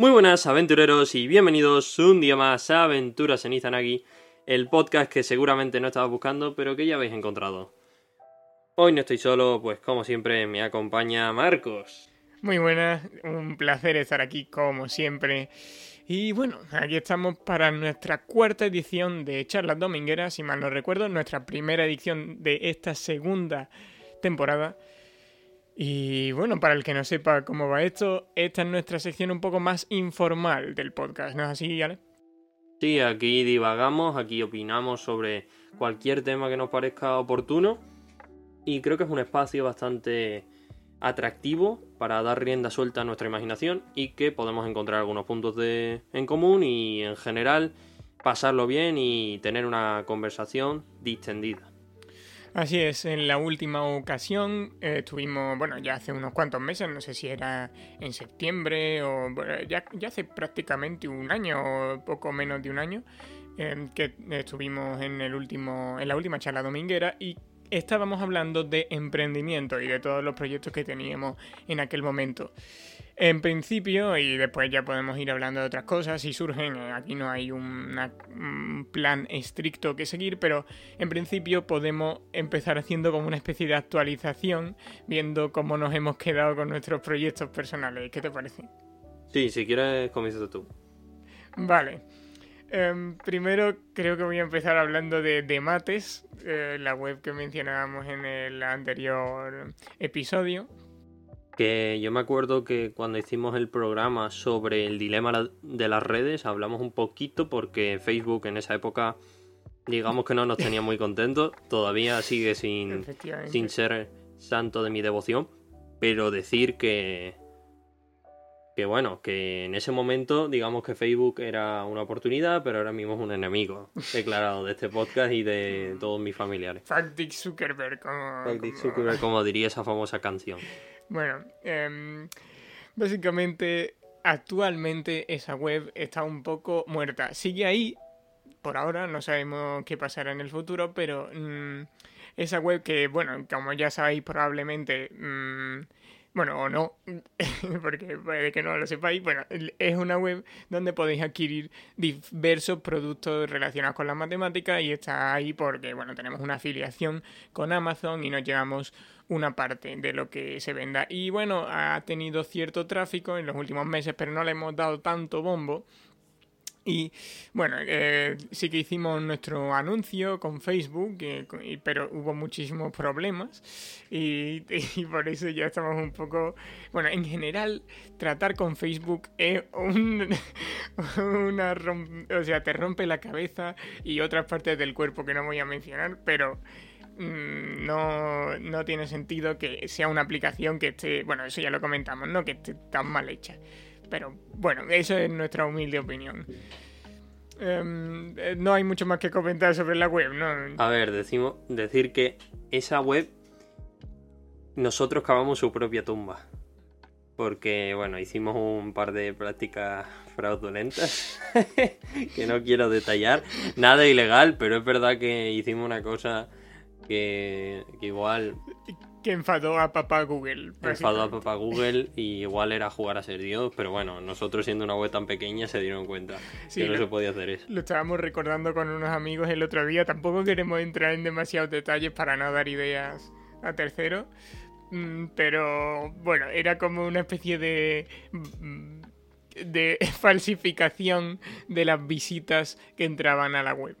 Muy buenas aventureros y bienvenidos un día más a Aventuras en Izanagi, el podcast que seguramente no estabas buscando pero que ya habéis encontrado. Hoy no estoy solo, pues como siempre me acompaña Marcos. Muy buenas, un placer estar aquí como siempre. Y bueno, aquí estamos para nuestra cuarta edición de Charlas Domingueras, si mal no recuerdo, nuestra primera edición de esta segunda temporada. Y bueno, para el que no sepa cómo va esto, esta es nuestra sección un poco más informal del podcast, ¿no es así, Ale? Sí, aquí divagamos, aquí opinamos sobre cualquier tema que nos parezca oportuno y creo que es un espacio bastante atractivo para dar rienda suelta a nuestra imaginación y que podemos encontrar algunos puntos de, en común y en general pasarlo bien y tener una conversación distendida. Así es, en la última ocasión eh, estuvimos, bueno, ya hace unos cuantos meses, no sé si era en septiembre o ya, hace prácticamente un año o poco menos de un año, eh, que estuvimos en, el último, en la última charla dominguera y estábamos hablando de emprendimiento y de todos los proyectos que teníamos en aquel momento. En principio, y después ya podemos ir hablando de otras cosas, si surgen, eh, aquí no hay un plan estricto que seguir, pero en principio podemos empezar haciendo como una especie de actualización, viendo cómo nos hemos quedado con nuestros proyectos personales. ¿Qué te parece? Sí, si quieres, comienza tú. Vale. Em, primero creo que voy a empezar hablando de, de Mates, eh, la web que mencionábamos en el anterior episodio que yo me acuerdo que cuando hicimos el programa sobre el dilema de las redes hablamos un poquito porque Facebook en esa época digamos que no nos tenía muy contentos, todavía sigue sin, sin ser santo de mi devoción, pero decir que que bueno, que en ese momento digamos que Facebook era una oportunidad, pero ahora mismo es un enemigo declarado de este podcast y de todos mis familiares. Fuck Zuckerberg, como, Zuckerberg, como diría esa famosa canción. Bueno, em, básicamente actualmente esa web está un poco muerta. Sigue ahí, por ahora, no sabemos qué pasará en el futuro, pero mm, esa web que, bueno, como ya sabéis probablemente... Mm, bueno, o no, porque puede que no lo sepáis, bueno, es una web donde podéis adquirir diversos productos relacionados con la matemática y está ahí porque, bueno, tenemos una afiliación con Amazon y nos llevamos una parte de lo que se venda. Y bueno, ha tenido cierto tráfico en los últimos meses, pero no le hemos dado tanto bombo y bueno, eh, sí que hicimos nuestro anuncio con Facebook, pero hubo muchísimos problemas y, por eso ya estamos un poco... Bueno, en general, tratar con Facebook es un, una... O sea, te rompe la cabeza y otras partes del cuerpo que no voy a mencionar, pero mm, no, no tiene sentido que sea una aplicación que esté... Bueno, eso ya lo comentamos, ¿no? Que esté tan mal hecha. Pero bueno, eso es nuestra humilde opinión. Em, eh, no hay mucho más que comentar sobre la web, ¿no? A ver, decimos, decir que esa web nosotros cavamos su propia tumba. Porque, bueno, hicimos un par de prácticas fraudulentas que no quiero detallar. Nada ilegal, pero es verdad que hicimos una cosa que, que igual que enfadó a papá Google. Enfadó a papá Google y igual era jugar a ser Dios, pero bueno, nosotros siendo una web tan pequeña se dieron cuenta que no se podía hacer eso. Lo estábamos recordando con unos amigos el otro día, tampoco queremos entrar en demasiados detalles para no dar ideas a terceros, mm, pero bueno, era como una especie de de falsificación de las visitas que entraban a la web.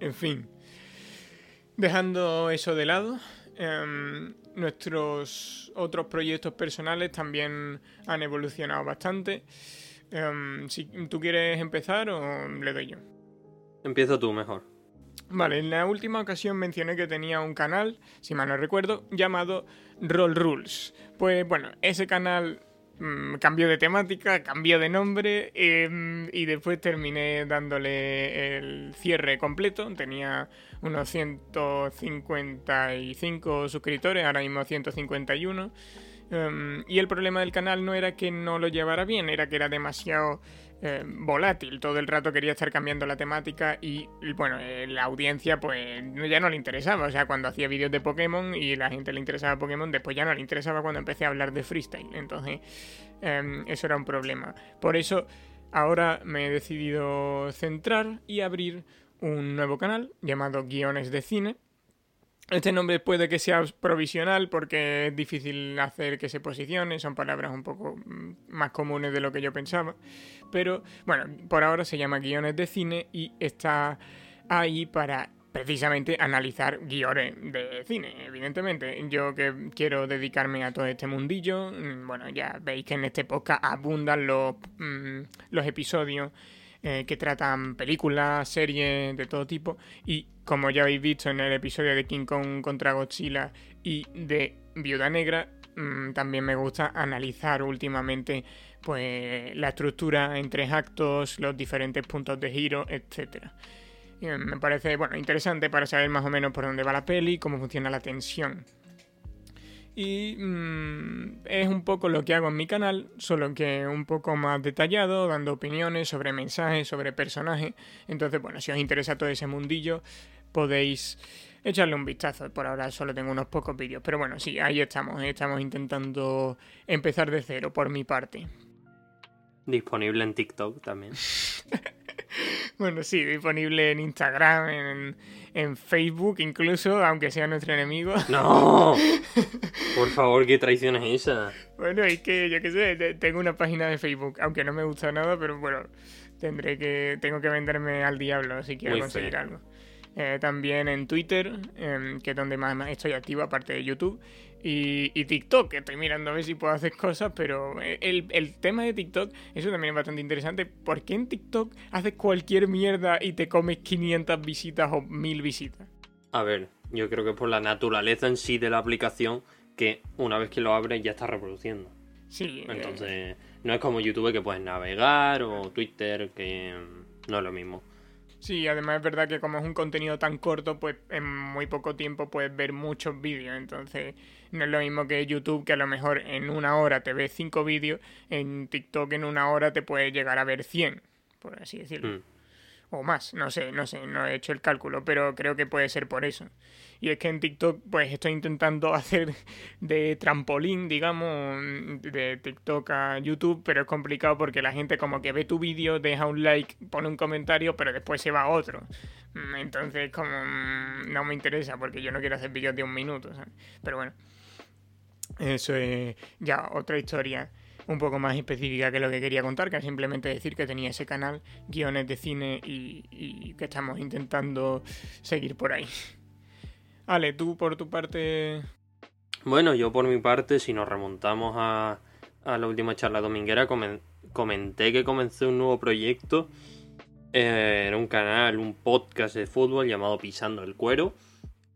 En fin, dejando eso de lado, Em, nuestros otros proyectos personales también han evolucionado bastante. Em, si tú quieres empezar o le doy yo. Empiezo tú mejor. Vale, en la última ocasión mencioné que tenía un canal, si mal no recuerdo, llamado Roll Rules. Pues bueno, ese canal Mm, cambió de temática, cambió de nombre em, y después terminé dándole el cierre completo. Tenía unos 155 suscriptores, ahora mismo 151. Em, y el problema del canal no era que no lo llevara bien, era que era demasiado eh, volátil. Todo el rato quería estar cambiando la temática y, bueno, eh, la audiencia pues ya no le interesaba. O sea, cuando hacía vídeos de Pokémon y la gente le interesaba Pokémon, después ya no le interesaba cuando empecé a hablar de freestyle. Entonces, em, eso era un problema. Por eso, ahora me he decidido centrar y abrir un nuevo canal llamado Guiones de Cine este nombre puede que sea provisional porque es difícil hacer que se posicione, son palabras un poco mm, más comunes de lo que yo pensaba. Pero bueno, por ahora se llama guiones de cine y está ahí para precisamente analizar guiones de cine, evidentemente. Yo que quiero dedicarme a todo este mundillo, mm, bueno, ya veis que en este podcast abundan los, mm, los episodios eh, que tratan películas, series de todo tipo. Y como ya habéis visto en el episodio de King Kong contra Godzilla y de Viuda Negra, mm, también me gusta analizar últimamente pues la estructura en tres actos, los diferentes puntos de giro, etc. me parece bueno, interesante para saber más o menos por dónde va la peli, cómo funciona la tensión. Y mm, es un poco lo que hago en mi canal, solo que un poco más detallado, dando opiniones sobre mensajes, sobre personajes. Entonces, bueno, si os interesa todo ese mundillo, podéis echarle un vistazo. Por ahora solo tengo unos pocos vídeos. Pero bueno, sí, ahí estamos. Estamos intentando empezar de cero por mi parte. Disponible en TikTok también. bueno, sí, disponible en Instagram, en, en, Facebook incluso, aunque sea nuestro enemigo. ¡No! Por favor, ¿qué traición es esa? Bueno, es que yo qué sé, tengo una página de Facebook, aunque no me gusta nada, pero bueno, tendré que, tengo que venderme al diablo si quiero conseguir algo. Eh, también en Twitter, em, que es donde más, estoy activo, aparte de YouTube. Y, TikTok, que estoy mirando a ver si puedo hacer cosas, pero eh, el, tema de TikTok, eso también es bastante interesante. ¿Por qué en TikTok haces cualquier mierda y te comes 500 visitas o 1000 visitas? A ver, yo creo que por la naturaleza en sí de la aplicación, que una vez que lo abres ya está reproduciendo. Sí. Eh, Entonces, no es como YouTube que puedes navegar o Twitter, que no es lo mismo. Sí, además es verdad que como es un contenido tan corto, pues en muy poco tiempo puedes ver muchos vídeos. Entonces, no es lo mismo que YouTube, que a lo mejor en una hora te ves cinco vídeos, en TikTok en una hora te puedes llegar a ver 100, por así decirlo. Mm o más, no sé, no sé, no he hecho el cálculo, pero creo que puede ser por eso. Y es que en TikTok pues estoy intentando hacer de trampolín, digamos, de TikTok a YouTube, pero es complicado porque la gente como que ve tu vídeo, deja un like, pone un comentario, pero después se va a otro. Mm, entonces como mm, no me interesa porque yo no quiero hacer vídeos de un minuto, Pero bueno, eso es ya otra historia un poco más específica que lo que quería contar, que es simplemente decir que tenía ese canal, guiones de cine y, que estamos intentando seguir por ahí. Ale, tú por tu parte... Bueno, yo por mi parte, si nos remontamos a, la última charla dominguera, comenté que comencé un nuevo proyecto. Eh, era un canal, un podcast de fútbol llamado Pisando el Cuero,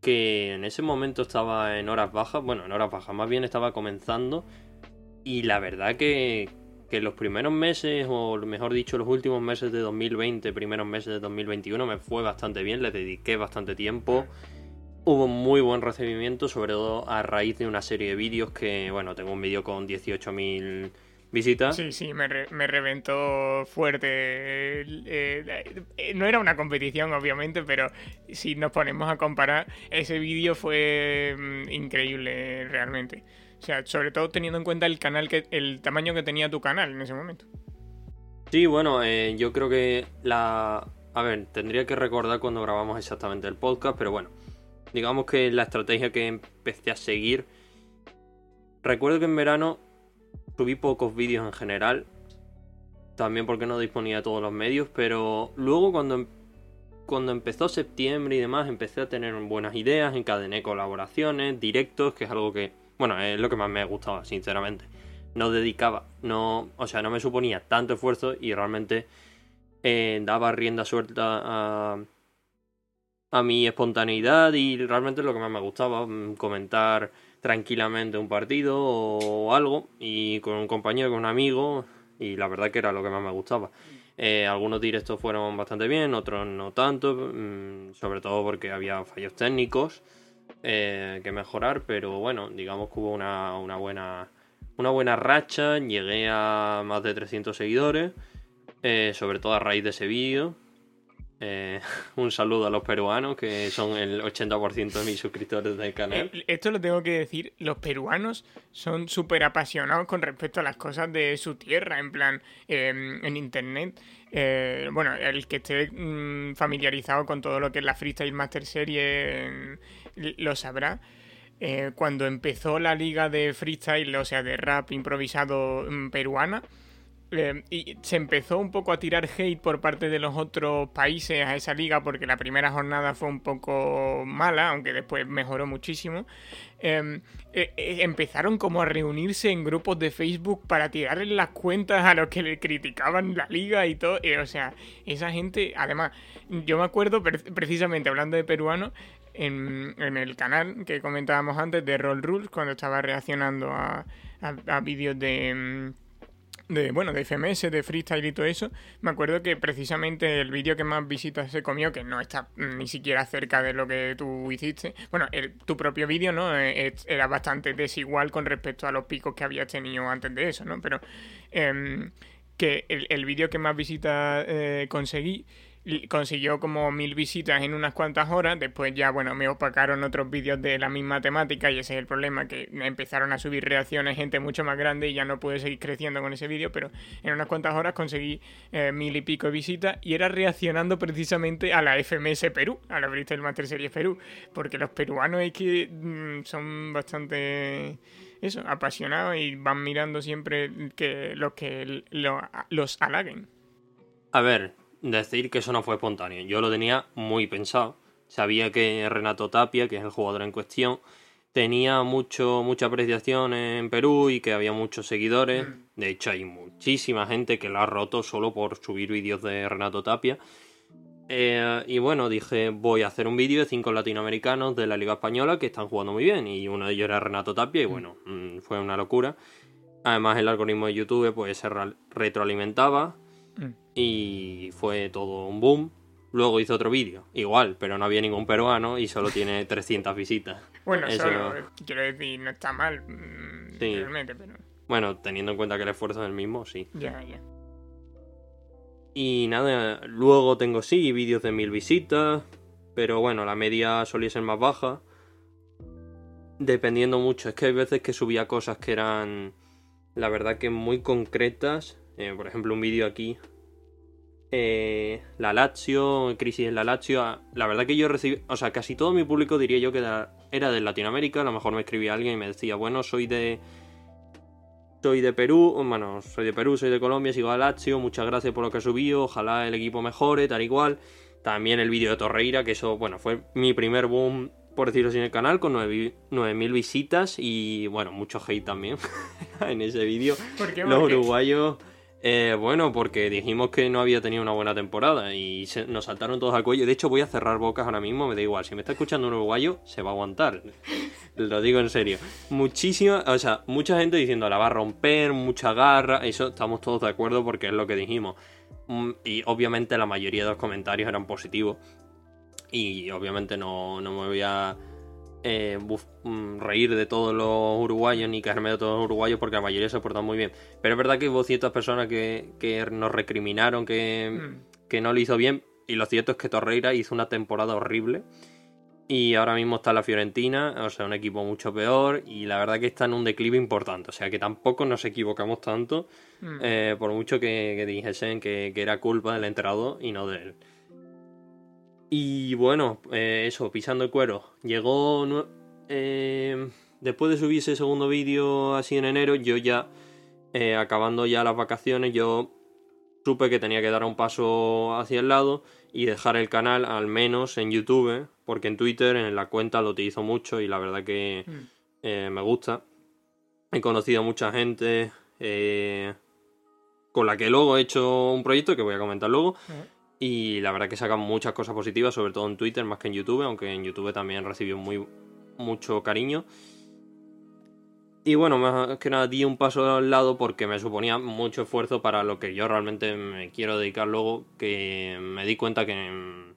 que en ese momento estaba en horas bajas, bueno, en horas bajas, más bien estaba comenzando y la verdad que, que los primeros meses, o mejor dicho, los últimos meses de 2020, primeros meses de 2021, me fue bastante bien, le dediqué bastante tiempo. Hubo muy buen recibimiento, sobre todo a raíz de una serie de vídeos que, bueno, tengo un vídeo con 18.000 visitas. Sí, sí, me, me reventó fuerte. No era una competición, obviamente, pero si nos ponemos a comparar, ese vídeo fue mm, increíble realmente. O sea, sobre todo teniendo en cuenta el canal que, el tamaño que tenía tu canal en ese momento. Sí, bueno, eh, yo creo que la. A ver, tendría que recordar cuando grabamos exactamente el podcast, pero bueno, digamos que la estrategia que empecé a seguir. Recuerdo que en verano subí pocos vídeos en general, también porque no disponía de todos los medios, pero luego cuando, em, cuando empezó septiembre y demás empecé a tener buenas ideas, encadené colaboraciones, directos, que es algo que bueno, es lo que más me gustaba, sinceramente. No dedicaba, no, o sea, no me suponía tanto esfuerzo y realmente eh, daba rienda suelta a, mi espontaneidad y realmente lo que más me gustaba, mm, comentar tranquilamente un partido o algo y con un compañero, con un amigo y la verdad que era lo que más me gustaba. Eh, algunos directos fueron bastante bien, otros no tanto, mm, sobre todo porque había fallos técnicos eh, que mejorar, pero bueno, digamos que hubo una, buena una buena racha, llegué a más de 300 seguidores, eh, sobre todo a raíz de ese vídeo. Eh, un saludo a los peruanos, que son el 80% de mis suscriptores del canal. Esto lo tengo que decir, los peruanos son súper apasionados con respecto a las cosas de su tierra, en plan, em, en internet. Bueno, el que esté mm, familiarizado con todo lo que es la Freestyle Master Serie lo sabrá. cuando empezó la liga de freestyle, o sea, de rap improvisado mm, peruana, eh, y se empezó un poco a tirar hate por parte de los otros países a esa liga porque la primera jornada fue un poco mala, aunque después mejoró muchísimo. Em, eh, eh, empezaron como a reunirse en grupos de Facebook para tirarle las cuentas a los que le criticaban la liga y todo. o sea, esa gente, además, yo me acuerdo precisamente hablando de peruanos, en, el canal que comentábamos antes de Roll Rules, cuando estaba reaccionando a vídeos de em, de, bueno, de FMS, de freestyle y todo eso, me acuerdo que precisamente el vídeo que más visitas se comió, que no está ni siquiera cerca de lo que tú hiciste, bueno, tu propio vídeo, ¿no? Eh, era bastante desigual con respecto a los picos que habías tenido antes de eso, ¿no? Pero em, que el, el vídeo que más visitas eh, conseguí consiguió como mil visitas en unas cuantas horas. Después ya, bueno, me opacaron otros vídeos de la misma temática y ese es el problema, que empezaron a subir reacciones gente mucho más grande y ya no pude seguir creciendo con ese vídeo, pero en unas cuantas horas conseguí eh, mil y pico de visitas y era reaccionando precisamente a la FMS Perú, a la Bristol Master Series Perú, porque los peruanos es que mm, son bastante eso, apasionados y van mirando siempre que los que los halaguen. A ver, decir que eso no fue espontáneo. Yo lo tenía muy pensado. Sabía que Renato Tapia, que es el jugador en cuestión, tenía mucho, mucha apreciación en Perú y que había muchos seguidores. Mm. De hecho, hay muchísima gente que la ha roto solo por subir vídeos de Renato Tapia. Eh, y bueno, dije, voy a hacer un vídeo de cinco latinoamericanos de la Liga Española que están jugando muy bien. Y uno de ellos era Renato Tapia y mm. bueno, mm, fue una locura. Además, el algoritmo de YouTube pues se retroalimentaba. Y fue todo un boom. Luego hizo otro vídeo, igual, pero no había ningún peruano y solo tiene 300 visitas. Bueno, eso quiero decir, no está mal, mm, realmente, pero... Bueno, teniendo en cuenta que el esfuerzo es el mismo, sí. Ya, ya. Y nada, luego tengo sí vídeos de mil visitas, pero bueno, la media solía ser más baja. Dependiendo mucho, es que hay veces que subía cosas que eran, la verdad que muy concretas eh, por ejemplo, un vídeo aquí. Eh, la Lazio, crisis en la Lazio. Ah, la verdad que yo recibí, o sea, casi todo mi público diría yo que era de Latinoamérica. A lo mejor me escribía alguien y me decía, bueno, soy de. Soy de Perú, bueno, soy de Perú, soy de Colombia, sigo a Lazio, muchas gracias por lo que subí, ojalá el equipo mejore, tal igual. También el vídeo de Torreira, que eso, bueno, fue mi primer boom, por decirlo así, en el canal, con 9.000 visitas y, bueno, mucho hate también en ese vídeo. Los uruguayos eh, bueno, porque dijimos que no había tenido una buena temporada y nos saltaron todos al cuello. De hecho, voy a cerrar bocas ahora mismo, me da igual. Si me está escuchando un uruguayo, se va a aguantar. Lo digo en serio. Muchísima, o sea, mucha gente diciendo la va a romper, mucha garra. Eso estamos todos de acuerdo porque es lo que dijimos. Mm, y obviamente la mayoría de los comentarios eran positivos. Y obviamente no, no me voy a eh, mm, reír de todos los uruguayos ni caerme de todos los uruguayos porque la mayoría se portan muy bien. Pero es verdad que hubo ciertas personas que, nos recriminaron que, mm. que no lo hizo bien y lo cierto es que Torreira hizo una temporada horrible. Y ahora mismo está la Fiorentina, o sea, un equipo mucho peor. Y la verdad que está en un declive importante. O sea, que tampoco nos equivocamos tanto. Mm. Eh, por mucho que, que dijesen que, que, era culpa del enterado y no de él. Y bueno, eh, eso, pisando el cuero. Llegó. Eh, después de subir ese segundo vídeo así en enero, yo ya. Eh, acabando ya las vacaciones, yo supe que tenía que dar un paso hacia el lado y dejar el canal, al menos en YouTube, porque en Twitter, en la cuenta, lo utilizo mucho y la verdad que mm. me gusta. He conocido a mucha gente con la que luego he hecho un proyecto que voy a comentar luego. Y la verdad que sacan muchas cosas positivas, sobre todo en Twitter más que en YouTube, aunque en YouTube también recibió muy, mucho cariño. Y bueno, más que nada di un paso al lado porque me suponía mucho esfuerzo para lo que yo realmente me quiero dedicar luego, que me di cuenta que mm,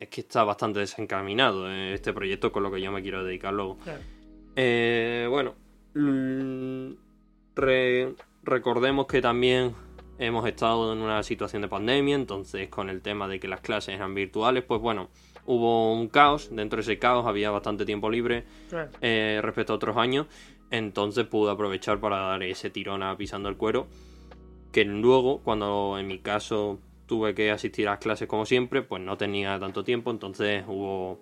es que está bastante desencaminado eh, este proyecto con lo que yo me quiero dedicar luego. Eh, bueno, recordemos que también hemos estado en una situación de pandemia, entonces con el tema de que las clases eran virtuales, pues bueno, hubo un caos, dentro de ese caos había bastante tiempo libre eh, respecto a otros años, entonces pude aprovechar para dar ese tirón a pisando el cuero, que luego, cuando en mi caso tuve que asistir a las clases como siempre, pues no tenía tanto tiempo, entonces hubo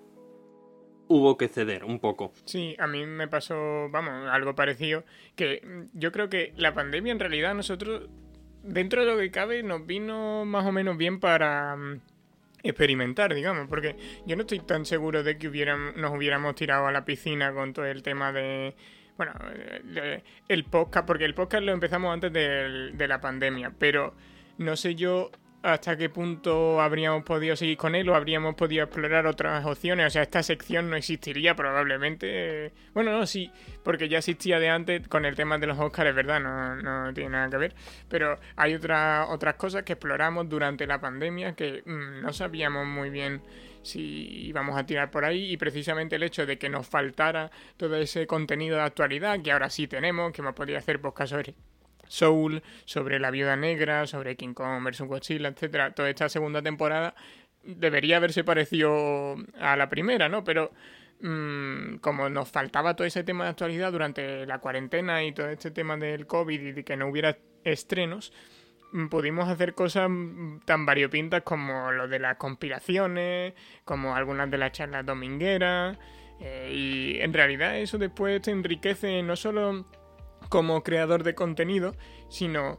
hubo que ceder un poco. Sí, a mí me pasó, vamos, algo parecido, que yo creo que la pandemia en realidad nosotros, dentro de lo que cabe, nos vino más o menos bien para mm, experimentar, digamos, porque yo no estoy tan seguro de que nos hubiéramos tirado a la piscina con todo el tema de bueno, el podcast, porque el podcast lo empezamos antes de la pandemia, pero no sé yo hasta qué punto habríamos podido seguir con él o habríamos podido explorar otras opciones. O sea, esta sección no existiría probablemente. Bueno, no, sí, porque ya existía de antes con el tema de los Oscars, ¿verdad? No, no tiene nada que ver. Pero hay otras otras cosas que exploramos durante la pandemia que mm, no sabíamos muy bien si íbamos a tirar por ahí y precisamente el hecho de que nos faltara todo ese contenido de actualidad que ahora sí tenemos, que hemos podido hacer podcast sobre Soul, sobre la viuda negra, sobre King Kong vs. Godzilla, etcétera, toda esta segunda temporada debería haberse parecido a la primera, ¿no? Pero mmm, como nos faltaba todo ese tema de actualidad durante la cuarentena y todo este tema del COVID y de que no hubiera estrenos, mm, pudimos hacer cosas mm, tan variopintas como lo de las conspiraciones, como algunas de las charlas domingueras, eh, y en realidad eso después te enriquece no solo como creador de contenido, sino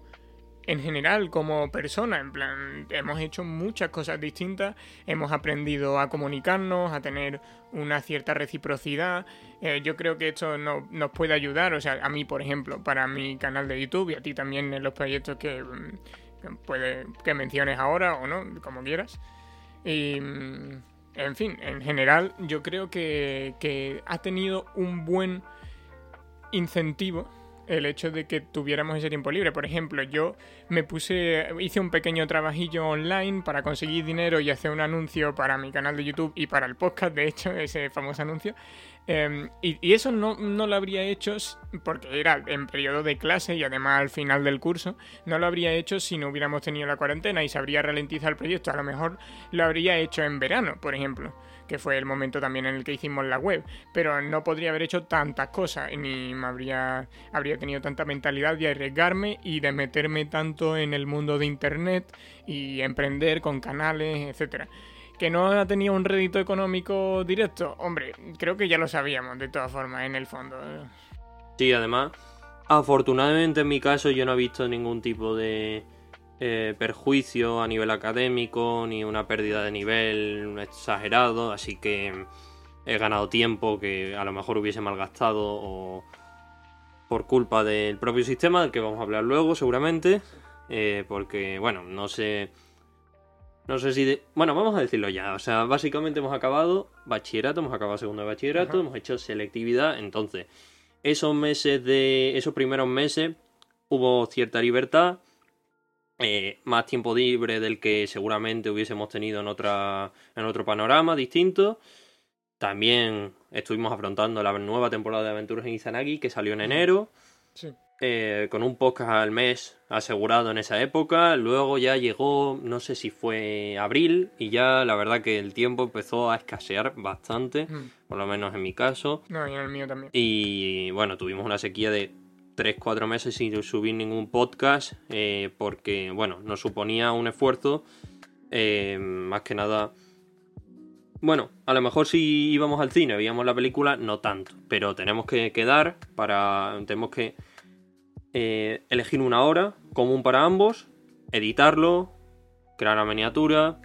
en general como persona. En plan, hemos hecho muchas cosas distintas, hemos aprendido a comunicarnos, a tener una cierta reciprocidad. Eh, yo creo que esto nos puede ayudar, o sea, a mí, por ejemplo, para mi canal de YouTube y a ti también en los proyectos que, mm, que menciones ahora o no, como quieras. Y. Mm, en fin, en general, yo creo que, que ha tenido un buen incentivo el hecho de que tuviéramos ese tiempo libre. Por ejemplo, yo me puse, hice un pequeño trabajillo online para conseguir dinero y hacer un anuncio para mi canal de YouTube y para el podcast, de hecho, ese famoso anuncio. Em, y, eso no, no, lo habría hecho porque era en periodo de clase y además al final del curso. No lo habría hecho si no hubiéramos tenido la cuarentena y se habría ralentizado el proyecto. A lo mejor lo habría hecho en verano, por ejemplo que fue el momento también en el que hicimos la web, pero no podría haber hecho tantas cosas, ni me habría, habría tenido tanta mentalidad de arriesgarme y de meterme tanto en el mundo de internet y emprender con canales, etcétera. Que no ha tenido un rédito económico directo, hombre, creo que ya lo sabíamos de todas formas en el fondo. Sí, además, afortunadamente en mi caso yo no he visto ningún tipo de eh, perjuicio a nivel académico, ni una pérdida de nivel exagerado, así que he ganado tiempo que a lo mejor hubiese malgastado o por culpa del propio sistema, del que vamos a hablar luego seguramente, eh, porque bueno, no sé... No sé si... Bueno, vamos a decirlo ya. O sea, básicamente hemos acabado bachillerato, hemos acabado segundo de bachillerato, hemos hecho selectividad. Entonces, esos meses de... Esos primeros meses hubo cierta libertad eh, más tiempo libre del que seguramente hubiésemos tenido en, otra, en otro panorama distinto. También estuvimos afrontando la nueva temporada de Aventuras en Izanagi que salió en enero. Eh, con un podcast al mes asegurado en esa época. Luego ya llegó, no sé si fue abril, y ya la verdad que el tiempo empezó a escasear bastante, por lo menos en mi caso. No, y en el mío también. Y bueno, tuvimos una sequía de 3-4 meses sin subir ningún podcast eh, porque, bueno, nos suponía un esfuerzo eh, más que nada... Bueno, a lo mejor si íbamos al cine, veíamos la película, no tanto, pero tenemos que quedar para... tenemos que eh, elegir una hora común para ambos, editarlo, crear la miniatura,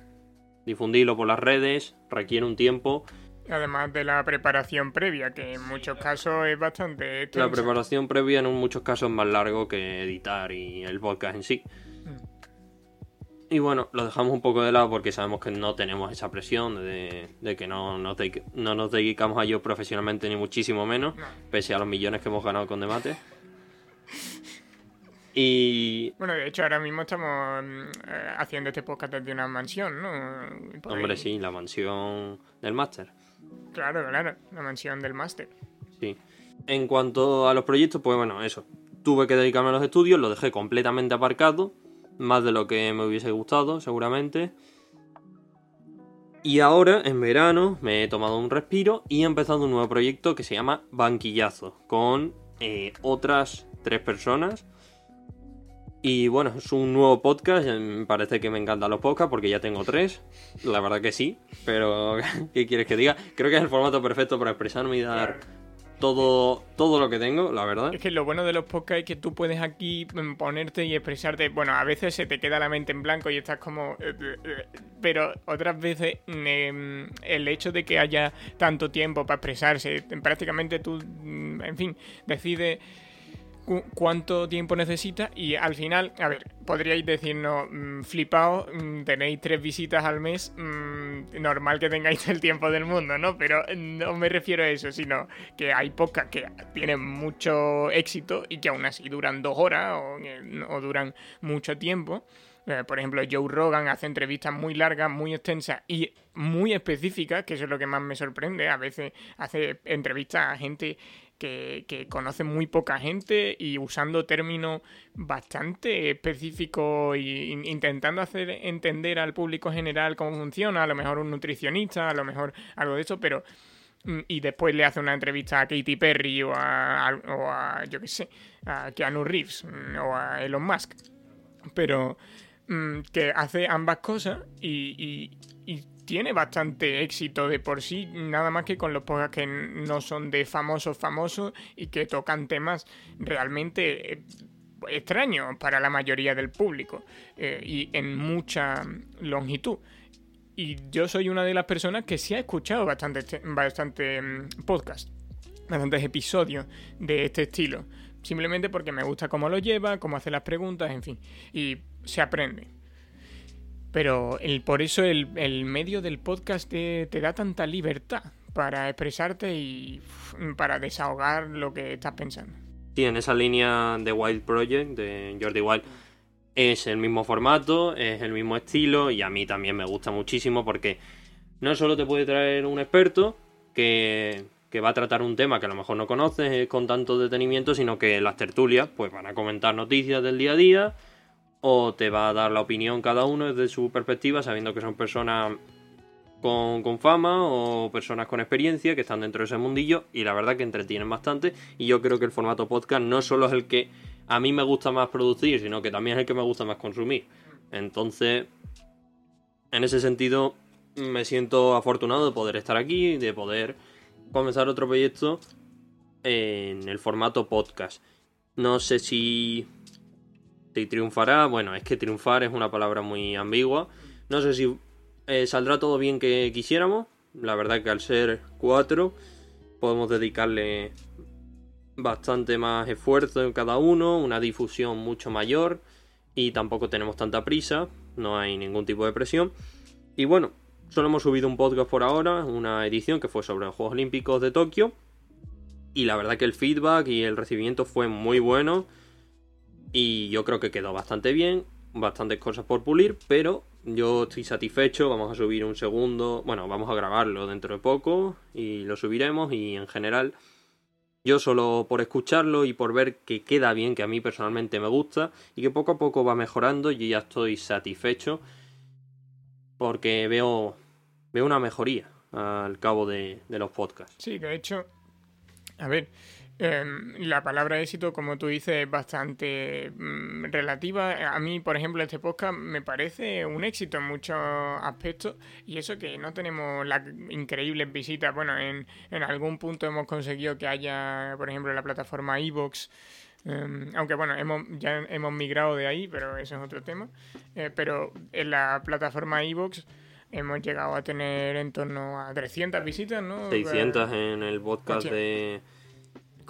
difundirlo por las redes, requiere un tiempo Además de la preparación previa, que en muchos casos es bastante... La preparación previa en muchos casos es más largo que editar y el podcast en sí. Mm. Y bueno, lo dejamos un poco de lado porque sabemos que no tenemos esa presión de, que no, no, nos dedicamos a ello profesionalmente ni muchísimo menos, pese a los millones que hemos ganado con Demate. Y. Bueno, de hecho, ahora mismo estamos mm, eh, haciendo este podcast desde una mansión, ¿no? Hombre, sí, la mansión del máster. Claro, claro, la mansión del máster. Sí. En cuanto a los proyectos, pues bueno, eso. tuve que dedicarme a los estudios, lo dejé completamente aparcado, más de lo que me hubiese gustado, seguramente. Y ahora, en verano, me he tomado un respiro y he empezado un nuevo proyecto que se llama Banquillazo, con eh, otras tres personas. Y bueno, es un nuevo podcast, me parece que me encantan los podcasts porque ya tengo tres, la verdad que sí, pero ¿qué quieres que diga? Creo que es el formato perfecto para expresarme y dar todo, todo lo que tengo, la verdad. Es que lo bueno de los podcasts es que tú puedes aquí ponerte y expresarte. Bueno, a veces se te queda la mente en blanco y estás como. Eh, eh, eh, pero otras veces em, el hecho de que haya tanto tiempo para expresarse, prácticamente tú, mm, en fin, decides cuánto tiempo necesita y al final, a ver, podríais decirnos, mmm, flipado, mm, tenéis tres visitas al mes, mm, normal que tengáis el tiempo del mundo, ¿no? Pero no me refiero a eso, sino que hay pocas que tienen mucho éxito y que aún así duran dos horas o, o duran mucho tiempo. Eh, por ejemplo, Joe Rogan hace entrevistas muy largas, muy extensas y muy específicas, que eso es lo que más me sorprende. A veces hace entrevistas a gente que, conoce muy poca gente y usando términos bastante específicos e intentando hacer entender al público general cómo funciona, a lo mejor un nutricionista, a lo mejor algo de eso, pero mm, y después le hace una entrevista a Katy Perry o a, o a yo qué sé, a Keanu Reeves mm, o a Elon Musk. Pero mm, que hace ambas cosas y, y tiene bastante éxito de por sí, nada más que con los podcasts que no son de famosos famosos y que tocan temas realmente eh, extraños para la mayoría del público eh, y en mucha longitud. Y yo soy una de las personas que sí ha escuchado bastante, bastante mm, podcast, bastantes episodios de este estilo. Simplemente porque me gusta cómo lo lleva, cómo hace las preguntas, en fin. Y se aprende. Pero el, por eso el, medio del podcast te, da tanta libertad para expresarte y para desahogar lo que estás pensando. Sí, en esa línea de Wild Project, de Jordi Wild, es el mismo formato, es el mismo estilo y a mí también me gusta muchísimo porque no solo te puede traer un experto que, que va a tratar un tema que a lo mejor no conoces con tanto detenimiento, sino que las tertulias pues van a comentar noticias del día a día o te va a dar la opinión cada uno desde su perspectiva, sabiendo que son personas con, fama o personas con experiencia que están dentro de ese mundillo y la verdad que entretienen bastante y yo creo que el formato podcast no solo es el que a mí me gusta más producir, sino que también es el que me gusta más consumir. Entonces, en ese sentido, me siento afortunado de poder estar aquí, de poder comenzar otro proyecto en el formato podcast. No sé si si triunfará, bueno, es que triunfar es una palabra muy ambigua. No sé si eh, saldrá todo bien que quisiéramos. La verdad que al ser cuatro podemos dedicarle bastante más esfuerzo en cada uno, una difusión mucho mayor y tampoco tenemos tanta prisa, no hay ningún tipo de presión. Y bueno, solo hemos subido un podcast por ahora, una edición que fue sobre los Juegos Olímpicos de Tokio. Y la verdad que el feedback y el recibimiento fue muy bueno. Y yo creo que quedó bastante bien, bastantes cosas por pulir, pero yo estoy satisfecho, vamos a subir un segundo, bueno, vamos a grabarlo dentro de poco y lo subiremos y en general yo solo por escucharlo y por ver que queda bien, que a mí personalmente me gusta y que poco a poco va mejorando, yo ya estoy satisfecho porque veo, veo una mejoría al cabo de, de los podcasts. Sí, de hecho, a ver, Em, la palabra éxito, como tú dices, es bastante mm, relativa. A mí, por ejemplo, este podcast me parece un éxito en muchos aspectos y eso que no tenemos las increíbles visitas. Bueno, en, en algún punto hemos conseguido que haya, por ejemplo, la plataforma Evox. Em, aunque bueno, hemos, ya hemos migrado de ahí, pero eso es otro tema. Eh, pero en la plataforma Evox hemos llegado a tener en torno a 300 visitas, ¿no? 600 en el podcast de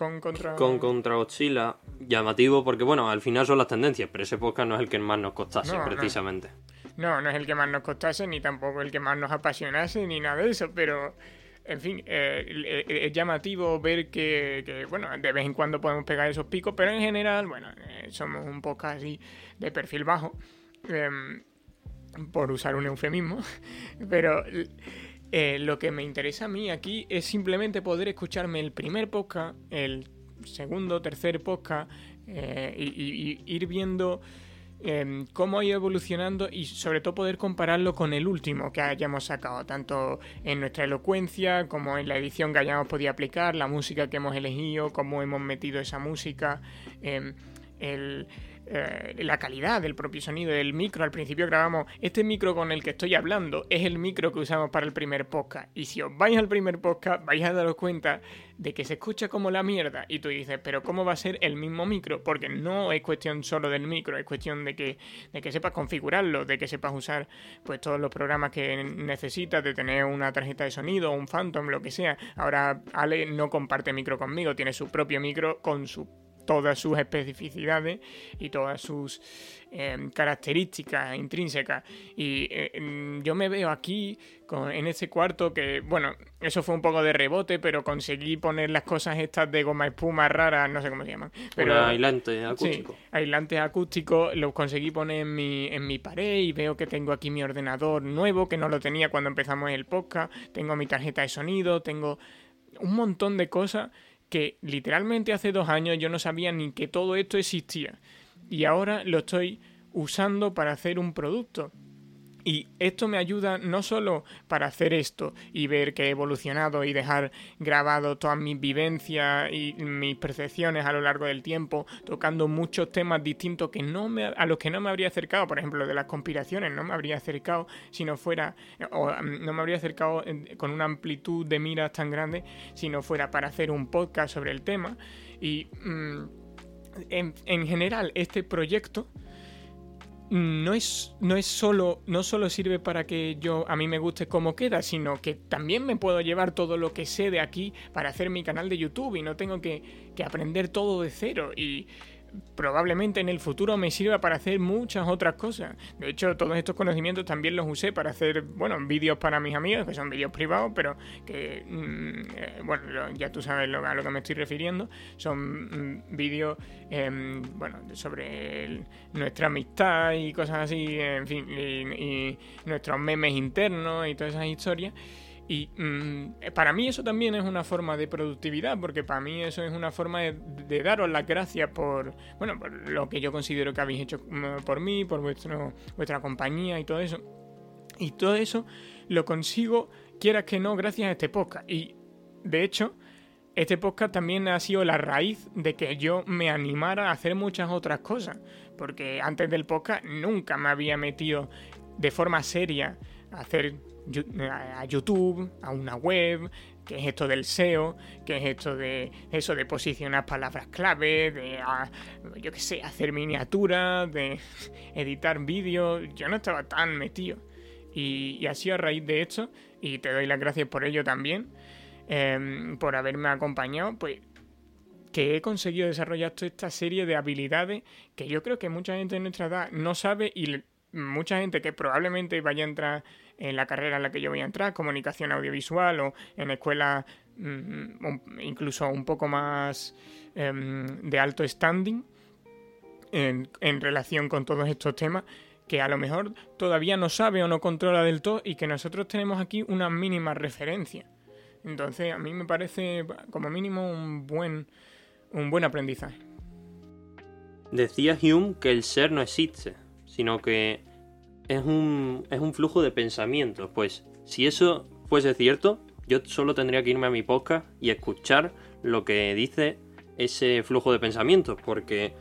con contra... Con contra Godzilla. Llamativo porque, bueno, al final son las tendencias, pero ese podcast no es el que más nos costase, precisamente. No. no. es el que más nos costase, ni tampoco el que más nos apasionase, ni nada de eso, pero... En fin, eh, es llamativo ver que, bueno, de vez en cuando podemos pegar esos picos, pero en general, bueno, eh, somos un podcast así de perfil bajo, em, por usar un eufemismo, pero eh, lo que me interesa a mí aquí es simplemente poder escucharme el primer podcast, el segundo, tercer podcast, eh, y, ir viendo em, cómo ha ido evolucionando y sobre todo poder compararlo con el último que hayamos sacado, tanto en nuestra elocuencia como en la edición que hayamos podido aplicar, la música que hemos elegido, cómo hemos metido esa música, em, el, eh, la calidad del propio sonido del micro. Al principio grabamos, este micro con el que estoy hablando es el micro que usamos para el primer podcast. Y si os vais al primer podcast, vais a daros cuenta de que se escucha como la mierda. Y tú dices, pero ¿cómo va a ser el mismo micro? Porque no es cuestión solo del micro, es cuestión de que, de que sepas configurarlo, de que sepas usar pues todos los programas que necesitas, de tener una tarjeta de sonido, un Phantom, lo que sea. Ahora Ale no comparte micro conmigo, tiene su propio micro con su todas sus especificidades y todas sus em, características intrínsecas. Y eh, em, yo me veo aquí en ese cuarto que, bueno, eso fue un poco de rebote, pero conseguí poner las cosas estas de goma espuma raras, no sé cómo se llaman. Pero, aislante acústico. Sí, aislante acústico, los conseguí poner en mi, en mi pared y veo que tengo aquí mi ordenador nuevo, que no lo tenía cuando empezamos el podcast, tengo mi tarjeta de sonido, tengo un montón de cosas que literalmente hace dos años yo no sabía ni que todo esto existía. Y ahora lo estoy usando para hacer un producto. Y esto me ayuda no solo para hacer esto y ver que he evolucionado y dejar grabado todas mis vivencias y mis percepciones a lo largo del tiempo, tocando muchos temas distintos que no me, a los que no me habría acercado, por ejemplo, de las conspiraciones, no me habría acercado si no fuera, o mm, no me habría acercado con una amplitud de miras tan grande si no fuera para hacer un podcast sobre el tema. Y mm, en, en general, este proyecto no es, no es solo, no solo sirve para que yo a mí me guste cómo queda, sino que también me puedo llevar todo lo que sé de aquí para hacer mi canal de YouTube y no tengo que, que aprender todo de cero. Y probablemente en el futuro me sirva para hacer muchas otras cosas. De hecho, todos estos conocimientos también los usé para hacer, bueno, vídeos para mis amigos, que son vídeos privados, pero que, mm, eh, bueno, ya tú sabes a lo que me estoy refiriendo. Son mm, vídeos, em, bueno, sobre nuestra amistad y cosas así, en fin, y nuestros memes internos y todas esas historias. Y mm, para mí eso también es una forma de productividad, porque para mí eso es una forma de, daros las gracias por, bueno, por lo que yo considero que habéis hecho mm, por mí, por vuestro, vuestra compañía y todo eso. Y todo eso lo consigo, quieras que no, gracias a este podcast. Y de hecho, este podcast también ha sido la raíz de que yo me animara a hacer muchas otras cosas. Porque antes del podcast nunca me había metido de forma seria a hacer a YouTube, a una web, que es esto del SEO, que es esto de eso de posicionar palabras clave, de yo qué sé, hacer miniaturas, de editar vídeos. Yo no estaba tan metido. Y, y así a raíz de esto, y te doy las gracias por ello también, em, por haberme acompañado, pues que he conseguido desarrollar toda esta serie de habilidades que yo creo que mucha gente de nuestra edad no sabe y mucha gente que probablemente vaya a entrar en la carrera en la que yo voy a entrar, comunicación audiovisual o en escuelas mm, incluso un poco más em, de alto standing en, relación con todos estos temas que a lo mejor todavía no sabe o no controla del todo y que nosotros tenemos aquí una mínima referencia. Entonces a mí me parece como mínimo un buen, un buen aprendizaje. Decía Hume que el ser no existe, sino que es un, es un flujo de pensamientos. Pues si eso fuese cierto, yo solo tendría que irme a mi podcast y escuchar lo que dice ese flujo de pensamientos, porque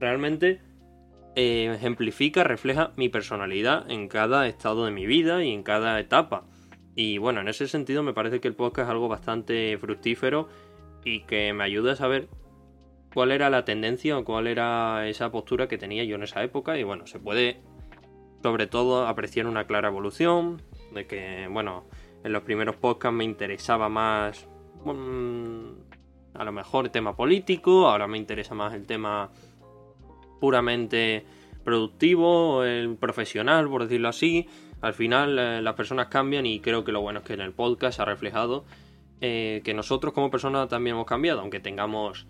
realmente eh, ejemplifica, refleja mi personalidad en cada estado de mi vida y en cada etapa. Y bueno, en ese sentido me parece que el podcast es algo bastante fructífero y que me ayuda a saber cuál era la tendencia o cuál era esa postura que tenía yo en esa época. Y bueno, se puede sobre todo apreciar una clara evolución, de que, bueno, en los primeros podcasts me interesaba más, mm, a lo mejor tema político, ahora me interesa más el tema puramente productivo, el profesional, por decirlo así. Al final eh, las personas cambian y creo que lo bueno es que en el podcast ha reflejado eh, que nosotros como personas también hemos cambiado, aunque tengamos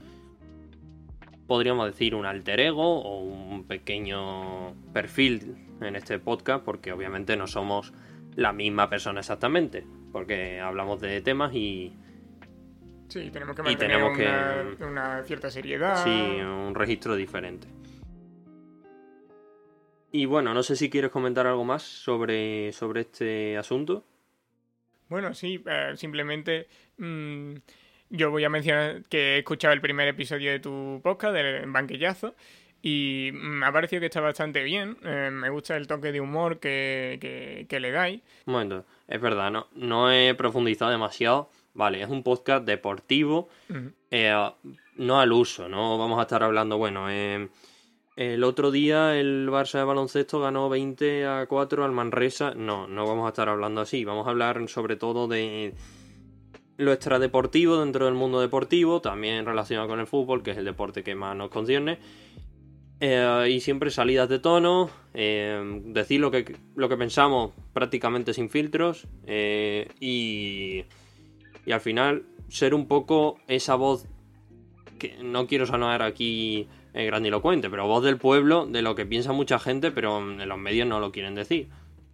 podríamos decir un alter ego o un pequeño perfil en este podcast porque obviamente no somos la misma persona exactamente porque hablamos de temas y Sí, tenemos que mantener tenemos que- una, una cierta seriedad. Sí, un registro diferente. Y bueno, no sé si quieres comentar algo más sobre, sobre este asunto. Bueno, sí, eh, simplemente mm, yo voy a mencionar que he escuchado el primer episodio de tu podcast, del banquillazo, y me ha parecido que está bastante bien. Eh, me gusta el toque de humor que, que, que le dais. Un momento, es verdad, no, no he profundizado demasiado. Vale, es un podcast deportivo, eh, no al uso, no vamos a estar hablando, bueno, eh, el otro día el Barça de baloncesto ganó 20 a 4 al Manresa, no, no vamos a estar hablando así, vamos a hablar sobre todo de lo extradeportivo dentro del mundo deportivo, también relacionado con el fútbol, que es el deporte que más nos concierne. Eh, y siempre salidas de tono, eh, decir lo que, lo que pensamos prácticamente sin filtros eh, y, y al final ser un poco esa voz que no quiero sonar aquí eh, grandilocuente, pero voz del pueblo de lo que piensa mucha gente, pero en los medios no lo quieren decir.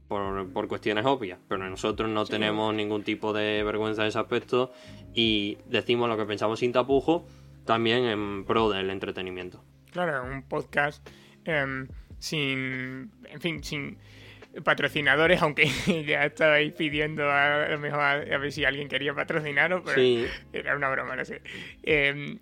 Por, por cuestiones obvias, pero nosotros no Sí. tenemos ningún tipo de vergüenza en ese aspecto y decimos lo que pensamos sin tapujo, también en pro del entretenimiento. Claro, un podcast em, sin, en fin, sin patrocinadores, aunque ya estabais pidiendo a, a lo mejor a, a ver si alguien quería patrocinaros, pero Sí, era una broma, no sé. Em,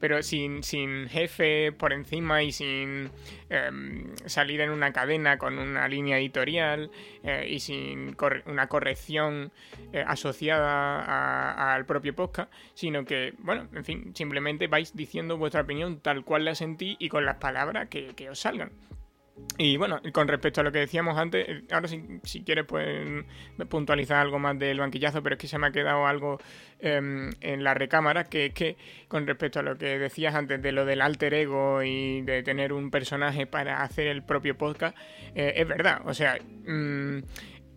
pero sin, sin jefe por encima y sin em, salir en una cadena con una línea editorial eh, y sin una corrección eh, asociada al propio podcast, sino que, bueno, en fin, simplemente vais diciendo vuestra opinión tal cual la sentí y con las palabras que, que os salgan. Y bueno, con respecto a lo que decíamos antes, eh, ahora si, si quieres pueden puntualizar algo más del banquillazo, pero es que se me ha quedado algo em, en la recámara, que es que con respecto a lo que decías antes de lo del alter ego y de tener un personaje para hacer el propio podcast, eh, es verdad, o sea... mm,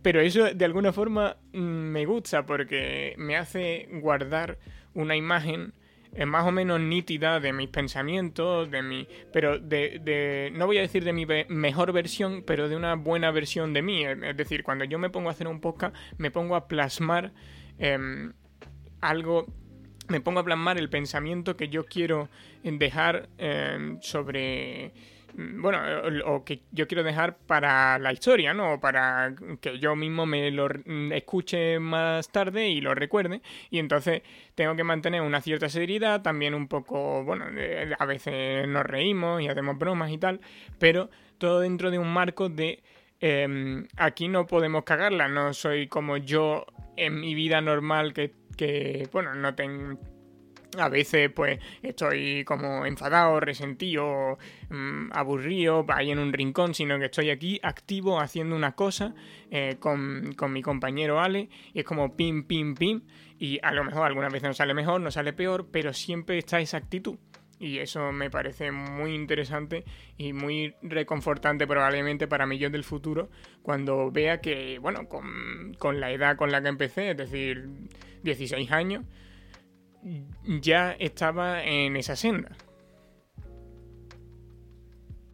pero eso de alguna forma mm, me gusta porque me hace guardar una imagen más o menos nítida de mis pensamientos, de mi, pero de, de- no voy a decir de mi mejor versión, pero de una buena versión de mí. Es decir, cuando yo me pongo a hacer un podcast, me pongo a plasmar em, algo, me pongo a plasmar el pensamiento que yo quiero dejar em, sobre bueno, o, que yo quiero dejar para la historia, ¿no? Para que yo mismo me lo re- escuche más tarde y lo recuerde. Y entonces tengo que mantener una cierta seriedad, también un poco, bueno, eh, a veces nos reímos y hacemos bromas y tal, pero todo dentro de un marco de em, aquí no podemos cagarla, no soy como yo en mi vida normal que, que bueno, no tengo a veces pues estoy como enfadado, resentido, mm, aburrido, ahí en un rincón, sino que estoy aquí activo haciendo una cosa eh, con, con mi compañero Ale y es como pim, pim, pim y a lo mejor algunas veces no sale mejor, no sale peor, pero siempre está esa actitud. Y eso me parece muy interesante y muy reconfortante probablemente para mí yo del futuro cuando vea que, bueno, con, con la edad con la que empecé, es decir, 16 años, ya estaba en esa senda.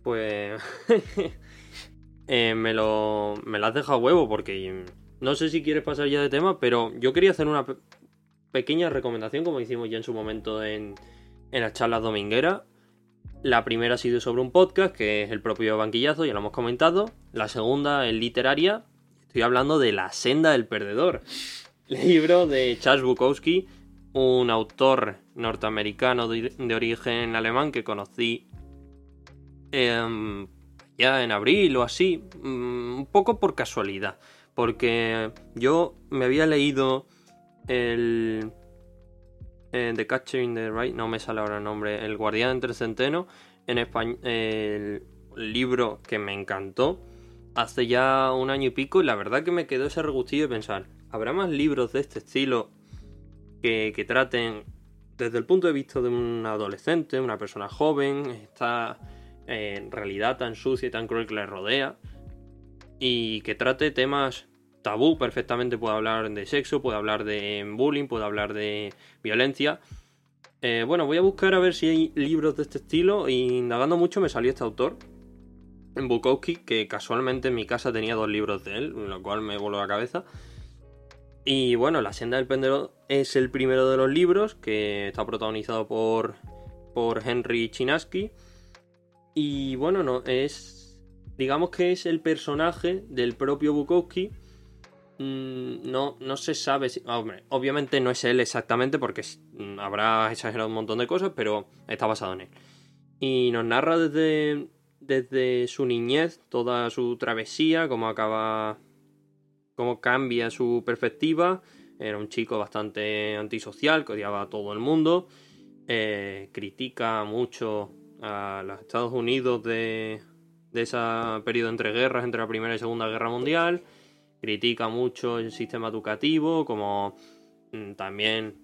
Pues eh, me lo me lo has dejado huevo porque no sé si quieres pasar ya de tema, pero yo quería hacer una pe- pequeña recomendación como hicimos ya en su momento en, en las charlas domingueras. La primera ha sido sobre un podcast que es el propio Banquillazo, ya lo hemos comentado. La segunda es literaria. Estoy hablando de La senda del perdedor. Libro de Charles Bukowski, un autor norteamericano de, origen alemán que conocí em, ya en abril o así, mm, un poco por casualidad, porque yo me había leído el eh, The Catcher in the Rye, no me sale ahora el nombre, El Guardián entre Centeno, en español, el libro que me encantó hace ya un año y pico y la verdad que me quedó ese regustillo de pensar, ¿habrá más libros de este estilo que, traten desde el punto de vista de un adolescente, una persona joven, esta eh, realidad tan sucia y tan cruel que le rodea, y que trate temas tabú perfectamente, puede hablar de sexo, puede hablar de bullying, puede hablar de violencia. Eh, bueno, voy a buscar a ver si hay libros de este estilo, y indagando mucho me salió este autor, Bukowski, que casualmente en mi casa tenía dos libros de él, lo cual me voló la cabeza. Y bueno, La senda del pendero es el primero de los libros que está protagonizado por, por Henry Chinaski. Y bueno, no, es. Digamos que es el personaje del propio Bukowski. Mm, no, no se sabe si. Hombre, obviamente no es él exactamente porque mm, habrá exagerado un montón de cosas, pero está basado en él. Y nos narra desde, desde su niñez toda su travesía, cómo acaba cómo cambia su perspectiva. Era un chico bastante antisocial, que odiaba a todo el mundo. Eh, critica mucho a los Estados Unidos de, de ese periodo entre guerras, entre la Primera y Segunda Guerra Mundial. Critica mucho el sistema educativo, como mm, también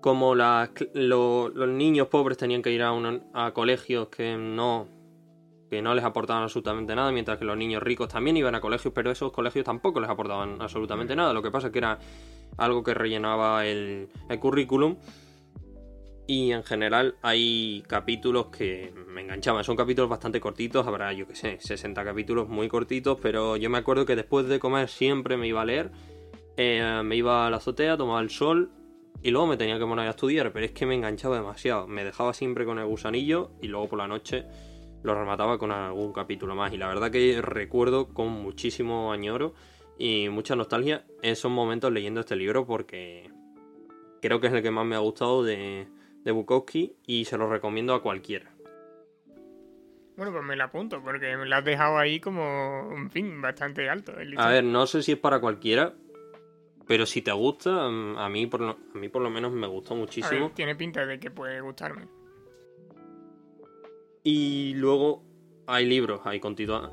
como los niños pobres tenían que ir a, a colegios que no que no les aportaban absolutamente nada, mientras que los niños ricos también iban a colegios, pero esos colegios tampoco les aportaban absolutamente nada. Lo que pasa es que era algo que rellenaba el, currículum. Y en general hay capítulos que me enganchaban. Son capítulos bastante cortitos, habrá, yo que sé, 60 capítulos muy cortitos, pero yo me acuerdo que después de comer siempre me iba a leer. Eh, me iba a la azotea, tomaba el sol y luego me tenía que poner a estudiar, pero es que me enganchaba demasiado. Me dejaba siempre con el gusanillo y luego por la noche lo remataba con algún capítulo más. Y la verdad que recuerdo con muchísimo añoro y mucha nostalgia esos momentos leyendo este libro porque creo que es el que más me ha gustado de, de Bukowski y se lo recomiendo a cualquiera. Bueno, pues me la apunto porque me la has dejado ahí como, un fin, bastante alto. a ver, no sé si es para cualquiera, pero si te gusta, a mí por lo, a mí por lo menos me gustó muchísimo. tiene pinta de que puede gustarme. Y luego hay libros, hay,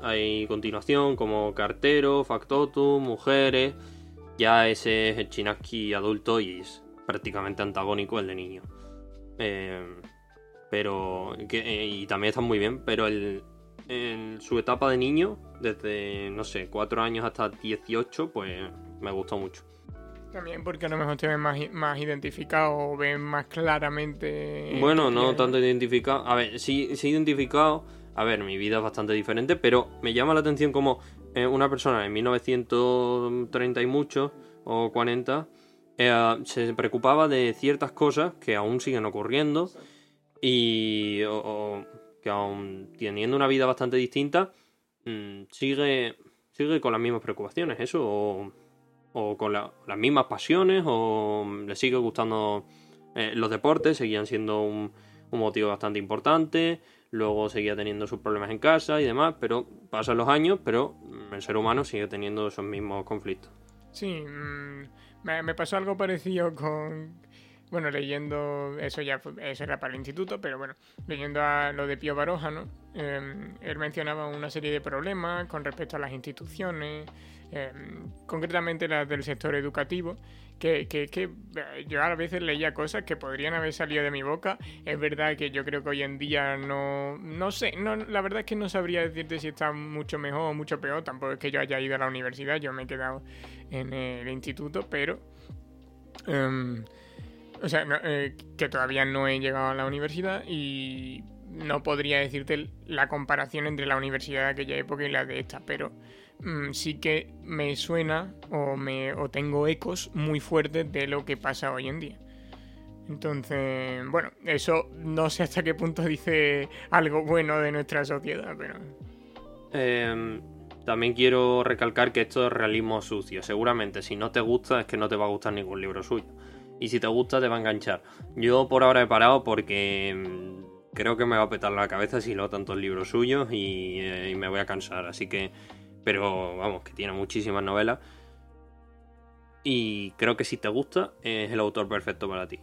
hay continuación como Cartero, Factotum, Mujeres. Ya ese es el Chinaski adulto y es prácticamente antagónico el de niño. Eh, pero. Eh, y también está muy bien, pero el, en su etapa de niño, desde, no sé, 4 años hasta 18, pues me gustó mucho. También porque a lo mejor te ven más, más identificado o ven más claramente. Bueno, no tanto identificado. A ver, sí, sí identificado. A ver, mi vida es bastante diferente, pero me llama la atención como eh, una persona en 1930 y mucho, o 40, eh, se preocupaba de ciertas cosas que aún siguen ocurriendo y que aún teniendo una vida bastante distinta, mm, sigue, sigue con las mismas preocupaciones. Eso, o o con las mismas pasiones o le sigue gustando eh, los deportes, seguían siendo un, motivo bastante importante, luego seguía teniendo sus problemas en casa y demás, pero pasan los años, pero el ser humano sigue teniendo esos mismos conflictos. Sí, mm, me, pasó algo parecido con, bueno, leyendo, eso ya eso era para el instituto, pero bueno, leyendo a lo de Pío Baroja, ¿no? Em, él mencionaba una serie de problemas con respecto a las instituciones, Em, concretamente las del sector educativo, que, que, que, eh, yo a veces leía cosas que podrían haber salido de mi boca. Es verdad que yo creo que hoy en día no, no sé, no, la verdad es que no sabría decirte si está mucho mejor o mucho peor. Tampoco es que yo haya ido a la universidad, yo me he quedado en el instituto, pero... Em, o sea, eh, que todavía no he llegado a la universidad y no podría decirte la comparación entre la universidad de aquella época y la de esta, pero Mm, sí que me suena o, me, o tengo ecos muy fuertes de lo que pasa hoy en día. Entonces, bueno, eso no sé hasta qué punto dice algo bueno de nuestra sociedad, pero... Em, también quiero recalcar que esto es realismo sucio. Seguramente si no te gusta es que no te va a gustar ningún libro suyo. Y si te gusta te va a enganchar. Yo por ahora he parado porque em, creo que me va a petar la cabeza si leo tantos libros suyos y, eh, y me voy a cansar. Así que pero vamos, que tiene muchísimas novelas. Y creo que si te gusta, es el autor perfecto para ti.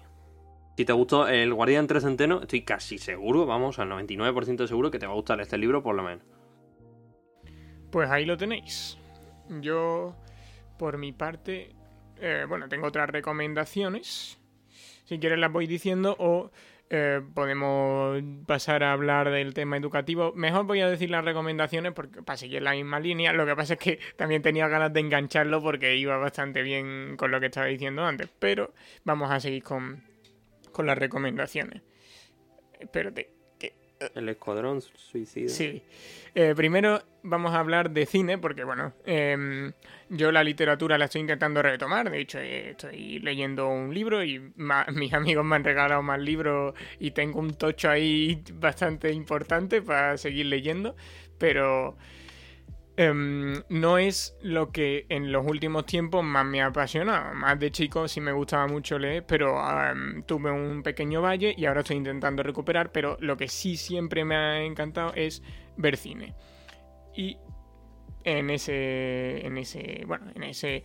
Si te gustó El Guardián Trecenteno, estoy casi seguro, vamos, al 99% seguro que te va a gustar este libro por lo menos. Pues ahí lo tenéis. Yo, por mi parte, eh, bueno, tengo otras recomendaciones. Si quieres las voy diciendo o eh, podemos pasar a hablar del tema educativo. Mejor voy a decir las recomendaciones porque para seguir la misma línea. Lo que pasa es que también tenía ganas de engancharlo porque iba bastante bien con lo que estaba diciendo antes. Pero vamos a seguir con, con las recomendaciones. Espérate, El Escuadrón Suicida. Sí. Eh, primero vamos a hablar de cine, porque bueno, em, yo la literatura la estoy intentando retomar. De hecho, eh, estoy leyendo un libro y mis amigos me han regalado más libros y tengo un tocho ahí bastante importante para seguir leyendo. Pero Em, no es lo que en los últimos tiempos más me ha apasionado. Más de chico sí me gustaba mucho leer, pero em, tuve un pequeño valle y ahora estoy intentando recuperar. Pero lo que sí siempre me ha encantado es ver cine. Y en ese. En ese. Bueno, en ese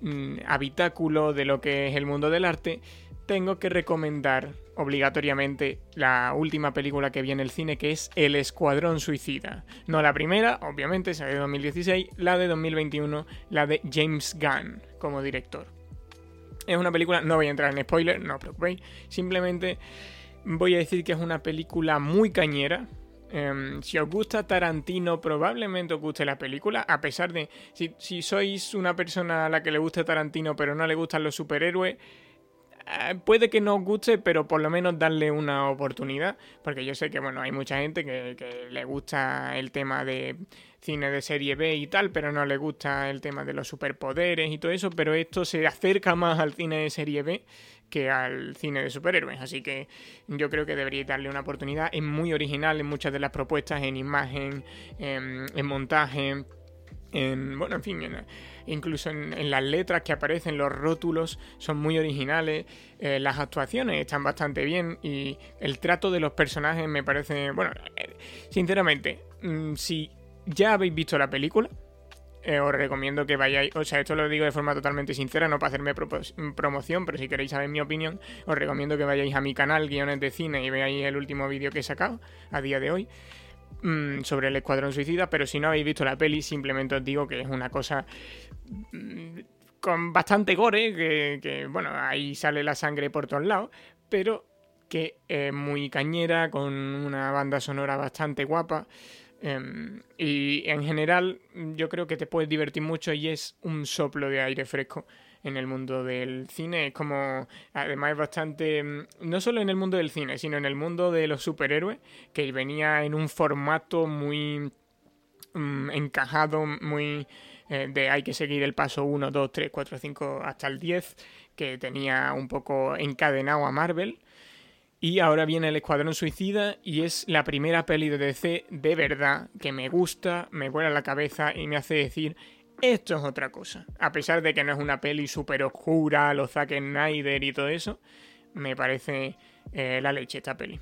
mm, habitáculo de lo que es el mundo del arte tengo que recomendar obligatoriamente la última película que vi en el cine, que es El Escuadrón Suicida. No la primera, obviamente, esa de 2016, la de 2021, la de James Gunn como director. Es una película, no voy a entrar en spoiler, no os preocupéis, simplemente voy a decir que es una película muy cañera, em, si os gusta Tarantino, probablemente os guste la película, a pesar de. Si, si, sois una persona a la que le gusta Tarantino, pero no le gustan los superhéroes, puede que no os guste, pero por lo menos darle una oportunidad, porque yo sé que bueno, hay mucha gente que, le gusta el tema de cine de serie B y tal, pero no le gusta el tema de los superpoderes y todo eso, pero esto se acerca más al cine de serie B que al cine de superhéroes, así que yo creo que deberíais darle una oportunidad, es muy original en muchas de las propuestas, en imagen, en, en montaje, en, bueno, en fin, incluso en, las letras que aparecen, los rótulos son muy originales, eh, las actuaciones están bastante bien y el trato de los personajes me parece, bueno, eh, sinceramente, mm, si ya habéis visto la película, eh, os recomiendo que vayáis, o sea, esto lo digo de forma totalmente sincera, no para hacerme promoción, pero si queréis saber mi opinión, os recomiendo que vayáis a mi canal Guiones de Cine y veáis el último vídeo que he sacado a día de hoy. Mm, sobre el Escuadrón Suicida, pero si no habéis visto la peli, simplemente os digo que es una cosa mm, con bastante gore, que, bueno, ahí sale la sangre por todos lados, pero que es muy cañera, con una banda sonora bastante guapa. Em, y en general yo creo que te puedes divertir mucho y es un soplo de aire fresco en el mundo del cine. Es como, además es bastante, mm, no solo en el mundo del cine, sino en el mundo de los superhéroes, que venía en un formato muy mm, encajado, muy eh, de hay que seguir el paso 1, 2, 3, 4, 5 hasta el 10, que tenía un poco encadenado a Marvel. Y ahora viene el Escuadrón Suicida y es la primera peli de DC de verdad que me gusta, me vuela la cabeza y me hace decir esto es otra cosa. A pesar de que no es una peli súper oscura, los Zack Snyder y todo eso, me parece eh, la leche esta peli.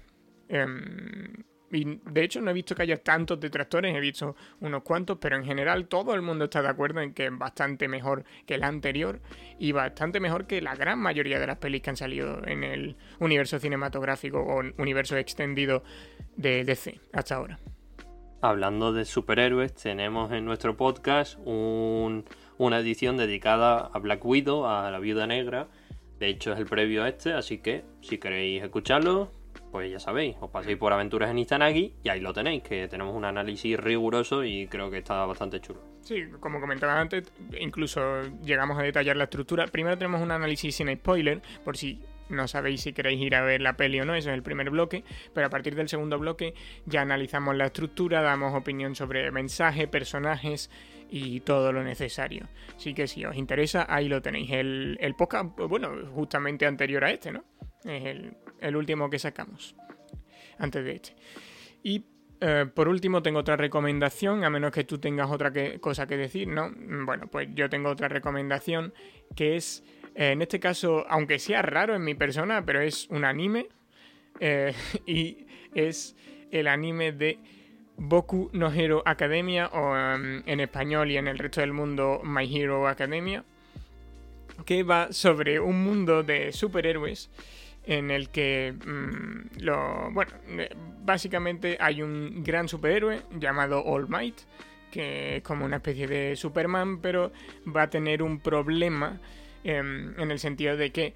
Em, y de hecho no he visto que haya tantos detractores, he visto unos cuantos, pero en general todo el mundo está de acuerdo en que es bastante mejor que la anterior y bastante mejor que la gran mayoría de las pelis que han salido en el universo cinematográfico o universo extendido de DC hasta ahora. Hablando de superhéroes, tenemos en nuestro podcast una edición dedicada a Black Widow, a la viuda negra. De hecho, es el previo a este, así que si queréis escucharlo, pues ya sabéis, os paséis por Aventuras en Istanagi y ahí lo tenéis, que tenemos un análisis riguroso y creo que está bastante chulo. Sí, como comentaba antes, incluso llegamos a detallar la estructura. Primero tenemos un análisis sin spoiler, por si no sabéis si queréis ir a ver la peli o no, eso es el primer bloque, pero a partir del segundo bloque ya analizamos la estructura, damos opinión sobre mensaje, personajes y todo lo necesario. Así que si os interesa, ahí lo tenéis. El, el podcast, bueno, justamente anterior a este, ¿no? Es el, último que sacamos, antes de este. Y eh, por último, tengo otra recomendación, a menos que tú tengas otra cosa que decir, ¿no? Bueno, pues yo tengo otra recomendación que es en este caso, aunque sea raro en mi persona, pero es un anime. Eh, y es el anime de Boku no Hero Academia, o em, en español y en el resto del mundo My Hero Academia, que va sobre un mundo de superhéroes en el que mm, bueno, eh, básicamente hay un gran superhéroe llamado All Might, que es como una especie de Superman, pero va a tener un problema Em, en el sentido de que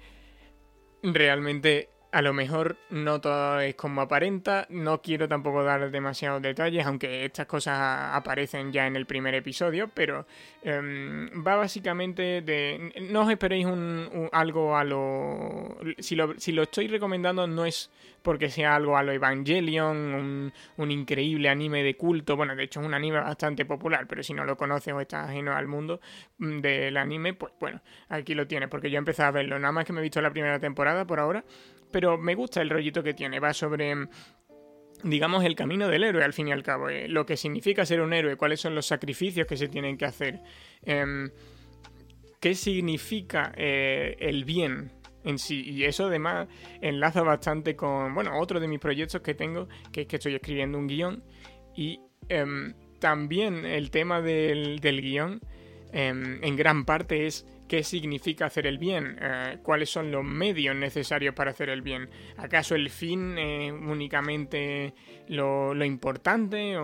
realmente a lo mejor no todo es como aparenta, no quiero tampoco dar demasiados detalles, aunque estas cosas aparecen ya en el primer episodio, pero em, va básicamente de... No os esperéis un, algo a lo... Si, lo... estoy recomendando no es porque sea algo a lo Evangelion, un, un, increíble anime de culto, bueno, de hecho es un anime bastante popular, pero si no lo conoces o estás ajeno al mundo mm, del anime, pues bueno, aquí lo tienes, porque yo empezado a verlo, nada más que me he visto la primera temporada por ahora, pero me gusta el rollito que tiene. Va sobre digamos, el camino del héroe, al fin y al cabo. Eh, lo que significa ser un héroe, cuáles son los sacrificios que se tienen que hacer. Em, ¿Qué significa eh, el bien en sí? Y eso además enlaza bastante con, bueno, otro de mis proyectos que tengo, que es que estoy escribiendo un guion. Y em, también el tema del, del guion, em, en gran parte es qué significa hacer el bien, eh, cuáles son los medios necesarios para hacer el bien. ¿Acaso el fin es únicamente lo, importante?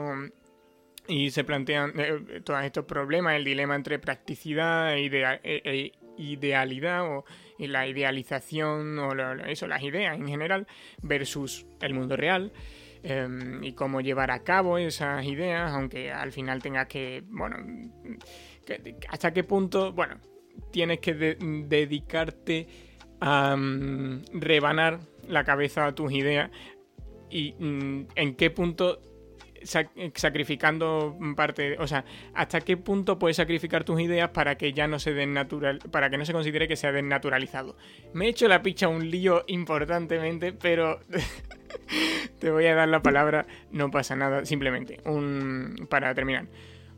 y se plantean eh, todos estos problemas, el dilema entre practicidad e, e idealidad o y la idealización o eso, las ideas en general versus el mundo real. Em, y cómo llevar a cabo esas ideas, aunque al final tengas que, bueno, hasta qué punto, bueno, tienes que dedicarte a mm, rebanar la cabeza a tus ideas y mm, en qué punto sacrificando parte, o sea, hasta qué punto puedes sacrificar tus ideas para que ya no se den natural, para que no se considere que sea desnaturalizado. Me he hecho la picha un lío importantemente, pero te voy a dar la palabra, no pasa nada, simplemente un para terminar,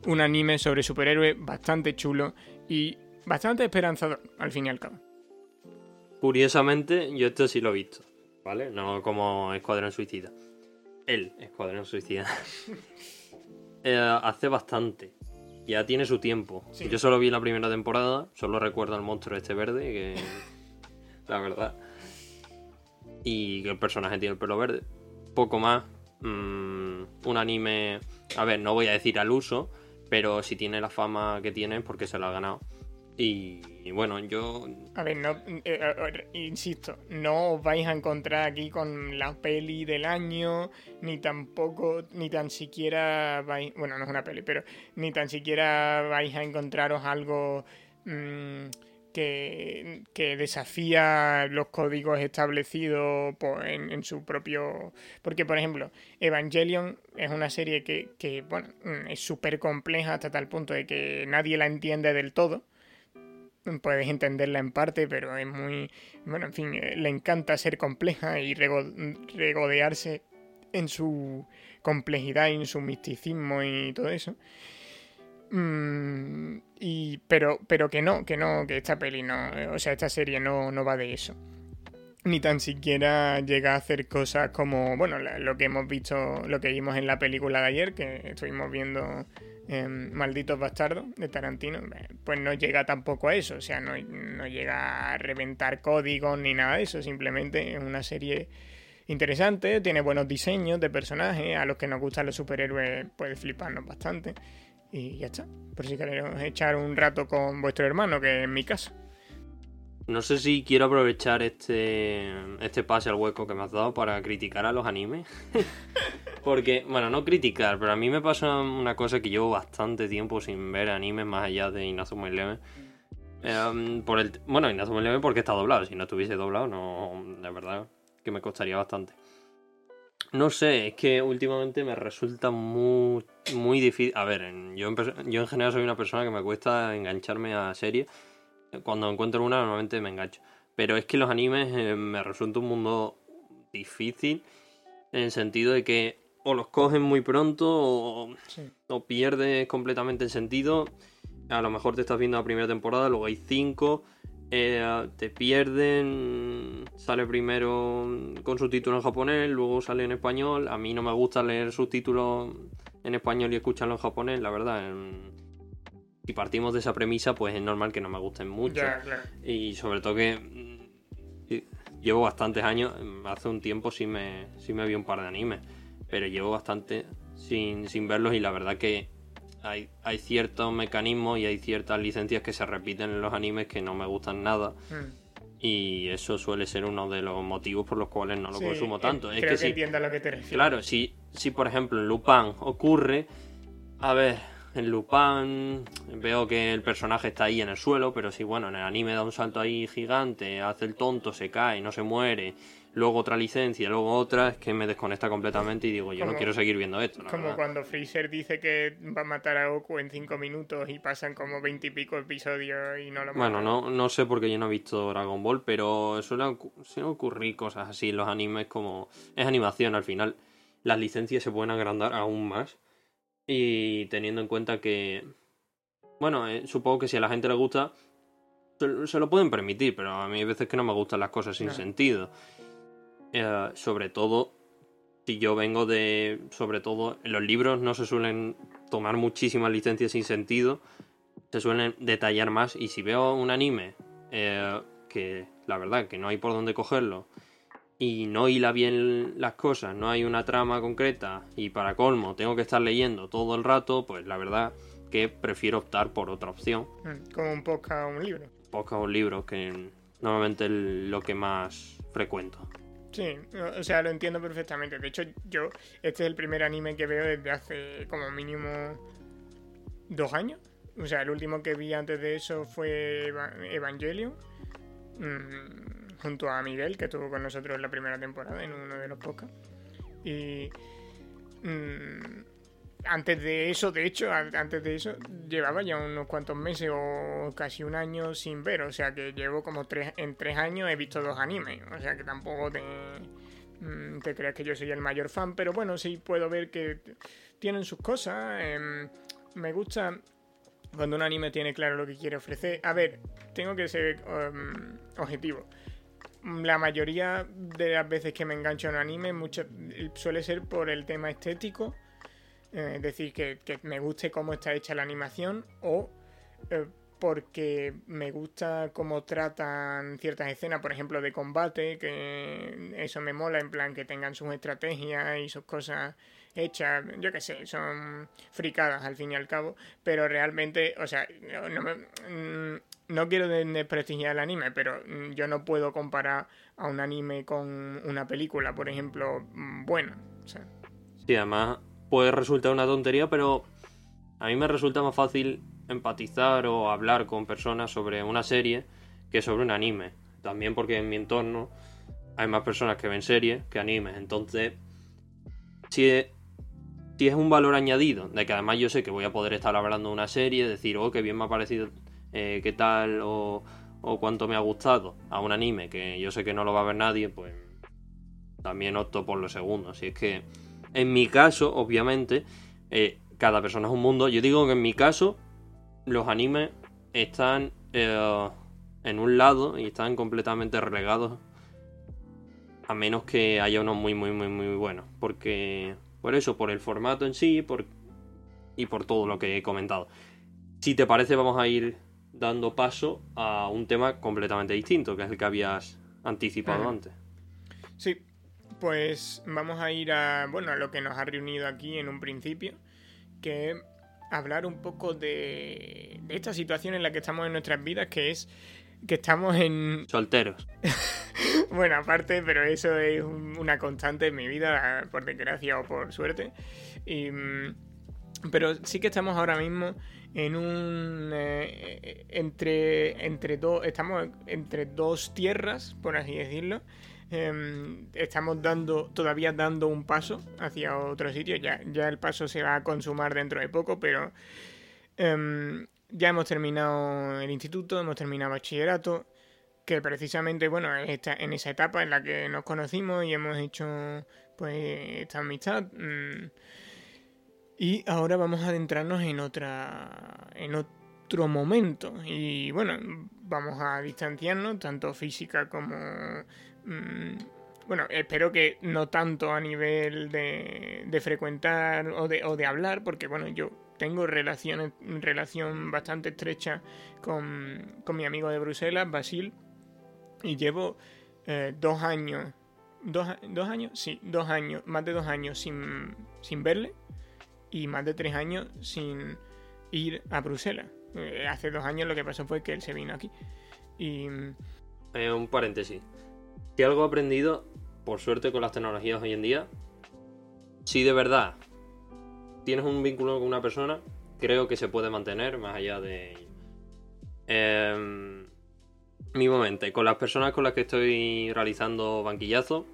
un anime sobre superhéroe bastante chulo y bastante esperanzador, al fin y al cabo. Curiosamente, yo esto sí lo he visto, ¿vale? No como Escuadrón Suicida. El Escuadrón Suicida. Eh, hace bastante. Ya tiene su tiempo. Yo solo vi la primera temporada, solo recuerdo al monstruo este verde, que. la verdad. Y que el personaje tiene el pelo verde. Poco más. Mm, un anime. A ver, no voy a decir al uso, pero si tiene la fama que tiene, porque se lo ha ganado. Y, bueno, yo... A ver, no, eh, insisto, no os vais a encontrar aquí con la peli del año, ni tampoco, ni tan siquiera vais... Bueno, no es una peli, pero ni tan siquiera vais a encontraros algo mm, que, que, desafía los códigos establecidos en, su propio... Porque, por ejemplo, Evangelion es una serie que, que bueno, mm, es súper compleja hasta tal punto de que nadie la entiende del todo puedes entenderla en parte, pero es muy, bueno, en fin, eh, le encanta ser compleja y regodearse en su complejidad y en su misticismo y todo eso. Mm, y, pero, pero que no, que no, que esta peli no, o sea, esta serie no, no va de eso. Ni tan siquiera llega a hacer cosas como, bueno, lo que hemos visto, lo que vimos en la película de ayer, que estuvimos viendo Malditos Bastardos de Tarantino, eh, pues no llega tampoco a eso, o sea, no, llega a reventar códigos ni nada de eso, simplemente es una serie interesante, tiene buenos diseños de personajes, a los que nos gustan los superhéroes puede fliparnos bastante. Y ya está, por si queremos echar un rato con vuestro hermano, que es mi caso. No sé si quiero aprovechar este, este pase al hueco que me has dado para criticar a los animes. Porque, bueno, no criticar, pero a mí me pasa una cosa que llevo bastante tiempo sin ver animes más allá de Inazuma Eleven. Eh, por el, bueno, Inazuma Eleven porque está doblado. Si no estuviese doblado, no, de verdad que me costaría bastante. No sé, es que últimamente me resulta muy, muy difícil. A ver, yo yo en general soy una persona que me cuesta engancharme a series. Cuando encuentro una, normalmente me engancho. Pero es que los animes eh, me resulta un mundo difícil en el sentido de que o los cogen muy pronto o, pierdes completamente el sentido. A lo mejor te estás viendo la primera temporada, luego hay cinco, eh, te pierden, sale primero con subtítulos en japonés, luego sale en español. A mí no me gusta leer subtítulos en español y escucharlo en japonés, la verdad. Si partimos de esa premisa, pues es normal que no me gusten mucho. Y sobre todo que llevo bastantes años, hace un tiempo sí me, sí me vi un par de animes pero llevo bastante sin, verlos y la verdad que hay, hay ciertos mecanismos y hay ciertas licencias que se repiten en los animes que no me gustan nada. Hmm. Y eso suele ser uno de los motivos por los cuales no lo consumo tanto. es que, si, lo que te refieres. Claro, si, si por ejemplo en Lupin ocurre, a ver, en Lupin veo que el personaje está ahí en el suelo, pero si bueno, en el anime da un salto ahí gigante, hace el tonto, se cae, no se muere, luego otra licencia, luego otra, es que me desconecta completamente y digo, yo no quiero seguir viendo esto. como cuando Freezer dice que va a matar a Goku en 5 minutos y pasan como 20 y pico episodios y no lo Bueno, no, no sé porque yo no he visto Dragon Ball, pero suelen, ocurrir cosas así en los animes como... Es animación al final. Las licencias se pueden agrandar aún más y teniendo en cuenta que... Bueno, eh, supongo que si a la gente le gusta, se, lo pueden permitir, pero a mí hay veces que no me gustan las cosas sin sentido. Eh, sobre todo si yo vengo de. Sobre todo, en los libros no se suelen tomar muchísimas licencias sin sentido. Se suelen detallar más. Y si veo un anime eh, que la verdad que no hay por dónde cogerlo. Y no hila bien las cosas, no hay una trama concreta. Y para colmo, tengo que estar leyendo todo el rato. Pues la verdad que prefiero optar por otra opción. Mm, como un podcast o un libro. Podcast o un libro, que normalmente es lo que más frecuento. Sí, o sea, lo entiendo perfectamente. De hecho, yo, este es el primer anime que veo desde hace como mínimo dos años. O sea, el último que vi antes de eso fue Evangelion. Mm, junto a Miguel, que estuvo con nosotros en la primera temporada, en uno de los podcasts. Y. Mm, antes de eso, de hecho, antes de eso, llevaba ya unos cuantos meses o casi un año sin ver. O sea que llevo como tres, en tres años he visto dos animes. O sea que tampoco te, mm, te creas que yo soy el mayor fan, pero bueno, sí puedo ver que tienen sus cosas. Em, me gusta cuando un anime tiene claro lo que quiere ofrecer. A ver, tengo que ser em, objetivo. La mayoría de las veces que me engancho en anime suele ser por el tema estético eh, es decir, que, me guste cómo está hecha la animación o eh, porque me gusta cómo tratan ciertas escenas, por ejemplo, de combate, que eso me mola, en plan que tengan sus estrategias y sus cosas hechas, yo qué sé, son fricadas al fin y al cabo, pero realmente, o sea, no, mm, quiero desprestigiar el anime, pero mm, yo no puedo comparar a un anime con una película, por ejemplo, mm, buena. Sí, además puede resultar una tontería, pero a mí me resulta más fácil empatizar o hablar con personas sobre una serie que sobre un anime. También porque en mi entorno hay más personas que ven series que animes. Entonces, si si es un valor añadido, de que además yo sé que voy a poder estar hablando de una serie, decir, oh, qué bien me ha parecido, eh, qué tal, o, cuánto me ha gustado a un anime, que yo sé que no lo va a ver nadie, pues también opto por lo segundo. Si es que en mi caso, obviamente, eh, cada persona es un mundo. Yo digo que en mi caso, los animes están eh, en un lado y están completamente relegados. A menos que haya unos muy, muy, muy, muy buenos. Porque, por eso, por el formato en sí por, y por todo lo que he comentado. Si te parece, vamos a ir dando paso a un tema completamente distinto, que es el que habías anticipado antes. Sí, pues vamos a ir a, bueno, a lo que nos ha reunido aquí en un principio, que es hablar un poco de, esta situación en la que estamos en nuestras vidas, que es que estamos en... Solteros. bueno, aparte, pero eso es una constante en mi vida, por desgracia o por suerte. pero sí que estamos ahora mismo en un... Eh, entre, entre dos... Estamos entre dos tierras, por así decirlo. Em, estamos dando, todavía dando un paso hacia otro sitio. Ya, ya el paso se va a consumar dentro de poco, pero em, ya hemos terminado el instituto, hemos terminado bachillerato, que precisamente, bueno, está en esa etapa en la que nos conocimos y hemos hecho pues esta amistad. Mm, y ahora vamos a adentrarnos en otra. en otro momento. Y bueno, vamos a distanciarnos, tanto física como Mm, bueno, espero que no tanto a nivel de, de frecuentar o de, o de, hablar, porque bueno, yo tengo relaciones, relación bastante estrecha con, con mi amigo de Bruselas, Basil, y llevo eh, dos años, dos, dos, años, sí, dos años, más de dos años sin, sin verle y más de tres años sin ir a Bruselas. Eh, hace dos años lo que pasó fue que él se vino aquí. Y eh, un paréntesis. Si algo he aprendido, por suerte con las tecnologías hoy en día, si de verdad tienes un vínculo con una persona, creo que se puede mantener más allá de... Eh, momento con las personas con las que estoy realizando banquillazo,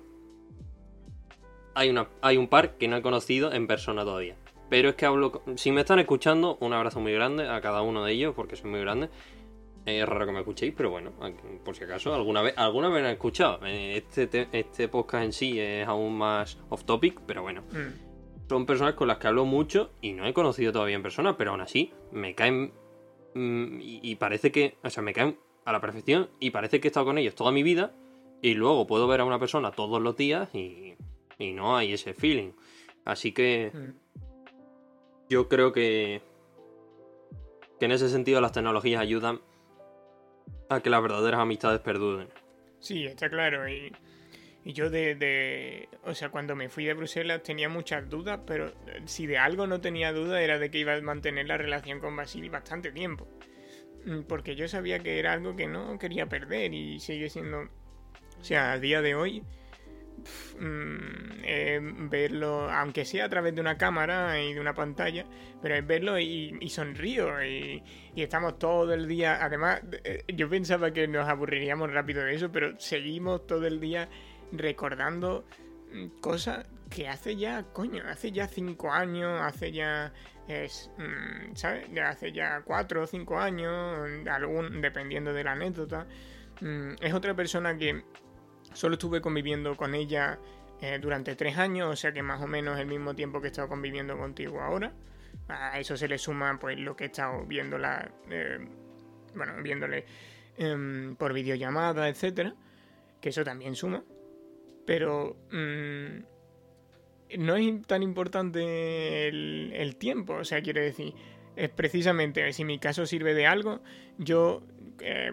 hay, una, hay un par que no he conocido en persona todavía. Pero es que hablo. Si me están escuchando, un abrazo muy grande a cada uno de ellos, porque soy muy grande. Es raro que me escuchéis, pero bueno, por si acaso, alguna vez, alguna vez me han escuchado. Eh, este, este podcast en sí es aún más off topic, pero bueno. Mm. Son personas con las que hablo mucho y no he conocido todavía en persona, pero aún así me caen. Mm, y, parece que. O sea, me caen a la perfección y parece que he estado con ellos toda mi vida. Y luego puedo ver a una persona todos los días y, y no hay ese feeling. Así que. Mm yo creo que, que en ese sentido las tecnologías ayudan a que las verdaderas amistades perduren. Sí, está claro. Y, yo de, O sea, cuando me fui de Bruselas tenía muchas dudas, pero si de algo no tenía duda era de que iba a mantener la relación con Basili bastante tiempo. Mm, porque yo sabía que era algo que no quería perder y sigue siendo... O sea, a día de hoy Mm, eh, verlo, aunque sea a través de una cámara y de una pantalla, pero es verlo y, sonrío y, estamos todo el día. Además, eh, yo pensaba que nos aburriríamos rápido de eso, pero seguimos todo el día recordando mm, cosas que hace ya, coño, hace ya cinco años, hace ya mm, ¿sabes? Hace ya cuatro o cinco años, algún, dependiendo de la anécdota. es otra persona que Solo estuve conviviendo con ella eh, durante tres años, o sea que más o menos el mismo tiempo que he estado conviviendo contigo ahora. A eso se le suma pues lo que he estado viéndola, eh, bueno, viéndole em, por videollamada, etcétera, que eso también suma. Pero mm, no es tan importante el, tiempo, o sea, quiere decir, es precisamente si mi caso sirve de algo, yo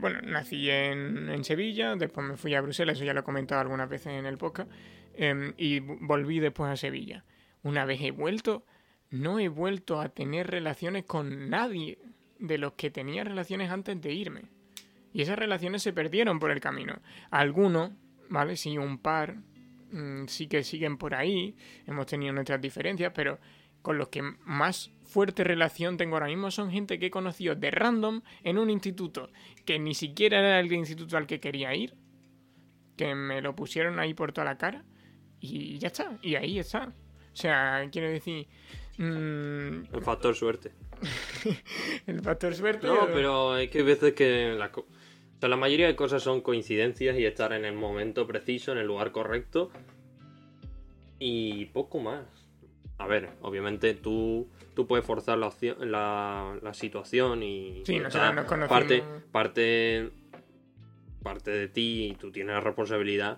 bueno, nací en, Sevilla, después me fui a Bruselas, eso ya lo he comentado algunas veces en el podcast, em, y volví después a Sevilla. Una vez he vuelto, no he vuelto a tener relaciones con nadie de los que tenía relaciones antes de irme. Y esas relaciones se perdieron por el camino. Algunos, ¿vale? Sí, un par, mm, sí que siguen por ahí, hemos tenido nuestras diferencias, pero con los que más fuerte relación tengo ahora mismo son gente que he conocido de random en un instituto, que ni siquiera era el instituto al que quería ir, que me lo pusieron ahí por toda la cara y ya está, y ahí está. O sea, quiero decir... Mm, el factor suerte. el factor suerte. No, pero es que hay veces que la, o sea, la mayoría de cosas son coincidencias y estar en el momento preciso, en el lugar correcto. Y poco más. A ver, obviamente tú, tú puedes forzar la, la, la situación y... Sí, nosotros nos parte, parte, parte de ti y tú tienes la responsabilidad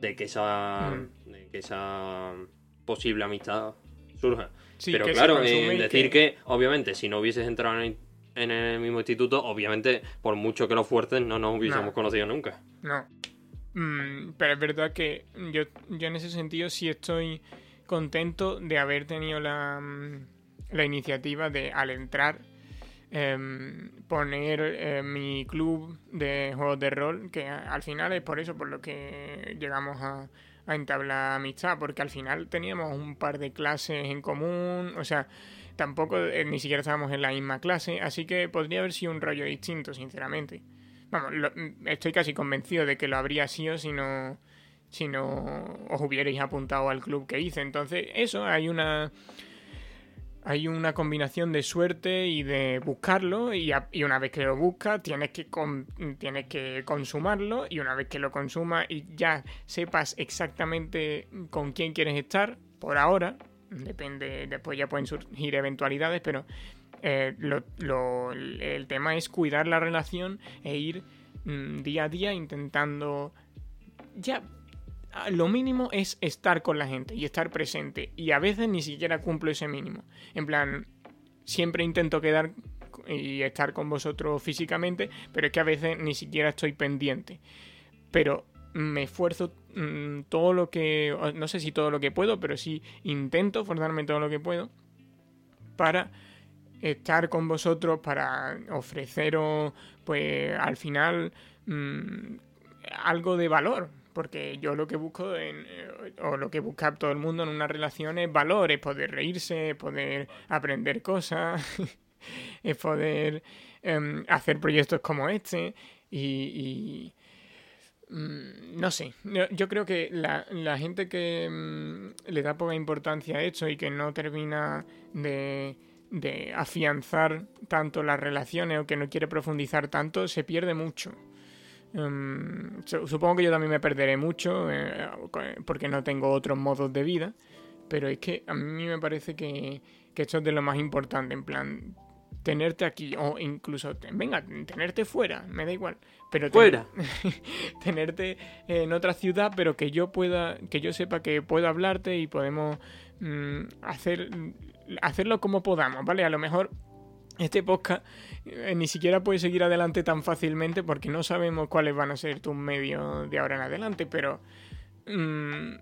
de que esa, mm. de que esa posible amistad surja. Pero claro, decir que... obviamente, si no hubieses entrado en el, mismo instituto, obviamente, por mucho que lo fuerces, no nos hubiésemos conocido nunca. No. Mm, pero es verdad que yo, yo en ese sentido sí estoy contento de haber tenido la, mm, la iniciativa de, al entrar, em, poner eh, mi club de juegos de rol, que al final es por eso por lo que llegamos a, a entablar amistad, porque al final teníamos un par de clases en común, o sea, tampoco eh, ni siquiera estábamos en la misma clase, así que podría haber sido un rollo distinto, sinceramente. Vamos, mm, estoy casi convencido de que lo habría sido si no si no os hubierais apuntado al club que hice. Entonces, eso, hay una. Hay una combinación de suerte y de buscarlo, y, una vez que lo buscas, tienes que, tienes que consumarlo, y una vez que lo consumas y ya sepas exactamente con quién quieres estar, por ahora, depende, después ya pueden surgir eventualidades, pero eh, el tema es cuidar la relación e ir mm, día a día intentando ya lo mínimo es estar con la gente y estar presente. Y a veces ni siquiera cumplo ese mínimo. En plan, siempre intento quedar y estar con vosotros físicamente, pero es que a veces ni siquiera estoy pendiente. Pero me esfuerzo mm, todo lo que, no sé si todo lo que puedo, pero sí intento forzarme todo lo que puedo para estar con vosotros, para ofreceros, pues al final, mm, algo de valor. Porque yo lo que busco, en, o lo que busca todo el mundo en una relación es valor, es poder reírse, es poder aprender cosas, es poder em, hacer proyectos como este. Y, no sé, yo creo que la, gente que mm, le da poca importancia a esto y que no termina de, de afianzar tanto las relaciones o que no quiere profundizar tanto, se pierde mucho. Em, supongo que yo también me perderé mucho eh, porque no tengo otros modos de vida, pero es que a mí me parece que, que esto es de lo más importante, en plan, tenerte aquí o incluso, venga, tenerte fuera, me da igual, pero fuera. tenerte en otra ciudad, pero que yo pueda, que yo sepa que puedo hablarte y podemos mm, hacer, hacerlo como podamos, ¿vale? A lo mejor este podcast eh, ni siquiera puede seguir adelante tan fácilmente porque no sabemos cuáles van a ser tus medios de ahora en adelante, pero mm,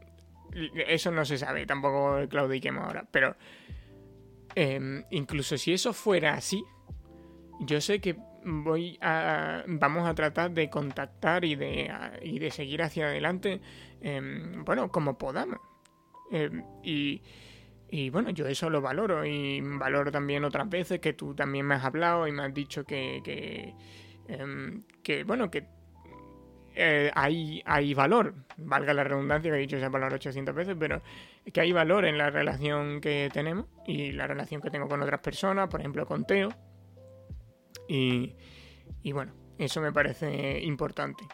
eso no se sabe, tampoco claudiquemos ahora, pero em, incluso si eso fuera así, yo sé que voy a vamos a tratar de contactar y de, y de seguir hacia adelante, em, bueno, como podamos. Em, y y bueno, yo eso lo valoro y valoro también otras veces que tú también me has hablado y me has dicho que, que, bueno, que eh, hay, hay valor, valga la redundancia que he dicho esa palabra 800 veces, pero que hay valor en la relación que tenemos y la relación que tengo con otras personas, por ejemplo con Teo. Y, y bueno, eso me parece importante.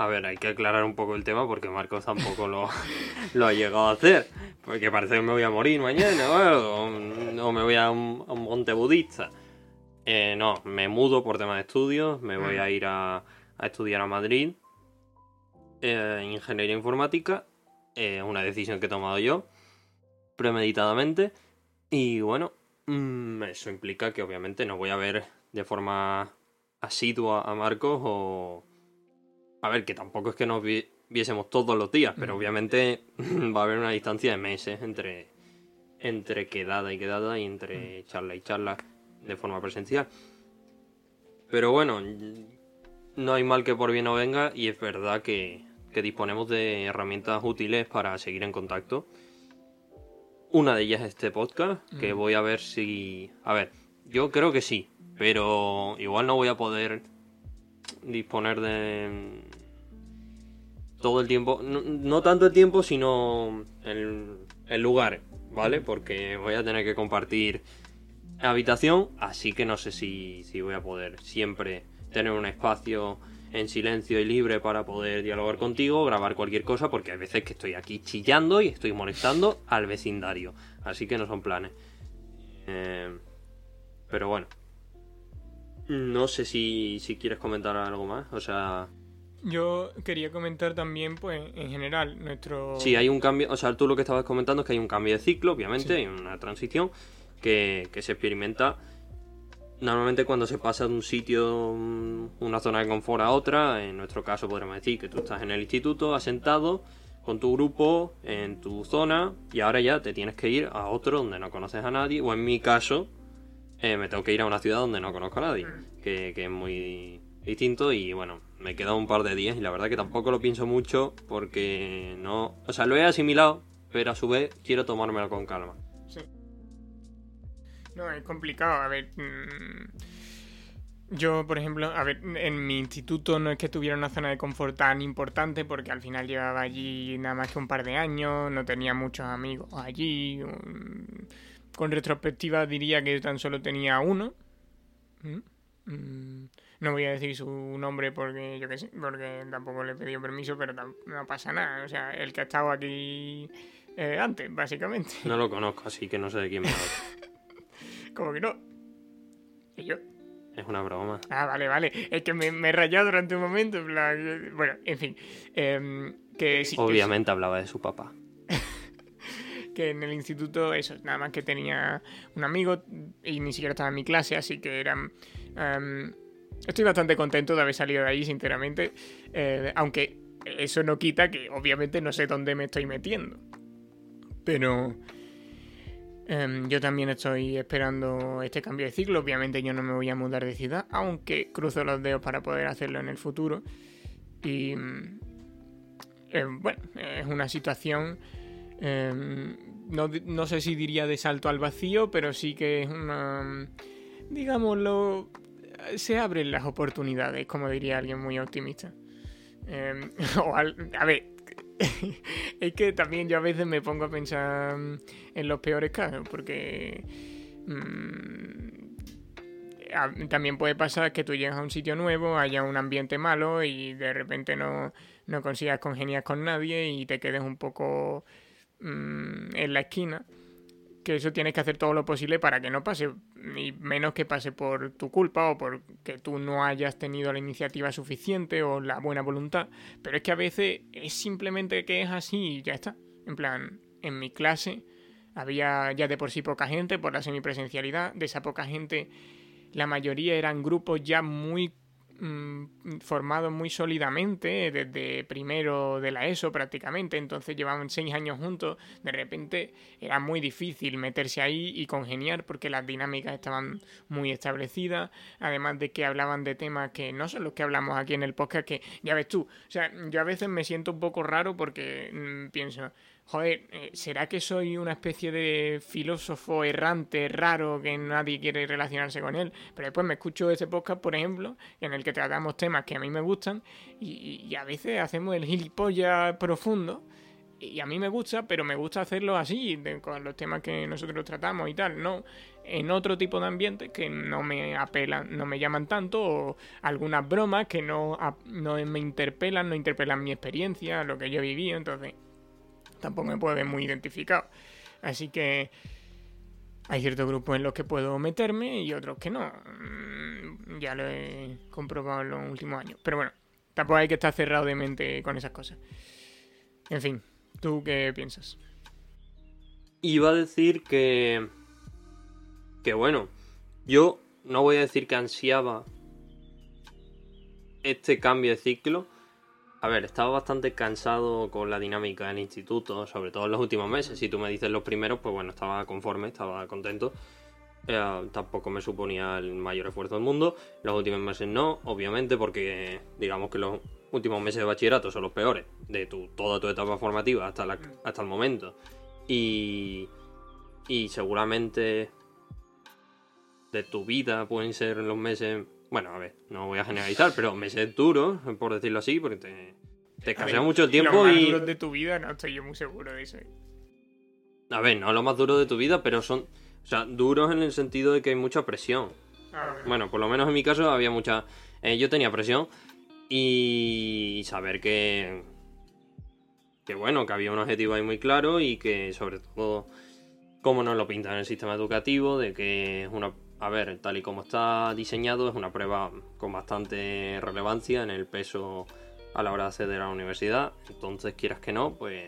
A ver, hay que aclarar un poco el tema porque Marcos tampoco lo, lo ha llegado a hacer. Porque parece que me voy a morir mañana o, o me voy a un, monte budista. Eh, no, me mudo por tema de estudios, me voy mm. a ir a, estudiar a Madrid. Eh, ingeniería informática. Es una decisión que he tomado yo, premeditadamente. Y bueno, mm, eso implica que obviamente no voy a ver de forma asidua a Marcos o a ver, que tampoco es que nos viésemos todos los días, pero obviamente va a haber una distancia de meses entre, entre quedada y quedada y entre charla y charla de forma presencial. Pero bueno, no hay mal que por bien no venga y es verdad que, que disponemos de herramientas útiles para seguir en contacto. Una de ellas es este podcast, que voy a ver si... A ver, yo creo que sí, pero igual no voy a poder disponer de todo el tiempo, no, tanto el tiempo, sino el, el lugar, ¿vale? Porque voy a tener que compartir habitación, así que no sé si, si voy a poder siempre tener un espacio en silencio y libre para poder dialogar contigo, grabar cualquier cosa, porque hay veces que estoy aquí chillando y estoy molestando al vecindario. Así que no son planes. Eh, pero bueno. No sé si, si quieres comentar algo más. O sea, yo quería comentar también, pues, en general, nuestro... Sí, hay un cambio, o sea, tú lo que estabas comentando es que hay un cambio de ciclo, obviamente, hay una transición que, se experimenta normalmente cuando se pasa de un sitio, una zona de confort a otra, en nuestro caso podríamos decir que tú estás en el instituto asentado con tu grupo en tu zona y ahora ya te tienes que ir a otro donde no conoces a nadie, o en mi caso, eh, me tengo que ir a una ciudad donde no conozco a nadie, mm. que, que es muy distinto y bueno, me queda un par de días y la verdad que tampoco lo pienso mucho porque no, o sea, lo he asimilado, pero a su vez quiero tomármelo con calma. No, es complicado, a ver, mm, yo, por ejemplo, a ver, en mi instituto no es que tuviera una zona de confort tan importante porque al final llevaba allí nada más que un par de años, no tenía muchos amigos allí. Con retrospectiva diría que tan solo tenía uno. Mm, no voy a decir su nombre porque yo qué sé, porque tampoco le he pedido permiso, pero no pasa nada. O sea, el que ha estado aquí eh, antes, básicamente. No lo conozco, así que no sé de quién me habla. ¿Cómo que no? ¿Y yo? Es una broma. Ah, vale, vale. Es que me, he rayado durante un momento. Bueno, en fin. Em, que Obviamente hablaba de su papá. que en el instituto, eso, nada más que tenía un amigo y ni siquiera estaba en mi clase, así que eran. Em, Estoy bastante contento de haber salido de ahí, sinceramente. Eh, aunque eso no quita que obviamente no sé dónde me estoy metiendo. Pero em, yo también estoy esperando este cambio de ciclo. Obviamente yo no me voy a mudar de ciudad, aunque cruzo los dedos para poder hacerlo en el futuro. Y eh, bueno, es una situación, em, no, sé si diría de salto al vacío, pero sí que es una, digámoslo, se abren las oportunidades, como diría alguien muy optimista. Em, a ver, es que también yo a veces me pongo a pensar en los peores casos, porque mm, también puede pasar que tú llegas a un sitio nuevo, haya un ambiente malo y de repente no, no consigas congeniar con nadie y te quedes un poco mm, en la esquina. Que eso tienes que hacer todo lo posible para que no pase, y menos que pase por tu culpa o porque tú no hayas tenido la iniciativa suficiente o la buena voluntad. Pero es que a veces es simplemente que es así y ya está. En plan, en mi clase había ya de por sí poca gente por la semipresencialidad. De esa poca gente, la mayoría eran grupos ya muy Mm, formado muy sólidamente desde primero de la ESO prácticamente, entonces llevaban seis años juntos, de repente era muy difícil meterse ahí y congeniar porque las dinámicas estaban muy establecidas, además de que hablaban de temas que no son los que hablamos aquí en el podcast, que ya ves tú, o sea, yo a veces me siento un poco raro porque mm, pienso, joder, eh, ¿será que soy una especie de filósofo errante, raro, que nadie quiere relacionarse con él? Pero después me escucho ese podcast, por ejemplo, en el que tratamos temas que a mí me gustan y, a veces hacemos el gilipollas profundo. Y a mí me gusta, pero me gusta hacerlo así, con los temas que nosotros tratamos y tal, no en otro tipo de ambiente que no me apelan, no me llaman tanto, o algunas bromas que no, no me interpelan, no interpelan mi experiencia, lo que yo vivido, entonces tampoco me puedo ver muy identificado. Así que hay ciertos grupos en los que puedo meterme y otros que no. Mm, ya lo he comprobado en los últimos años. Pero bueno, tampoco hay que estar cerrado de mente con esas cosas. En fin, ¿tú qué piensas? Iba a decir que... Que bueno, yo no voy a decir que ansiaba este cambio de ciclo, a ver, estaba bastante cansado con la dinámica del instituto, sobre todo en los últimos meses. Si tú me dices los primeros, pues bueno, estaba conforme, estaba contento. Eh, tampoco me suponía el mayor esfuerzo del mundo. Los últimos meses no, obviamente, porque digamos que los últimos meses de bachillerato son los peores de tu, toda tu etapa formativa hasta, la, hasta el momento. Y, y seguramente de tu vida pueden ser los meses bueno, a ver, no voy a generalizar, pero meses duros, por decirlo así, porque te, te casea mucho tiempo y. Los duros de tu vida, no estoy yo muy seguro de eso. A ver, no lo más duro de tu vida, pero son. O sea, duros en el sentido de que hay mucha presión. Ah, bueno. por lo menos en mi caso había mucha. Eh, yo tenía presión y saber que. Que bueno, que había un objetivo ahí muy claro y que sobre todo. Cómo nos lo pintan en el sistema educativo, de que es una a ver, tal y como está diseñado, es una prueba con bastante relevancia en el peso a la hora de acceder a la universidad. Entonces, quieras que no, pues,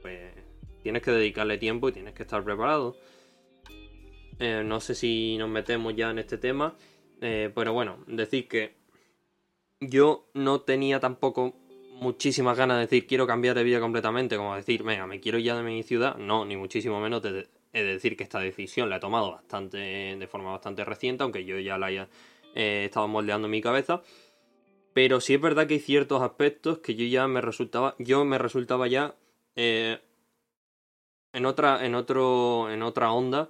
pues tienes que dedicarle tiempo y tienes que estar preparado. Eh, no sé si nos metemos ya en este tema, eh, pero bueno, decir que yo no tenía tampoco muchísimas ganas de decir quiero cambiar de vida completamente, como decir, venga, me quiero ya de mi ciudad. No, ni muchísimo menos de, De decir que esta decisión la he tomado bastante, de forma bastante reciente, aunque yo ya la haya eh, estado moldeando en mi cabeza. Pero sí es verdad que hay ciertos aspectos que yo ya me resultaba, yo me resultaba ya eh, en otra, en otro, en otra onda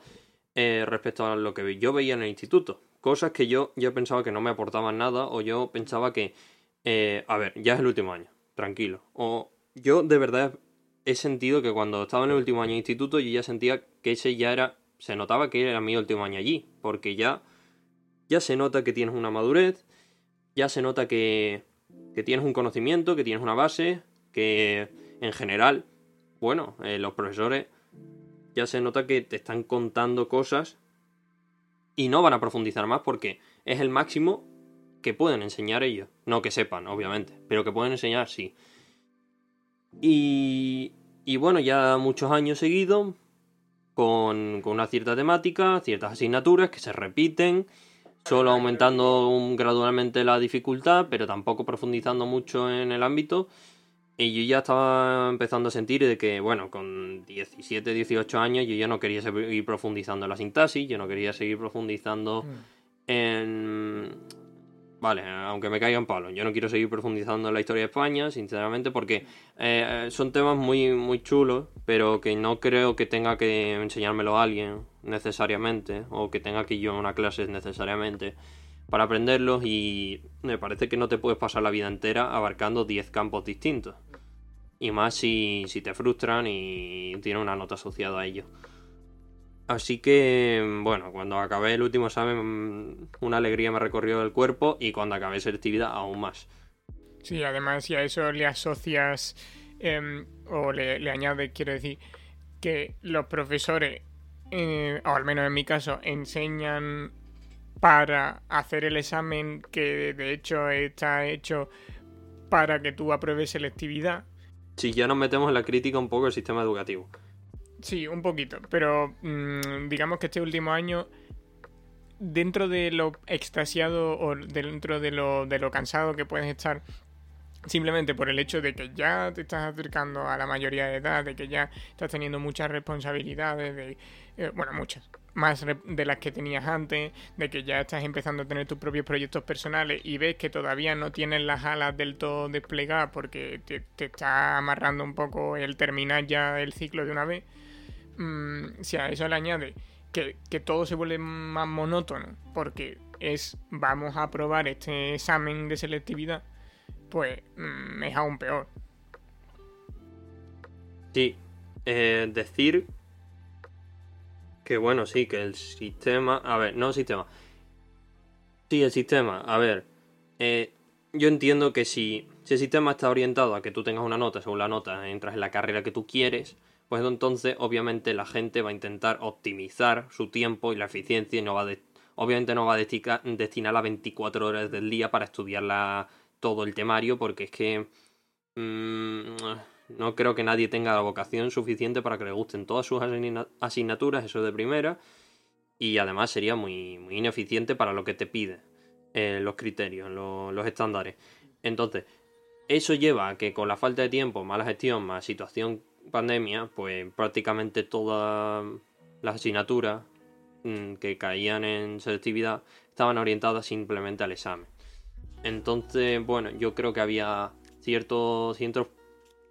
eh, respecto a lo que yo veía en el instituto. Cosas que yo ya pensaba que no me aportaban nada o yo pensaba que, a ver, ya es el último año, tranquilo. O yo de verdad he sentido que cuando estaba en el último año de instituto yo ya sentía que ese ya era, se notaba que era mi último año allí, porque ya, ya se nota que tienes una madurez, ya se nota que, que tienes un conocimiento, que tienes una base, que en general, bueno, eh, los profesores ya se nota que te están contando cosas y no van a profundizar más porque es el máximo que pueden enseñar ellos. No que sepan, obviamente, pero que pueden enseñar, sí. Y, y bueno, ya muchos años seguidos, con, una cierta temática, ciertas asignaturas que se repiten, solo aumentando gradualmente la dificultad, pero tampoco profundizando mucho en el ámbito. Y yo ya estaba empezando a sentir de que, bueno, con 17, 18 años yo ya no quería seguir profundizando en la sintaxis, yo no quería seguir profundizando mm. en, Vale, aunque me caigan palos. Yo no quiero seguir profundizando en la historia de España, sinceramente, porque eh, son temas muy, muy chulos, pero que no creo que tenga que enseñármelo a alguien necesariamente, o que tenga que ir yo a una clase necesariamente para aprenderlos y me parece que no te puedes pasar la vida entera abarcando 10 campos distintos. Y más si, si te frustran y tiene una nota asociada a ello. Así que, bueno, cuando acabé el último examen, una alegría me recorrió el cuerpo y cuando acabé selectividad, aún más. Sí, además, si a eso le asocias em, o le, le, añades, quiero decir, que los profesores, eh, o al menos en mi caso, enseñan para hacer el examen que de hecho está hecho para que tú apruebes selectividad. Sí, ya nos metemos en la crítica un poco del sistema educativo. Sí, un poquito, pero mmm, digamos que este último año, dentro de lo extasiado o dentro de lo, de lo cansado que puedes estar, simplemente por el hecho de que ya te estás acercando a la mayoría de edad, de que ya estás teniendo muchas responsabilidades, de, eh, bueno, muchas, más de las que tenías antes, de que ya estás empezando a tener tus propios proyectos personales y ves que todavía no tienes las alas del todo desplegadas porque te, te está amarrando un poco el terminar ya el ciclo de una vez Mm, si a eso le añade que, todo se vuelve más monótono porque es vamos a aprobar este examen de selectividad, pues mm, es aún peor. Sí, eh, decir que bueno, sí, que el sistema, a ver, no el sistema. Sí, el sistema, a ver, eh, yo entiendo que si, si el sistema está orientado a que tú tengas una nota, según la nota entras en la carrera que tú quieres, pues entonces obviamente la gente va a intentar optimizar su tiempo y la eficiencia y no va obviamente no va a destinar las 24 horas del día para estudiar todo el temario porque es que mm, no creo que nadie tenga la vocación suficiente para que le gusten todas sus asignaturas, eso de primera, y además sería muy, muy ineficiente para lo que te pide eh, los criterios, los estándares. Entonces, eso lleva a que con la falta de tiempo, mala gestión, más situación pandemia, pues prácticamente todas las asignaturas mm, que caían en selectividad estaban orientadas simplemente al examen. Entonces, bueno, yo creo que había ciertos, ciertos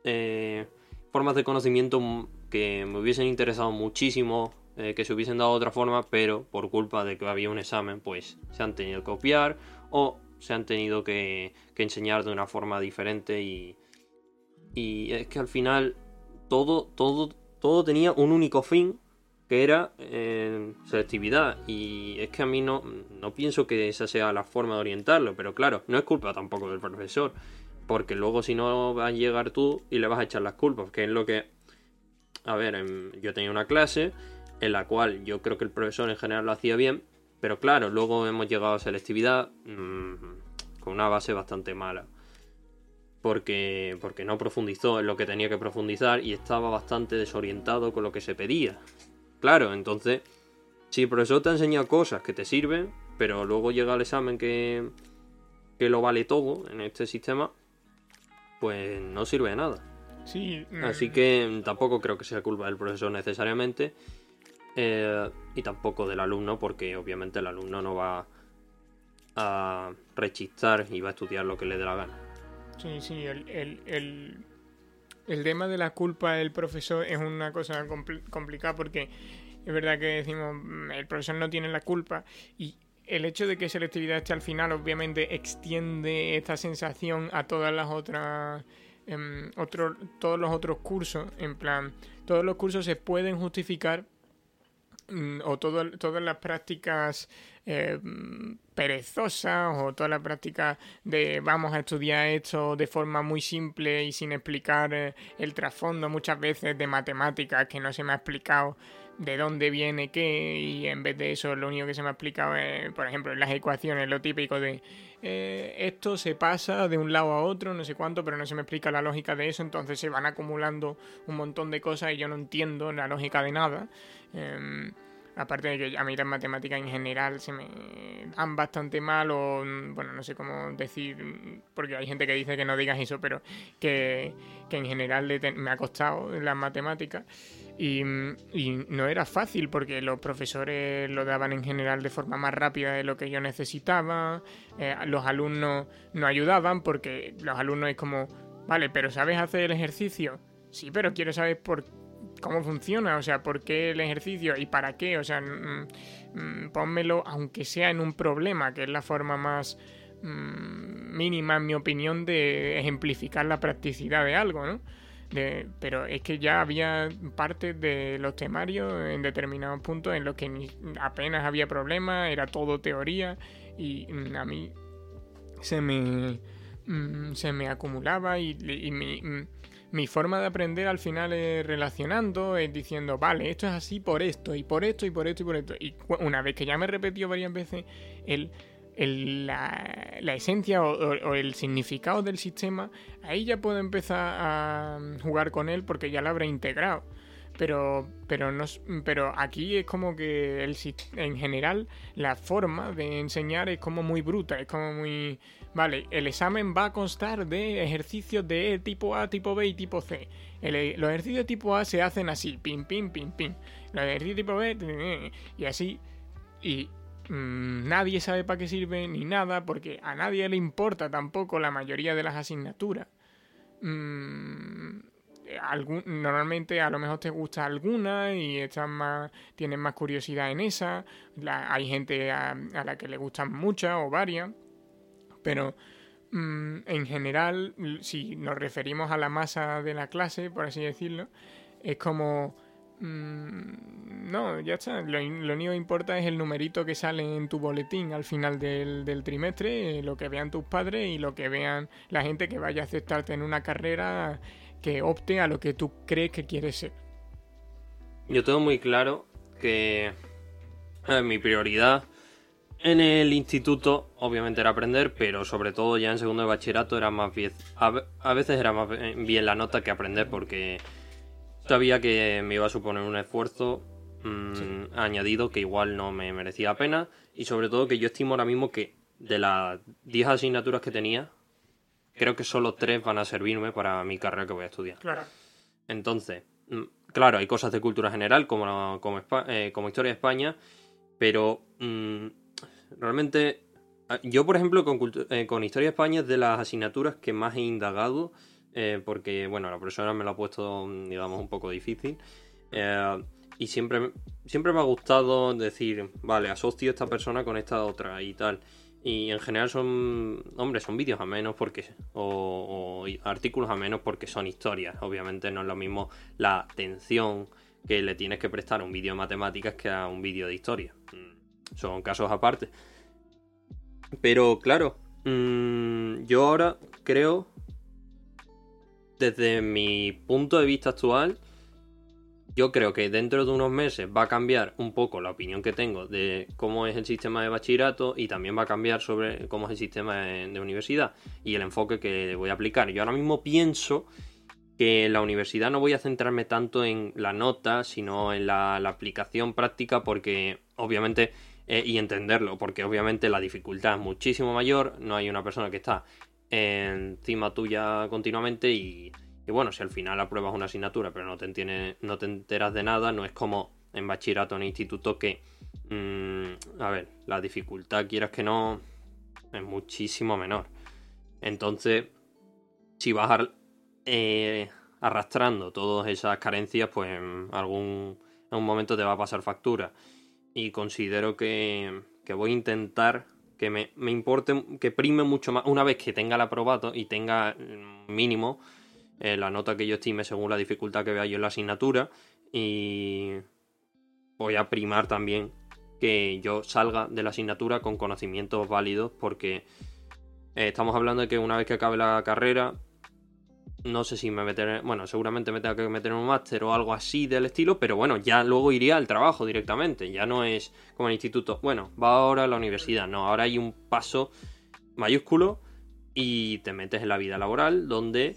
eh, formas de conocimiento que me hubiesen interesado muchísimo eh, que se hubiesen dado de otra forma, pero por culpa de que había un examen, pues se han tenido que copiar o se han tenido que, que enseñar de una forma diferente y, y es que al final todo, todo, todo tenía un único fin, que era eh, selectividad. Y es que a mí no, no pienso que esa sea la forma de orientarlo, pero claro, no es culpa tampoco del profesor, porque luego si no vas a llegar tú y le vas a echar las culpas, que es lo que... A ver, yo tenía una clase en la cual yo creo que el profesor en general lo hacía bien, pero claro, luego hemos llegado a selectividad mmm, con una base bastante mala porque, porque no profundizó en lo que tenía que profundizar y estaba bastante desorientado con lo que se pedía. Claro, entonces, si el profesor te ha enseñado cosas que te sirven, pero luego llega el examen que, que lo vale todo en este sistema, pues no sirve de nada. Sí. Así que tampoco creo que sea culpa del profesor necesariamente. Eh, y tampoco del alumno, porque obviamente el alumno no va a rechistar y va a estudiar lo que le dé la gana. Sí, sí, el, el, tema de la culpa del profesor es una cosa complicada porque es verdad que decimos mm, el profesor no tiene la culpa y el hecho de que selectividad esté al final obviamente extiende esta sensación a todas las otras em, todos los otros cursos. En plan todos los cursos se pueden justificar mm, o todas las prácticas eh, perezosas o toda la práctica de vamos a estudiar esto de forma muy simple y sin explicar eh, el trasfondo muchas veces de matemáticas que no se me ha explicado de dónde viene qué y en vez de eso lo único que se me ha explicado es, por ejemplo, en las ecuaciones, lo típico de eh, esto se pasa de un lado a otro, no sé cuánto, pero no se me explica la lógica de eso, entonces se van acumulando un montón de cosas y yo no entiendo la lógica de nada. Em, aparte de que a mí las matemáticas en general se me dan bastante mal o, bueno, no sé cómo decir, porque hay gente que dice que no digas eso, pero que, en general me ha costado las matemáticas. Y, no era fácil porque los profesores lo daban en general de forma más rápida de lo que yo necesitaba, eh, los alumnos no ayudaban porque los alumnos es como, vale, pero ¿sabes hacer el ejercicio? Sí, pero quiero saber por cómo funciona, o sea, por qué el ejercicio y para qué, o sea, mm, mm, pónmelo aunque sea en un problema, que es la forma más mm, mínima, en mi opinión, de ejemplificar la practicidad de algo, ¿no? pero es que ya había partes de los temarios en determinados puntos en los que apenas había problema, era todo teoría y a mí se me, se me acumulaba y, y mi mi forma de aprender al final es relacionando, es diciendo, vale, esto es así por esto, y por esto, y por esto, y por esto. Y una vez que ya me he repetido varias veces el, la, esencia o, el significado del sistema, ahí ya puedo empezar a jugar con él porque ya lo habré integrado. Pero, pero, no, pero aquí es como que el, en general la forma de enseñar es como muy bruta, es como muy Vale, el examen va a constar de ejercicios de tipo A, tipo B y tipo C. los ejercicios tipo A se hacen así, pim, pim, pim, pim. Los ejercicios tipo B, y así. Y mm, nadie sabe para qué sirve ni nada, porque a nadie le importa tampoco la mayoría de las asignaturas. Mm, normalmente a lo mejor te gusta alguna y estás más, tienes más curiosidad en esa. hay gente a, a la que le gustan muchas o varias. Pero mm, en general, si nos referimos a la masa de la clase, por así decirlo, es como... Mm, no, ya está. Lo, único que importa es el numerito que sale en tu boletín al final del, trimestre, eh, lo que vean tus padres y lo que vean la gente que vaya a aceptarte en una carrera que opte a lo que tú crees que quieres ser. Yo tengo muy claro que mi prioridad en el instituto, obviamente era aprender, pero sobre todo ya en segundo de bachillerato era más bien. A, veces era más bien la nota que aprender, porque sabía que me iba a suponer un esfuerzo mm, añadido que igual no me merecía la pena. Y sobre todo que yo estimo ahora mismo que de las 10 asignaturas que tenía, creo que solo 3 van a servirme para mi carrera que voy a estudiar. Claro. Entonces, mm, claro, hay cosas de cultura general, como, como, eh, como historia de España, pero. Mm, realmente, ah, yo por ejemplo eh, con, Historia de España es de las asignaturas que más he indagado, eh, porque bueno, la profesora me lo ha puesto, digamos, un poco difícil. Eh, y siempre, siempre me ha gustado decir, vale, asocio esta persona con esta otra y tal. Y en general son, hombre, son vídeos a menos porque, o, artículos a menos porque son historias. Obviamente no es lo mismo la atención que le tienes que prestar a un vídeo de matemáticas que a un vídeo de historia. Son casos aparte. Pero claro, mm, yo ahora creo, desde mi punto de vista actual, yo creo que dentro de unos meses va a cambiar un poco la opinión que tengo de cómo es el sistema de bachillerato y también va a cambiar sobre cómo es el sistema de, universidad y el enfoque que voy a aplicar. Yo ahora mismo pienso que en la universidad no voy a centrarme tanto en la nota, sino en la aplicación práctica porque obviamente eh, y entenderlo, porque obviamente la dificultad es muchísimo mayor, no hay una persona que está encima tuya continuamente y, bueno, si al final apruebas una asignatura pero no te, entiende, no te enteras de nada, no es como en bachillerato en instituto que, mm, a ver, la dificultad, quieras que no, es muchísimo menor. Entonces, si vas eh, arrastrando todas esas carencias, pues en algún en un momento te va a pasar factura y considero que, voy a intentar que me, importe, que prime mucho más, una vez que tenga el aprobado y tenga mínimo eh, la nota que yo estime según la dificultad que vea yo en la asignatura y voy a primar también que yo salga de la asignatura con conocimientos válidos porque eh, estamos hablando de que una vez que acabe la carrera no sé si me meteré, bueno, seguramente me tenga que meter en un máster o algo así del estilo, pero bueno, ya luego iría al trabajo directamente, ya no es como el instituto, bueno, va ahora a la universidad, no, ahora hay un paso mayúsculo y te metes en la vida laboral donde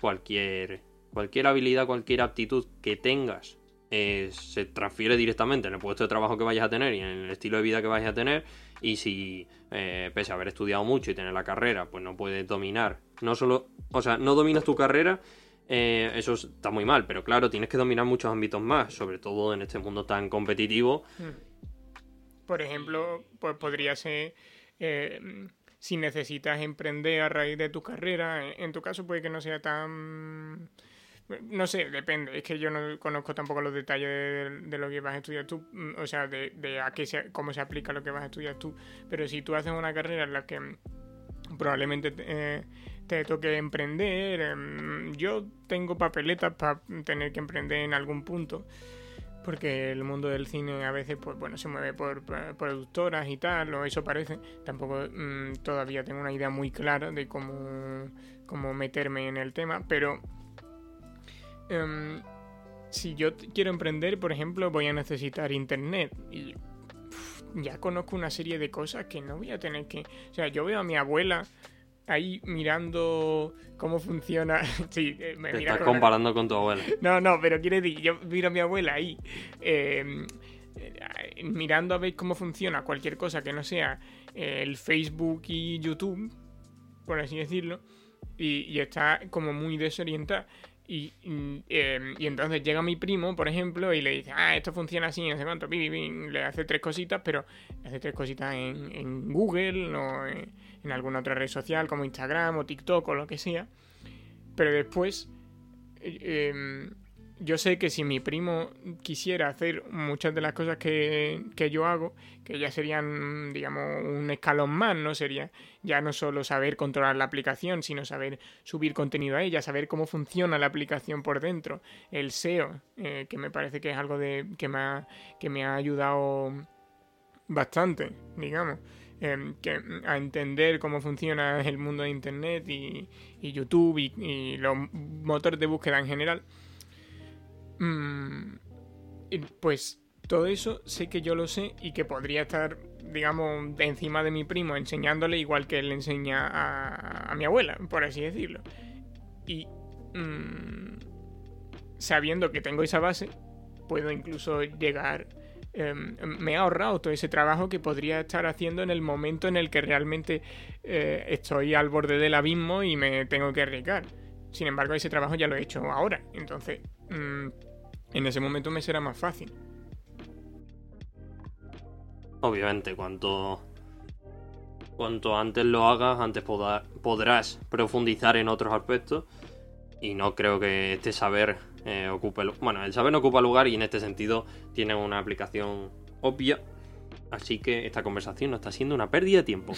cualquier, cualquier habilidad, cualquier aptitud que tengas eh, se transfiere directamente en el puesto de trabajo que vayas a tener y en el estilo de vida que vayas a tener. Y si, eh, pese a haber estudiado mucho y tener la carrera, pues no puedes dominar, no solo, o sea, no dominas tu carrera, eh, eso está muy mal, pero claro, tienes que dominar muchos ámbitos más, sobre todo en este mundo tan competitivo. Hmm. Por ejemplo, pues podría ser si necesitas emprender a raíz de tu carrera. En tu caso puede que no sea tan no sé, depende. Es que yo no conozco tampoco los detalles de, lo que vas a estudiar tú, mm, o sea, de, a qué cómo se aplica lo que vas a estudiar tú. Pero si tú haces una carrera en la que probablemente te, toque emprender, em, yo tengo papeletas para tener que emprender en algún punto. Porque el mundo del cine a veces, pues bueno, se mueve por, productoras y tal, o eso parece. Tampoco mm, todavía tengo una idea muy clara de cómo, cómo meterme en el tema, pero Em, si yo quiero emprender, por ejemplo, voy a necesitar internet. Y ya conozco una serie de cosas que no voy a tener que... O sea, yo veo a mi abuela ahí mirando cómo funciona. sí, eh, me Te estás comparando con tu abuela. No, no, pero quiere decir, yo miro a mi abuela ahí em, eh, mirando a ver cómo funciona cualquier cosa que no sea el Facebook y YouTube, por así decirlo, y, y está como muy desorientada. Y, em, y, entonces llega mi primo, por ejemplo, y le dice, ah, esto funciona así, no sé cuánto, le hace tres cositas, pero hace tres cositas en, en Google o en, en, alguna otra red social como Instagram o TikTok o lo que sea. Pero después eh, em, yo sé que si mi primo quisiera hacer muchas de las cosas que, yo hago, que ya serían, digamos, un escalón más, ¿no? Sería ya no solo saber controlar la aplicación, sino saber subir contenido a ella, saber cómo funciona la aplicación por dentro, el SEO, eh, que me parece que es algo de, que, me ha, que me ha ayudado bastante, digamos. Em, que, a entender cómo funciona el mundo de Internet y, YouTube y los motores de búsqueda en general. Mm, pues todo eso sé que yo lo sé y que podría estar, digamos, encima de mi primo enseñándole igual que él enseña a, mi abuela, por así decirlo. Y mm, sabiendo que tengo esa base, puedo incluso llegar... Em, me he ahorrado todo ese trabajo que podría estar haciendo en el momento en el que realmente eh, estoy al borde del abismo y me tengo que arriesgar. Sin embargo, ese trabajo ya lo he hecho ahora. Entonces, mm, en ese momento me será más fácil. Obviamente, cuanto, cuanto antes lo hagas, antes podrás profundizar en otros aspectos. Y no creo que este saber eh, ocupe... Bueno, el saber no ocupa lugar y en este sentido tiene una aplicación obvia. Así que esta conversación no está siendo una pérdida de tiempo.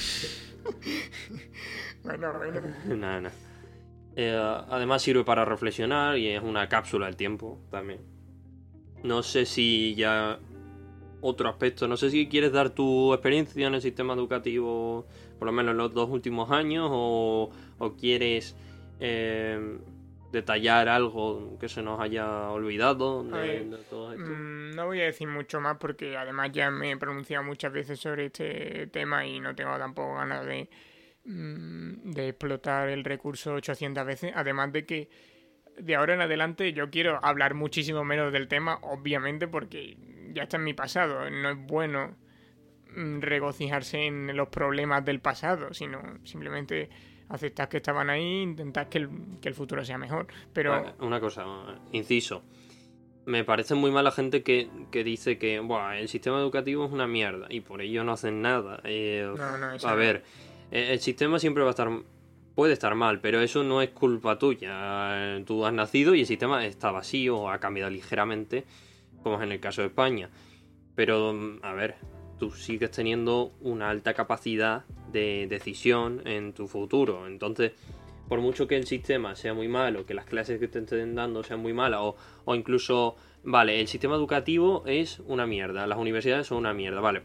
bueno, bueno. nada, nada. Eh, además sirve para reflexionar y es una cápsula del tiempo también. No sé si ya otro aspecto, no sé si quieres dar tu experiencia en el sistema educativo, por lo menos en los dos últimos años, o, quieres eh, detallar algo que se nos haya olvidado de, todo esto. Mm, no voy a decir mucho más porque además ya me he pronunciado muchas veces sobre este tema y no tengo tampoco ganas de Mm, de explotar el recurso 800 veces, además de que de ahora en adelante yo quiero hablar muchísimo menos del tema, obviamente porque ya está en mi pasado, no es bueno mm, regocijarse en los problemas del pasado, sino simplemente aceptar que estaban ahí, intentar que el, futuro sea mejor. Pero... Una cosa, inciso. Me parece muy mala gente que, dice que el sistema educativo es una mierda y por ello no hacen nada. Eh, a ver, eh, el sistema siempre va a estar puede estar mal, pero eso no es culpa tuya. Tú has nacido y el sistema está vacío o ha cambiado ligeramente, como es en el caso de España. Pero, a ver, tú sigues teniendo una alta capacidad de decisión en tu futuro. Entonces, por mucho que el sistema sea muy malo, que las clases que te estén dando sean muy malas, o, o incluso, vale, el sistema educativo es una mierda, las universidades son una mierda, vale,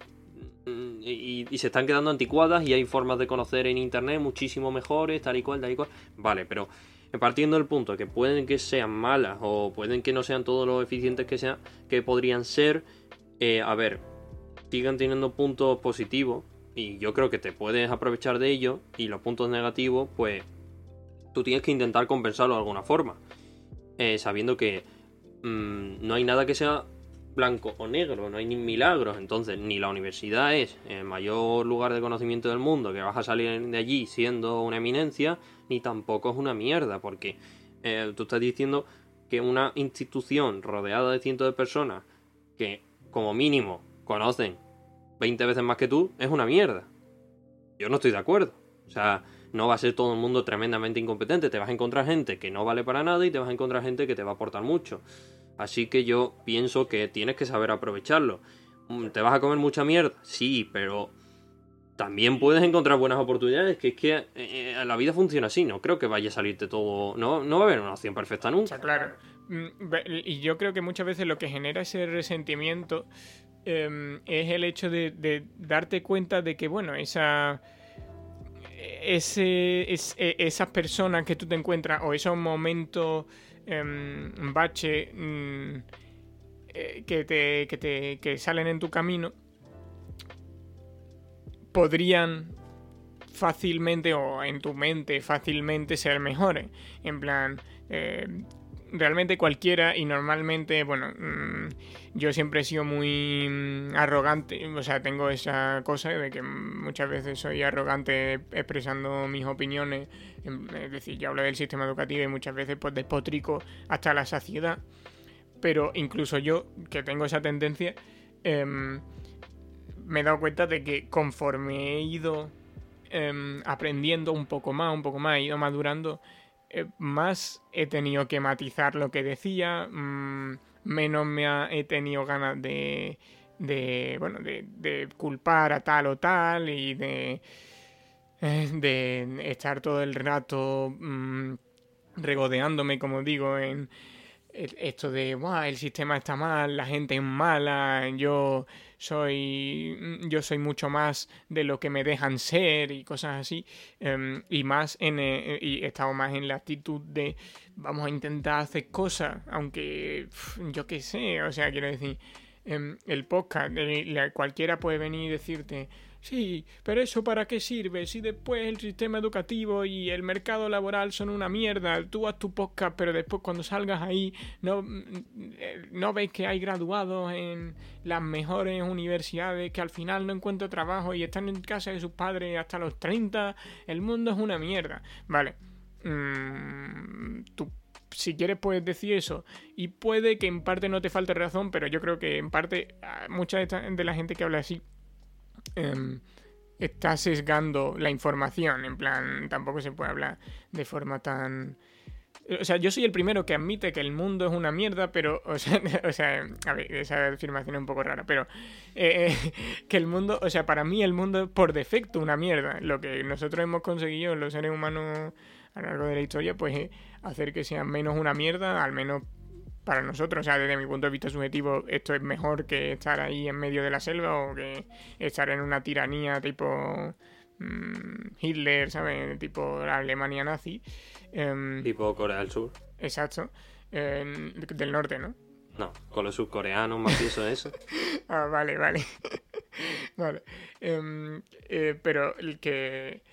Y, se están quedando anticuadas y hay formas de conocer en internet muchísimo mejores, tal y cual, tal y cual. Vale, pero partiendo del punto que pueden que sean malas o pueden que no sean todos los eficientes que sean, que podrían ser, eh, a ver, sigan teniendo puntos positivos y yo creo que te puedes aprovechar de ello y los puntos negativos, pues tú tienes que intentar compensarlo de alguna forma, eh, sabiendo que mm, no hay nada que sea blanco o negro, no hay ni milagros. Entonces, ni la universidad es el mayor lugar de conocimiento del mundo, que vas a salir de allí siendo una eminencia, ni tampoco es una mierda, porque eh, tú estás diciendo que una institución rodeada de cientos de personas que, como mínimo, conocen 20 veces más que tú, es una mierda. Yo no estoy de acuerdo. O sea, no va a ser todo el mundo tremendamente incompetente. Te vas a encontrar gente que no vale para nada y te vas a encontrar gente que te va a aportar mucho. Así que yo pienso que tienes que saber aprovecharlo. Mm, ¿Te vas a comer mucha mierda? Sí, pero también puedes encontrar buenas oportunidades, que es que eh, eh, la vida funciona así, no creo que vaya a salirte todo, no, no va a haber una opción perfecta nunca. claro. Mm, y yo creo que muchas veces lo que genera ese resentimiento em, es el hecho de, darte cuenta de que, bueno, esa... Ese, es, e, esas personas que tú te encuentras o esos momentos Em, bache mm, eh, que, te, que, te, que salen en tu camino podrían fácilmente o en tu mente fácilmente ser mejores. En plan, eh, realmente cualquiera y normalmente, bueno, mm, yo siempre he sido muy mm, arrogante, o sea, tengo esa cosa de que muchas veces soy arrogante expresando mis opiniones, es decir, yo hablo del sistema educativo y muchas veces pues despotrico hasta la saciedad, pero incluso yo, que tengo esa tendencia, em, me he dado cuenta de que conforme he ido em, aprendiendo un poco más, un poco más, he ido madurando, eh, más he tenido que matizar lo que decía, mm, menos me he tenido ganas de, de bueno, de, culpar a tal o tal y de, eh, de estar todo el rato mm, regodeándome, como digo, en esto de, el sistema está mal, la gente es mala, yo soy mm, yo soy mucho más de lo que me dejan ser y cosas así em, y más en eh, y he estado más en la actitud de vamos a intentar hacer cosas aunque yo qué sé o sea quiero decir em, el podcast cualquiera puede venir y decirte Sí, pero eso para qué sirve si después el sistema educativo y el mercado laboral son una mierda. Tú haz tu podcast, pero después cuando salgas ahí no, no ves que hay graduados en las mejores universidades que al final no encuentran trabajo y están en casa de sus padres hasta los 30. El mundo es una mierda. Vale. Mm, tú si quieres puedes decir eso y puede que en parte no te falte razón, pero yo creo que en parte ah, mucha de la gente que habla así Em, está sesgando la información. En plan, tampoco se puede hablar de forma tan. O sea, yo soy el primero que admite que el mundo es una mierda, pero, o sea, o sea a ver, esa afirmación es un poco rara, pero eh, eh, que el mundo, o sea, para mí el mundo es por defecto una mierda. Lo que nosotros hemos conseguido, los seres humanos a lo largo de la historia, pues es hacer que sea menos una mierda, al menos para nosotros, o sea, desde mi punto de vista subjetivo, esto es mejor que estar ahí en medio de la selva o que estar en una tiranía tipo mm, Hitler, ¿sabes? Tipo la Alemania nazi. Em, tipo Corea del Sur. Exacto. del norte, ¿no? No, con los surcoreanos, mafioso eso. ah, vale, vale. vale. Em, eh, pero el que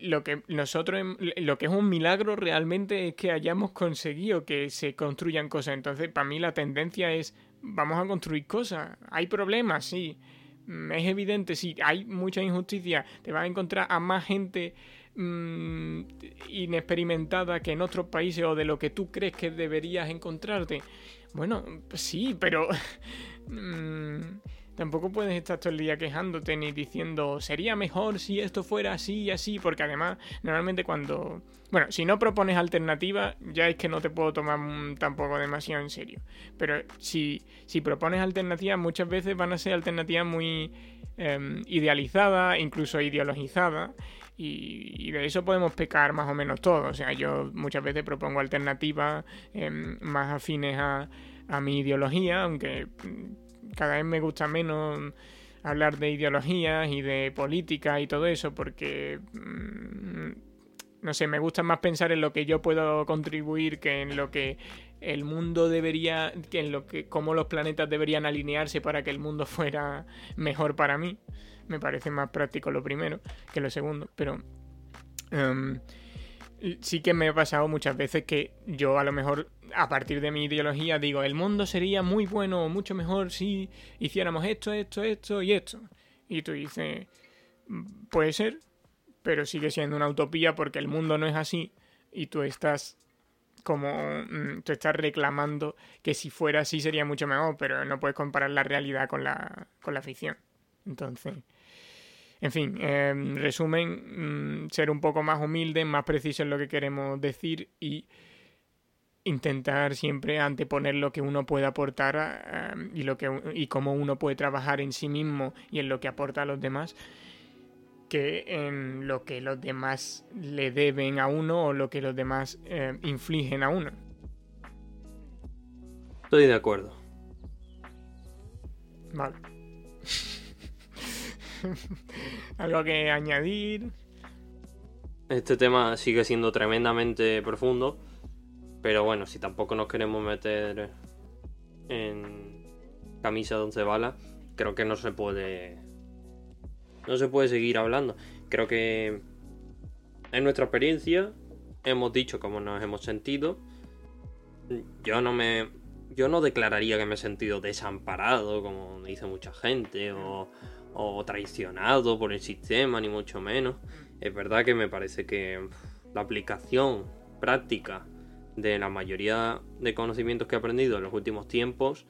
lo que nosotros lo que es un milagro realmente es que hayamos conseguido que se construyan cosas. Entonces para mí la tendencia es vamos a construir cosas. Hay problemas sí. Mm, es evidente sí. Hay mucha injusticia te vas a encontrar a más gente mm, inexperimentada que en otros países o de lo que tú crees que deberías encontrarte. Bueno sí pero mm, Tampoco puedes estar todo el día quejándote ni diciendo sería mejor si esto fuera así y así, porque además normalmente cuando... Bueno, si no propones alternativas ya es que no te puedo tomar tampoco demasiado en serio. Pero si, si propones alternativas muchas veces van a ser alternativas muy em, idealizadas, incluso ideologizadas. Y, de eso podemos pecar más o menos todos. O sea, yo muchas veces propongo alternativas em, más afines a, a mi ideología, aunque cada vez me gusta menos hablar de ideologías y de política y todo eso porque mm, no sé, me gusta más pensar en lo que yo puedo contribuir que en lo que el mundo debería, que en lo que cómo los planetas deberían alinearse para que el mundo fuera mejor para mí. Me parece más práctico lo primero que lo segundo, pero em, sí que me ha pasado muchas veces que yo a lo mejor a partir de mi ideología digo, el mundo sería muy bueno, mucho mejor si hiciéramos esto, esto, esto y esto. Y tú dices, mm, puede ser, pero sigue siendo una utopía porque el mundo no es así y tú estás como mm, tú estás reclamando que si fuera así sería mucho mejor, pero no puedes comparar la realidad con la, con la ficción. Entonces, en fin, en resumen, mm, ser un poco más humilde, más preciso en lo que queremos decir y intentar siempre anteponer lo que uno puede aportar y, lo que, y cómo uno puede trabajar en sí mismo y en lo que aporta a los demás que en lo que los demás le deben a uno o lo que los demás eh, infligen a uno. Estoy de acuerdo. Vale. ¿Algo que añadir? Este tema sigue siendo tremendamente profundo, pero bueno, si tampoco nos queremos meter en camisa de once balas, creo que no se puede no se puede seguir hablando. Creo que en nuestra experiencia hemos dicho cómo nos hemos sentido. Yo no me. Yo no declararía que me he sentido desamparado, como dice mucha gente, o traicionado por el sistema, ni mucho menos. Es verdad que me parece que la aplicación práctica de la mayoría de conocimientos que he aprendido en los últimos tiempos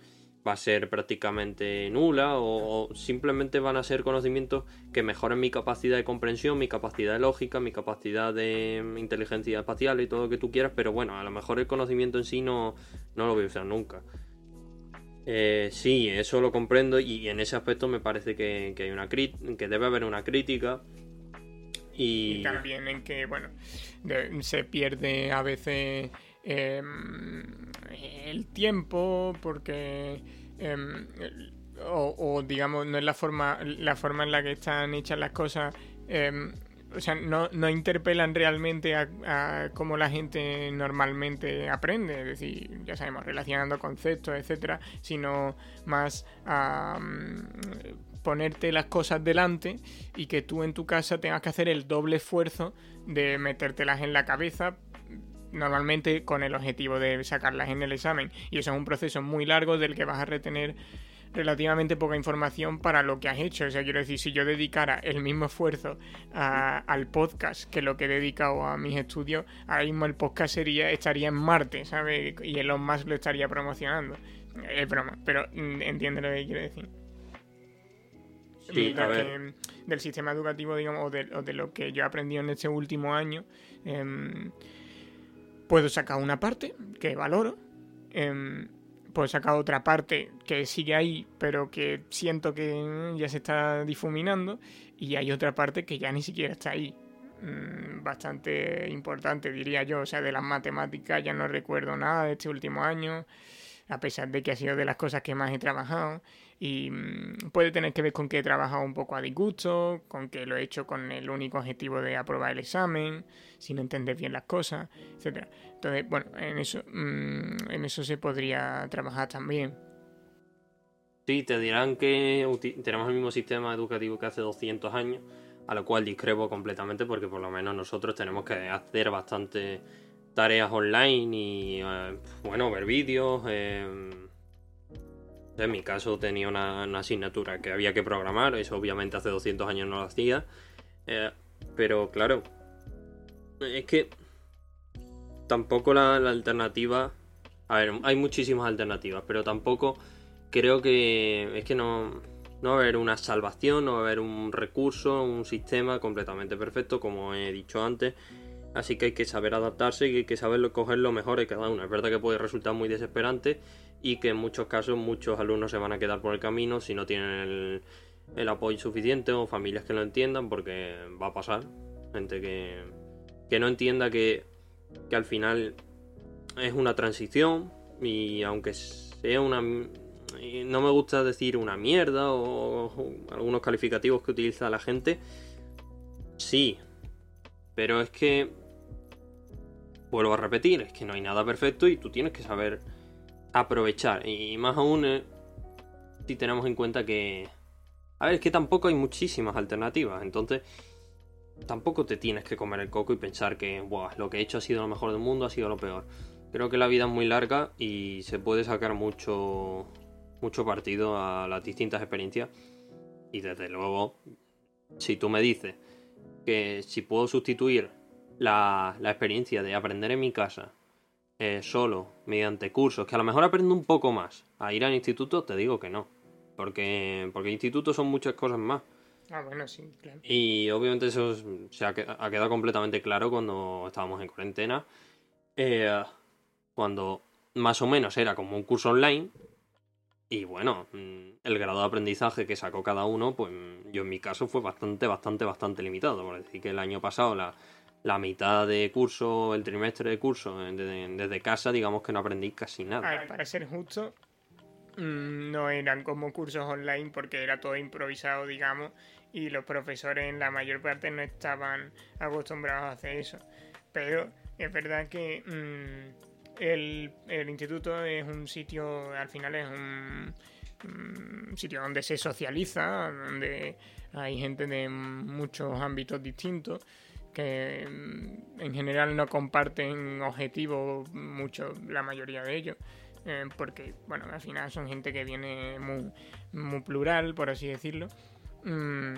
va a ser prácticamente nula o, simplemente van a ser conocimientos que mejoren mi capacidad de comprensión, mi capacidad de lógica, mi capacidad de inteligencia espacial y todo lo que tú quieras, pero bueno, a lo mejor el conocimiento en sí no, no lo voy a usar nunca. Eh, sí, eso lo comprendo y en ese aspecto me parece que, hay una que debe haber una crítica. Y... también en que, bueno, se pierde a veces Em, el tiempo, porque... Em, o, digamos, no es la forma, la forma en la que están hechas las cosas. O sea, no, no, interpelan realmente a, cómo la gente normalmente aprende, es decir, ya sabemos, relacionando conceptos, etcétera, sino más a ponerte las cosas delante y que tú en tu casa tengas que hacer el doble esfuerzo de metértelas en la cabeza normalmente con el objetivo de sacarlas en el examen. Y eso es un proceso muy largo del que vas a retener relativamente poca información para lo que has hecho. O sea, quiero decir, si yo dedicara el mismo esfuerzo al podcast que lo que he dedicado a mis estudios, ahora mismo el podcast sería, estaría en Marte, ¿sabes? Y Elon Musk lo estaría promocionando. Es broma, pero entiende lo que quiero decir. Sí, a ver. del sistema educativo, digamos, o de, o de, lo que yo he aprendido en este último año. Eh, Puedo sacar una parte que valoro. Em, puedo sacar otra parte que sigue ahí, pero que siento que ya se está difuminando. Y hay otra parte que ya ni siquiera está ahí. Mm, bastante importante, diría yo. O sea, de las matemáticas ya no recuerdo nada de este último año. A pesar de que ha sido de las cosas que más he trabajado. Y mm, puede tener que ver con que he trabajado un poco a disgusto, con que lo he hecho con el único objetivo de aprobar el examen, sin entender bien las cosas, etc. Entonces, bueno, en eso, mm, en eso se podría trabajar también. Sí, te dirán que tenemos el mismo sistema educativo que hace 200 años, a lo cual discrepo completamente porque por lo menos nosotros tenemos que hacer bastante tareas online y, eh, bueno, ver vídeos. Eh, en mi caso tenía una, asignatura que había que programar, eso obviamente hace 200 años no lo hacía. Eh, pero claro, es que tampoco la, alternativa... A ver, hay muchísimas alternativas, pero tampoco creo que es que no, no va a haber una salvación, no va a haber un recurso, un sistema completamente perfecto, como he dicho antes. Así que hay que saber adaptarse y hay que saber coger lo mejor de cada uno. Es verdad que puede resultar muy desesperante y que en muchos casos muchos alumnos se van a quedar por el camino si no tienen el, apoyo suficiente o familias que lo entiendan porque va a pasar. Gente que, no entienda que, al final es una transición y aunque sea una... No me gusta decir una mierda o algunos calificativos que utiliza la gente. Sí, pero es que vuelvo a repetir, es que no hay nada perfecto y tú tienes que saber aprovechar. Y más aún eh, si tenemos en cuenta que... A ver, es que tampoco hay muchísimas alternativas. Entonces, tampoco te tienes que comer el coco y pensar que Buah, lo que he hecho ha sido lo mejor del mundo, ha sido lo peor. Creo que la vida es muy larga y se puede sacar mucho, mucho partido a las distintas experiencias. Y desde luego, si tú me dices que si puedo sustituir la, la experiencia de aprender en mi casa eh, solo, mediante cursos, que a lo mejor aprendo un poco más a ir al instituto, te digo que no. Porque, porque institutos son muchas cosas más. Ah, bueno, sí, claro. Y obviamente eso se ha, ha, quedado completamente claro cuando estábamos en cuarentena. Eh, cuando más o menos era como un curso online. Y bueno, mm, el grado de aprendizaje que sacó cada uno, pues yo en mi caso fue bastante, bastante, bastante limitado. Por decir que el año pasado la, la mitad de curso, el trimestre de curso desde, desde casa, digamos que no aprendí casi nada. Para ser justo, mm, no eran como cursos online porque era todo improvisado, digamos, y los profesores en la mayor parte no estaban acostumbrados a hacer eso. Pero es verdad que mmm, el, el, instituto es un sitio, al final es un, un, sitio donde se socializa, donde hay gente de muchos ámbitos distintos que mm, en general no comparten objetivos mucho, la mayoría de ellos. Eh, porque, bueno, al final son gente que viene muy, muy plural, por así decirlo. Mm,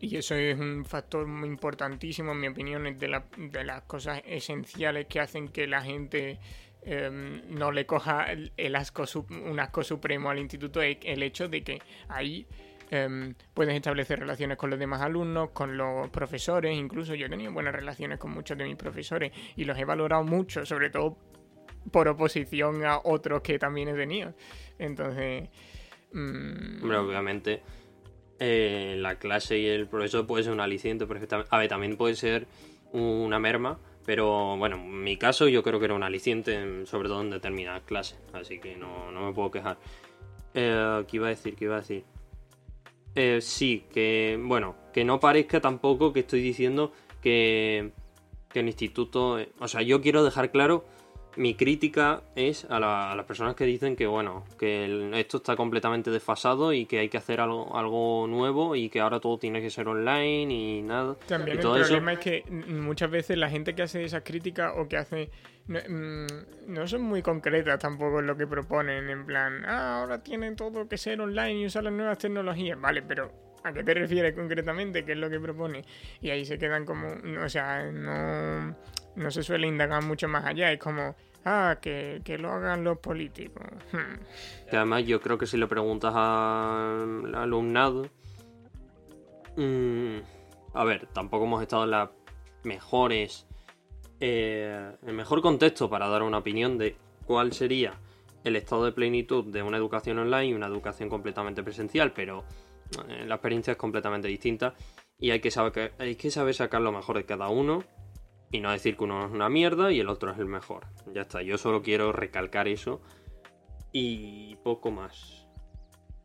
y eso es un factor muy importantísimo, en mi opinión, es de, la, de las cosas esenciales que hacen que la gente eh, no le coja el, asco, un asco supremo al instituto, el hecho de que ahí eh, puedes establecer relaciones con los demás alumnos, con los profesores, incluso yo he tenido buenas relaciones con muchos de mis profesores y los he valorado mucho, sobre todo por oposición a otros que también he tenido. Entonces... Hombre, obviamente eh, la clase y el profesor puede ser un aliciente perfectamente. A ver, también puede ser una merma, pero bueno, en mi caso yo creo que era un aliciente, sobre todo en determinadas clases, así que no, no me puedo quejar. Eh, ¿Qué iba a decir? ¿Qué iba a decir? Eh, sí, que bueno, que no parezca tampoco que estoy diciendo que, que el instituto... O sea, yo quiero dejar claro mi crítica es a, la, a, las personas que dicen que bueno, que el, esto está completamente desfasado y que hay que hacer algo, algo nuevo y que ahora todo tiene que ser online y nada. También y el problema eso... es que muchas veces la gente que hace esas críticas o que hace no, no, son muy concretas tampoco lo que proponen, en plan, ah, ahora tienen todo que ser online y usar las nuevas tecnologías, vale, pero ¿a qué te refieres concretamente? ¿Qué es lo que propone? Y ahí se quedan como, o sea, no no se suele indagar mucho más allá. Es como, ah, que, que lo hagan los políticos. Y además yo creo que si le preguntas al alumnado... Mmm, a ver, tampoco hemos estado en las mejores... Eh, el mejor contexto para dar una opinión de cuál sería el estado de plenitud de una educación online y una educación completamente presencial, pero eh, la experiencia es completamente distinta y hay que saber hay que saber sacar lo mejor de cada uno y no decir que uno es una mierda y el otro es el mejor. Ya está, yo solo quiero recalcar eso y poco más.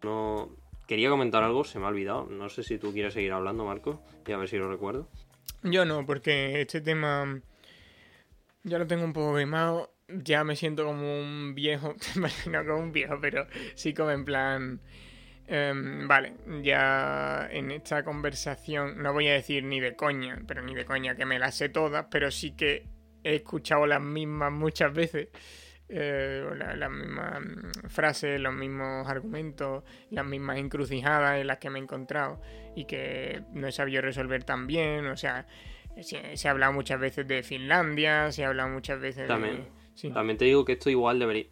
No quería comentar algo, se me ha olvidado. No sé si tú quieres seguir hablando, Marco, y a ver si lo recuerdo. Yo no, porque este tema ya lo tengo un poco quemado. Ya me siento como un viejo, no como un viejo, pero sí como en plan Um, vale, ya en esta conversación no voy a decir ni de coña, pero ni de coña que me las sé todas, pero sí que he escuchado las mismas muchas veces, eh, las la mismas mm, frases, los mismos argumentos, las mismas encrucijadas en las que me he encontrado y que no he sabido resolver tan bien, o sea, se, se ha hablado muchas veces de Finlandia, se ha hablado muchas veces también, de... Sí. También te digo que esto igual debería,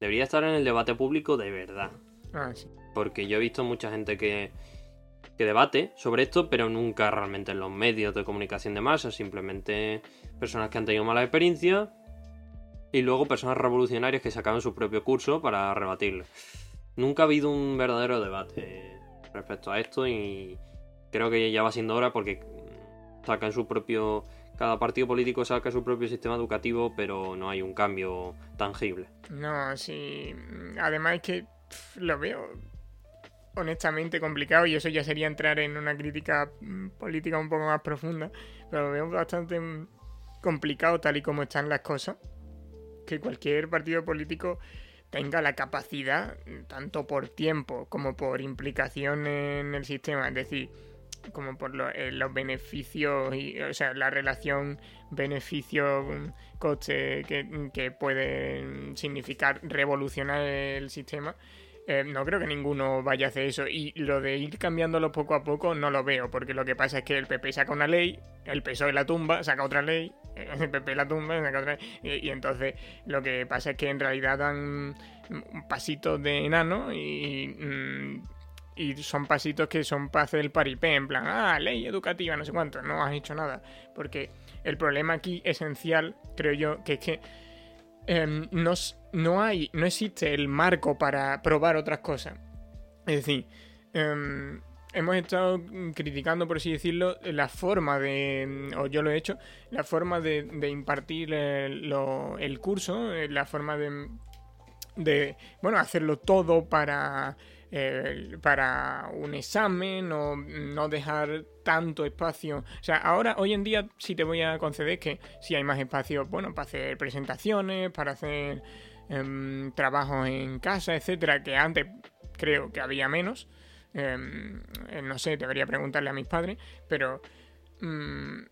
debería estar en el debate público de verdad. Ah, sí. Porque yo he visto mucha gente que, que debate sobre esto, pero nunca realmente en los medios de comunicación de masa, simplemente personas que han tenido mala experiencia y luego personas revolucionarias que sacaban su propio curso para rebatirlo. Nunca ha habido un verdadero debate respecto a esto y creo que ya va siendo hora porque sacan su propio cada partido político saca su propio sistema educativo, pero no hay un cambio tangible. No, sí. Además que lo veo honestamente complicado y eso ya sería entrar en una crítica mm, política un poco más profunda, pero lo veo bastante mm, complicado tal y como están las cosas, que cualquier partido político tenga la capacidad, tanto por tiempo como por implicación en el sistema, es decir, como por eh, los beneficios, y, o sea, la relación beneficio-coste que, que puede significar revolucionar el sistema. Eh, no creo que ninguno vaya a hacer eso. Y lo de ir cambiándolo poco a poco no lo veo, porque lo que pasa es que el PP saca una ley, el PSOE la tumba, saca otra ley, el PP la tumba, saca otra ley. Y, entonces lo que pasa es que en realidad dan pasitos de enano y, mm, y son pasitos que son para hacer el paripé, en plan, ah, ley educativa, no sé cuánto, no has hecho nada. Porque el problema aquí esencial, creo yo, que es que Em, no, hay, no existe el marco para probar otras cosas. Es decir, em, hemos estado criticando, por así decirlo, la forma de, o yo lo he hecho, la forma de, impartir el, el, curso, eh, la forma de, bueno, hacerlo todo para eh, para un examen o no dejar tanto espacio. O sea, ahora, hoy en día, sí te voy a conceder que si hay más espacio, bueno, para hacer presentaciones, para hacer em, trabajos en casa, etcétera, que antes creo que había menos. Em, eh, no sé, debería preguntarle a mis padres, pero. Mm,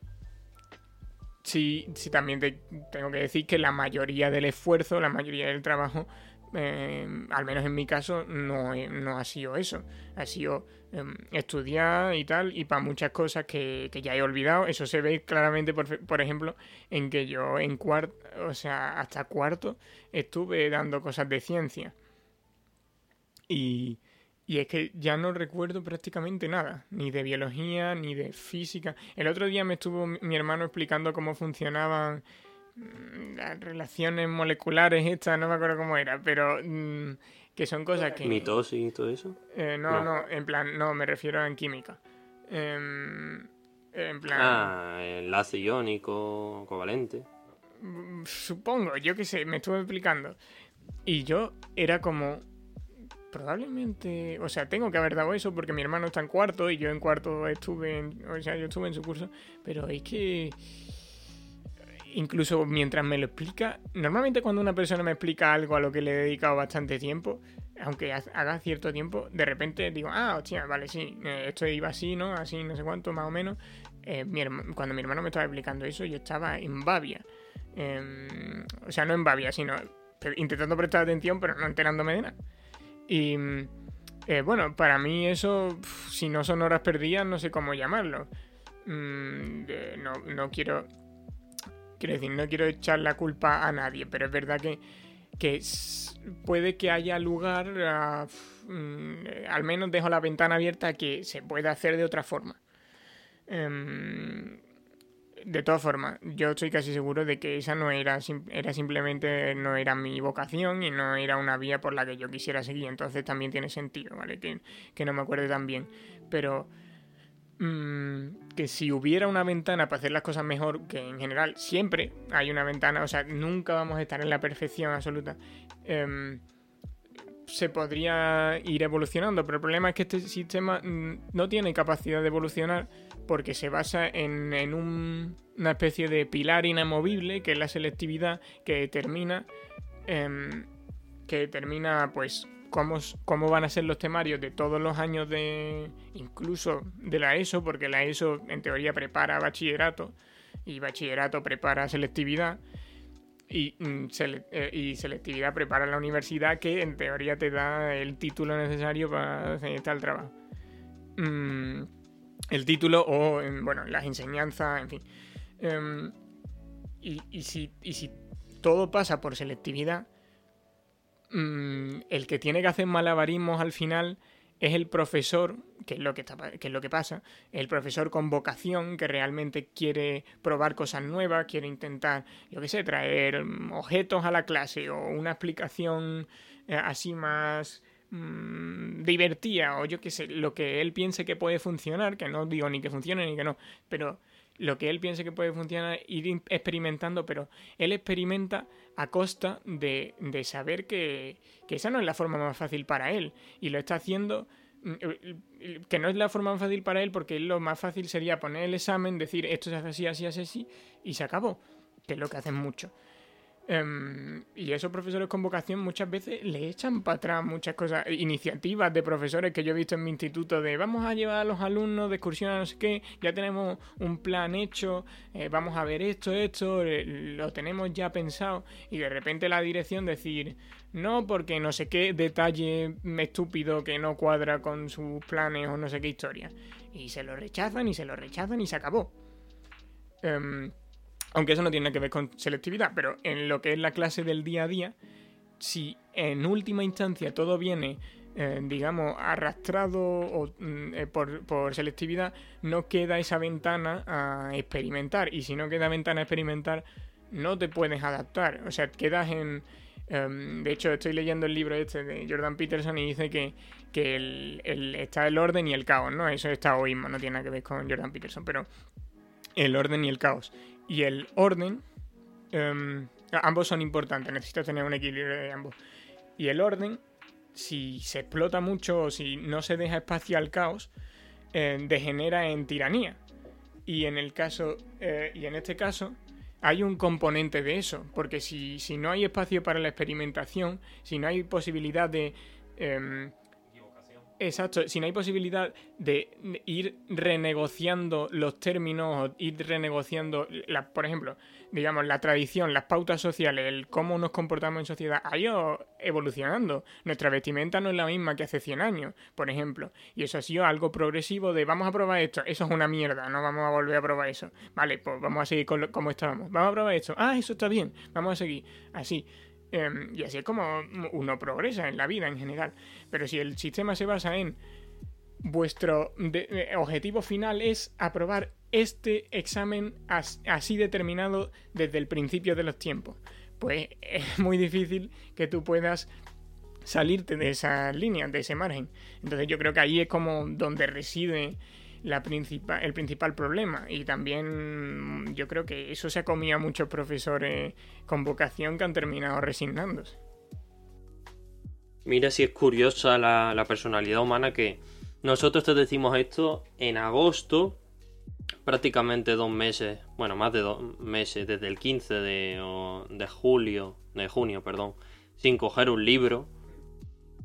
sí, sí, también te tengo que decir que la mayoría del esfuerzo, la mayoría del trabajo eh, al menos en mi caso, no, no, ha sido eso. Ha sido em, estudiar y tal, y para muchas cosas que, ya he olvidado. Eso se ve claramente, por, por, ejemplo, en que yo en cuarto, o sea, hasta cuarto, estuve dando cosas de ciencia. Y, y es que ya no recuerdo prácticamente nada, ni de biología, ni de física. El otro día me estuvo mi hermano explicando cómo funcionaban las relaciones moleculares estas, no me acuerdo cómo era, pero mm, que son cosas que... ¿Mitosis y todo eso? Eh, no, no, en plan, no, me refiero a en química. Em, en plan... Ah, enlace iónico, covalente. Mm, supongo, yo qué sé, me estuve explicando. Y yo era como... Probablemente, o sea, tengo que haber dado eso porque mi hermano está en cuarto y yo en cuarto estuve, en, o sea, yo estuve en su curso, pero es que incluso mientras me lo explica, normalmente cuando una persona me explica algo a lo que le he dedicado bastante tiempo, aunque haga cierto tiempo, de repente digo, ah, hostia, vale, sí, eh, esto iba así, ¿no? Así, no sé cuánto, más o menos. Eh, cuando mi hermano me estaba explicando eso, yo estaba en Babia. Em, o sea, no en Babia, sino intentando prestar atención, pero no enterándome de nada. Y eh, bueno, para mí eso, si no son horas perdidas, no sé cómo llamarlo. Mm, no, no quiero Quiero decir, no quiero echar la culpa a nadie, pero es verdad que, puede que haya lugar mm, al menos dejo la ventana abierta que se pueda hacer de otra forma. Em, de todas formas, yo estoy casi seguro de que esa no era, era simplemente no era mi vocación y no era una vía por la que yo quisiera seguir. Entonces también tiene sentido, ¿vale? Que, que no me acuerde tan bien. Pero que si hubiera una ventana para hacer las cosas mejor, que en general siempre hay una ventana, o sea, nunca vamos a estar en la perfección absoluta, em, se podría ir evolucionando, pero el problema es que este sistema mm, no tiene capacidad de evolucionar porque se basa en, una especie de pilar inamovible, que es la selectividad, que determina, em, que determina pues cómo, van a ser los temarios de todos los años de. incluso de la ESO, porque la ESO en teoría prepara bachillerato y bachillerato prepara selectividad. Y, mm, eh, y, selectividad prepara la universidad que en teoría te da el título necesario para hacer el trabajo. Mm, el título o, bueno, las enseñanzas, en fin. Em, y, si, y si todo pasa por selectividad, Mm, el que tiene que hacer malabarismos al final es el profesor, que es lo que, está, es lo que pasa, el profesor con vocación que realmente quiere probar cosas nuevas, quiere intentar, yo qué sé, traer objetos a la clase o una explicación eh, así más mm, divertida o yo qué sé, lo que él piense que puede funcionar, que no digo ni que funcione ni que no, pero lo que él piense que puede funcionar, ir experimentando, pero él experimenta a costa de, saber que, esa no es la forma más fácil para él. Y lo está haciendo mm, que no es la forma más fácil para él porque lo más fácil sería poner el examen, decir esto se hace así, así, así, así, y se acabó, que es lo que hacen mucho. Em, y esos profesores con vocación muchas veces le echan para atrás muchas cosas, iniciativas de profesores que yo he visto en mi instituto de vamos a llevar a los alumnos de excursión a no sé qué, ya tenemos un plan hecho, eh, vamos a ver esto, esto, eh, lo tenemos ya pensado y de repente la dirección decir no porque no sé qué detalle estúpido que no cuadra con sus planes o no sé qué historia. Y se lo rechazan y se lo rechazan y se acabó. Em, aunque eso no tiene que ver con selectividad, pero en lo que es la clase del día a día, si en última instancia todo viene, eh, digamos, arrastrado mm, eh, por, selectividad, no queda esa ventana a experimentar. Y si no queda ventana a experimentar, no te puedes adaptar. O sea, quedas en... Em, de hecho, estoy leyendo el libro este de Jordan Peterson y dice que, está el orden y el caos, ¿no? Eso está taoísmo, no tiene nada que ver con Jordan Peterson, pero el orden y el caos y el orden, em, ambos son importantes, necesitas tener un equilibrio de ambos. Y el orden, si se explota mucho o si no se deja espacio al caos, eh, degenera en tiranía. Y en el caso, eh, y en este caso, hay un componente de eso, porque si, si, no hay espacio para la experimentación, si no hay posibilidad de em, Exacto, si no hay posibilidad de ir renegociando los términos ir renegociando, la, por ejemplo, digamos, la tradición, las pautas sociales, el cómo nos comportamos en sociedad, ha ido evolucionando. Nuestra vestimenta no es la misma que hace 100 años, por ejemplo. Y eso ha sido algo progresivo de vamos a probar esto, eso es una mierda, no vamos a volver a probar eso. Vale, pues vamos a seguir como estábamos. Vamos a probar esto. Ah, eso está bien, vamos a seguir. Así. Em, y así es como uno progresa en la vida en general. Pero si el sistema se basa en vuestro eh, objetivo final es aprobar este examen así determinado desde el principio de los tiempos, pues es muy difícil que tú puedas salirte de esa línea, de ese margen. Entonces yo creo que ahí es como donde reside la principal, el principal problema. Y también yo creo que eso se ha comido a muchos profesores con vocación que han terminado resignándose. Mira si es curiosa la, personalidad humana que nosotros te decimos esto en agosto, prácticamente dos meses, bueno, más de dos meses, desde el 15 de, de julio, de junio, perdón, sin coger un libro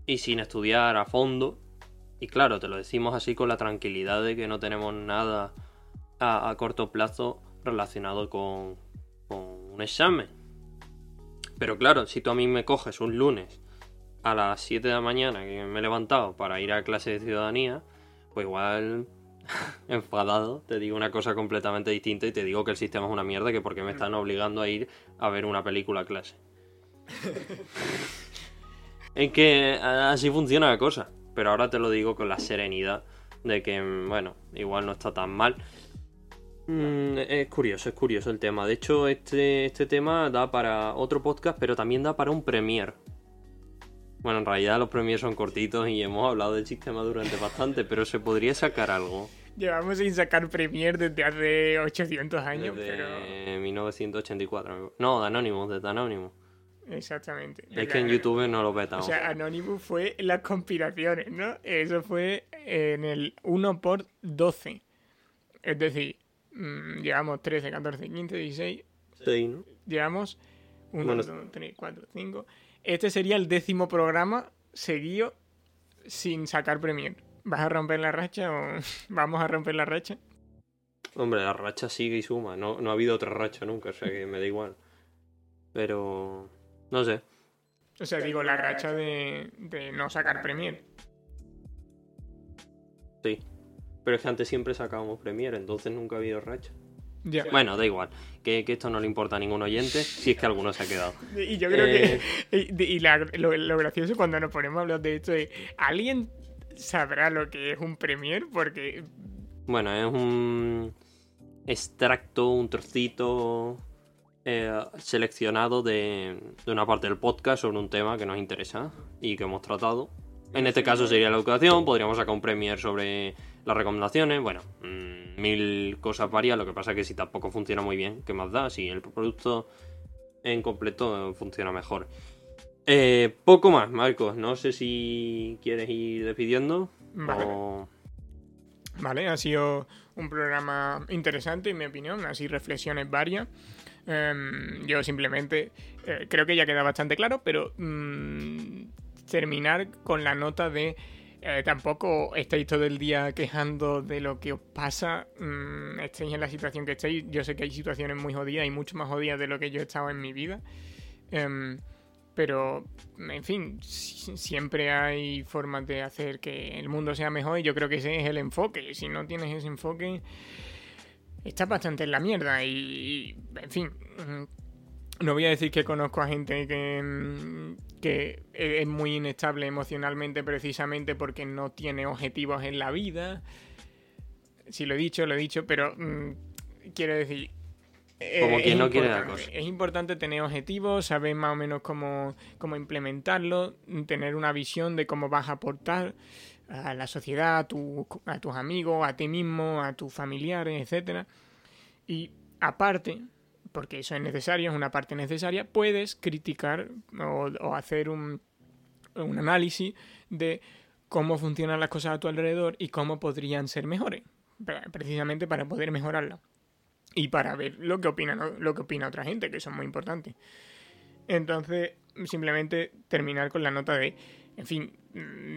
y sin estudiar a fondo y claro, te lo decimos así con la tranquilidad de que no tenemos nada a, corto plazo relacionado con, un examen. Pero claro, si tú a mí me coges un lunes a las 7 de la mañana que me he levantado para ir a clase de ciudadanía, pues igual enfadado te digo una cosa completamente distinta y te digo que el sistema es una mierda que porque me están obligando a ir a ver una película a clase. es que así funciona la cosa pero ahora te lo digo con la serenidad de que, bueno, igual no está tan mal. Mm, es curioso, es curioso el tema. De hecho, este, este tema da para otro podcast, pero también da para un premier. Bueno, en realidad los premiers son cortitos y hemos hablado del sistema durante bastante, pero se podría sacar algo. Llevamos sin sacar Premier desde hace 800 años, desde 1984. No, de Anonymous, desde Anonymous. Exactamente. Es que en YouTube no lo vetamos. O sea, Anonymous fue las conspiraciones, ¿no? Eso fue en el 1 por 12. Es decir, mm, llevamos 13, 14, 15, 16. Sí, ¿no? Llevamos 1, 2, 3, 4, 5. Este sería el décimo programa seguido sin sacar Premiere. ¿Vas a romper la racha o vamos a romper la racha? Hombre, la racha sigue y suma. No, no ha habido otra racha nunca, o sea que me da igual. Pero no sé. O sea, digo, la racha de, no sacar Premiere. Sí. Pero es que antes siempre sacábamos Premiere, entonces nunca ha habido racha. Ya. Bueno, da igual. Que, esto no le importa a ningún oyente, si es que alguno se ha quedado. Y yo creo que. Eh, y, lo, gracioso cuando nos ponemos a hablar de esto es. ¿Alguien sabrá lo que es un Premiere? Porque. Bueno, es un extracto, un trocito eh, seleccionado de, una parte del podcast sobre un tema que nos interesa y que hemos tratado. En este caso sería la educación, podríamos sacar un premier sobre las recomendaciones, bueno, mm, mil cosas varias, lo que pasa es que si tampoco funciona muy bien, ¿qué más da? Si el producto en completo funciona mejor. Eh, poco más, Marcos, no sé si quieres ir despidiendo. Vale. Vale, ha sido un programa interesante, en mi opinión, así reflexiones varias. Em, yo simplemente eh, creo que ya queda bastante claro, pero mm, terminar con la nota de eh, tampoco estáis todo el día quejando de lo que os pasa, mm, estéis en la situación que estéis. Yo sé que hay situaciones muy jodidas y mucho más jodidas de lo que yo he estado en mi vida. Em, pero, en fin, siempre hay formas de hacer que el mundo sea mejor y yo creo que ese es el enfoque. Si no tienes ese enfoque, estás bastante en la mierda y, en fin, mm, no voy a decir que conozco a gente que, mm, que es muy inestable emocionalmente precisamente porque no tiene objetivos en la vida. Si lo he dicho, lo he dicho, pero mm, quiero decir, como quien no quiere la cosa. Es importante tener objetivos, saber más o menos cómo, cómo implementarlo, tener una visión de cómo vas a aportar a la sociedad, a, a tus amigos, a ti mismo, a tus familiares, etcétera. Y aparte, porque eso es necesario, es una parte necesaria, puedes criticar o, hacer un, un análisis de cómo funcionan las cosas a tu alrededor y cómo podrían ser mejores, precisamente para poder mejorarlas y para ver lo que opina, lo que opina otra gente, que eso es muy importante. Entonces, simplemente terminar con la nota de, en fin,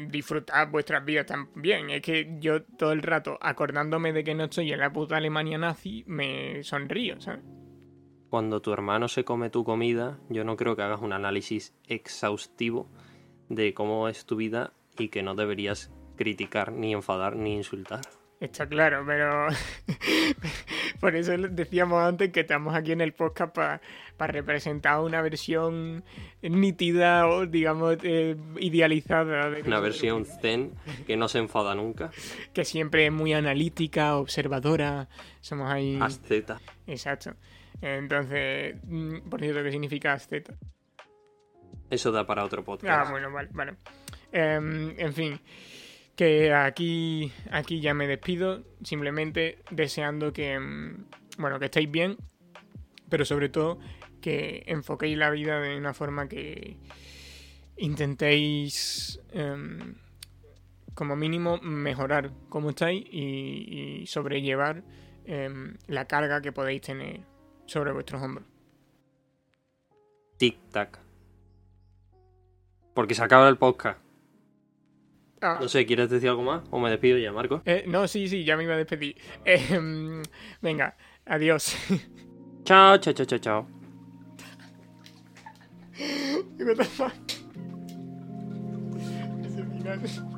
disfrutad vuestras vidas también. Es que yo todo el rato, acordándome de que no estoy en la puta Alemania nazi, me sonrío, ¿sabes? Cuando tu hermano se come tu comida, yo no creo que hagas un análisis exhaustivo de cómo es tu vida y que no deberías criticar, ni enfadar, ni insultar. Está claro, pero por eso decíamos antes que estamos aquí en el podcast para representar una versión nítida o, digamos, eh, idealizada. una versión zen que no se enfada nunca. Que siempre es muy analítica, observadora. Somos ahí. Asceta. Exacto. Entonces, mm, por cierto, ¿qué significa asceta? Eso da para otro podcast. Ah, bueno, vale, vale. Em, en fin que aquí, aquí ya me despido, simplemente deseando que, mm, bueno, que estéis bien, pero sobre todo que enfoquéis la vida de una forma que intentéis, em, como mínimo, mejorar cómo estáis y, sobrellevar em, la carga que podéis tener sobre vuestros hombros. Tic-tac. Porque se acaba el podcast. Ah. No sé, ¿quieres decir algo más? ¿O me despido ya, Marco? Eh, no, sí, sí, ya me iba a despedir. Em, venga, adiós. Chao, chao, chao, chao, chao. What the fuck? Ese final.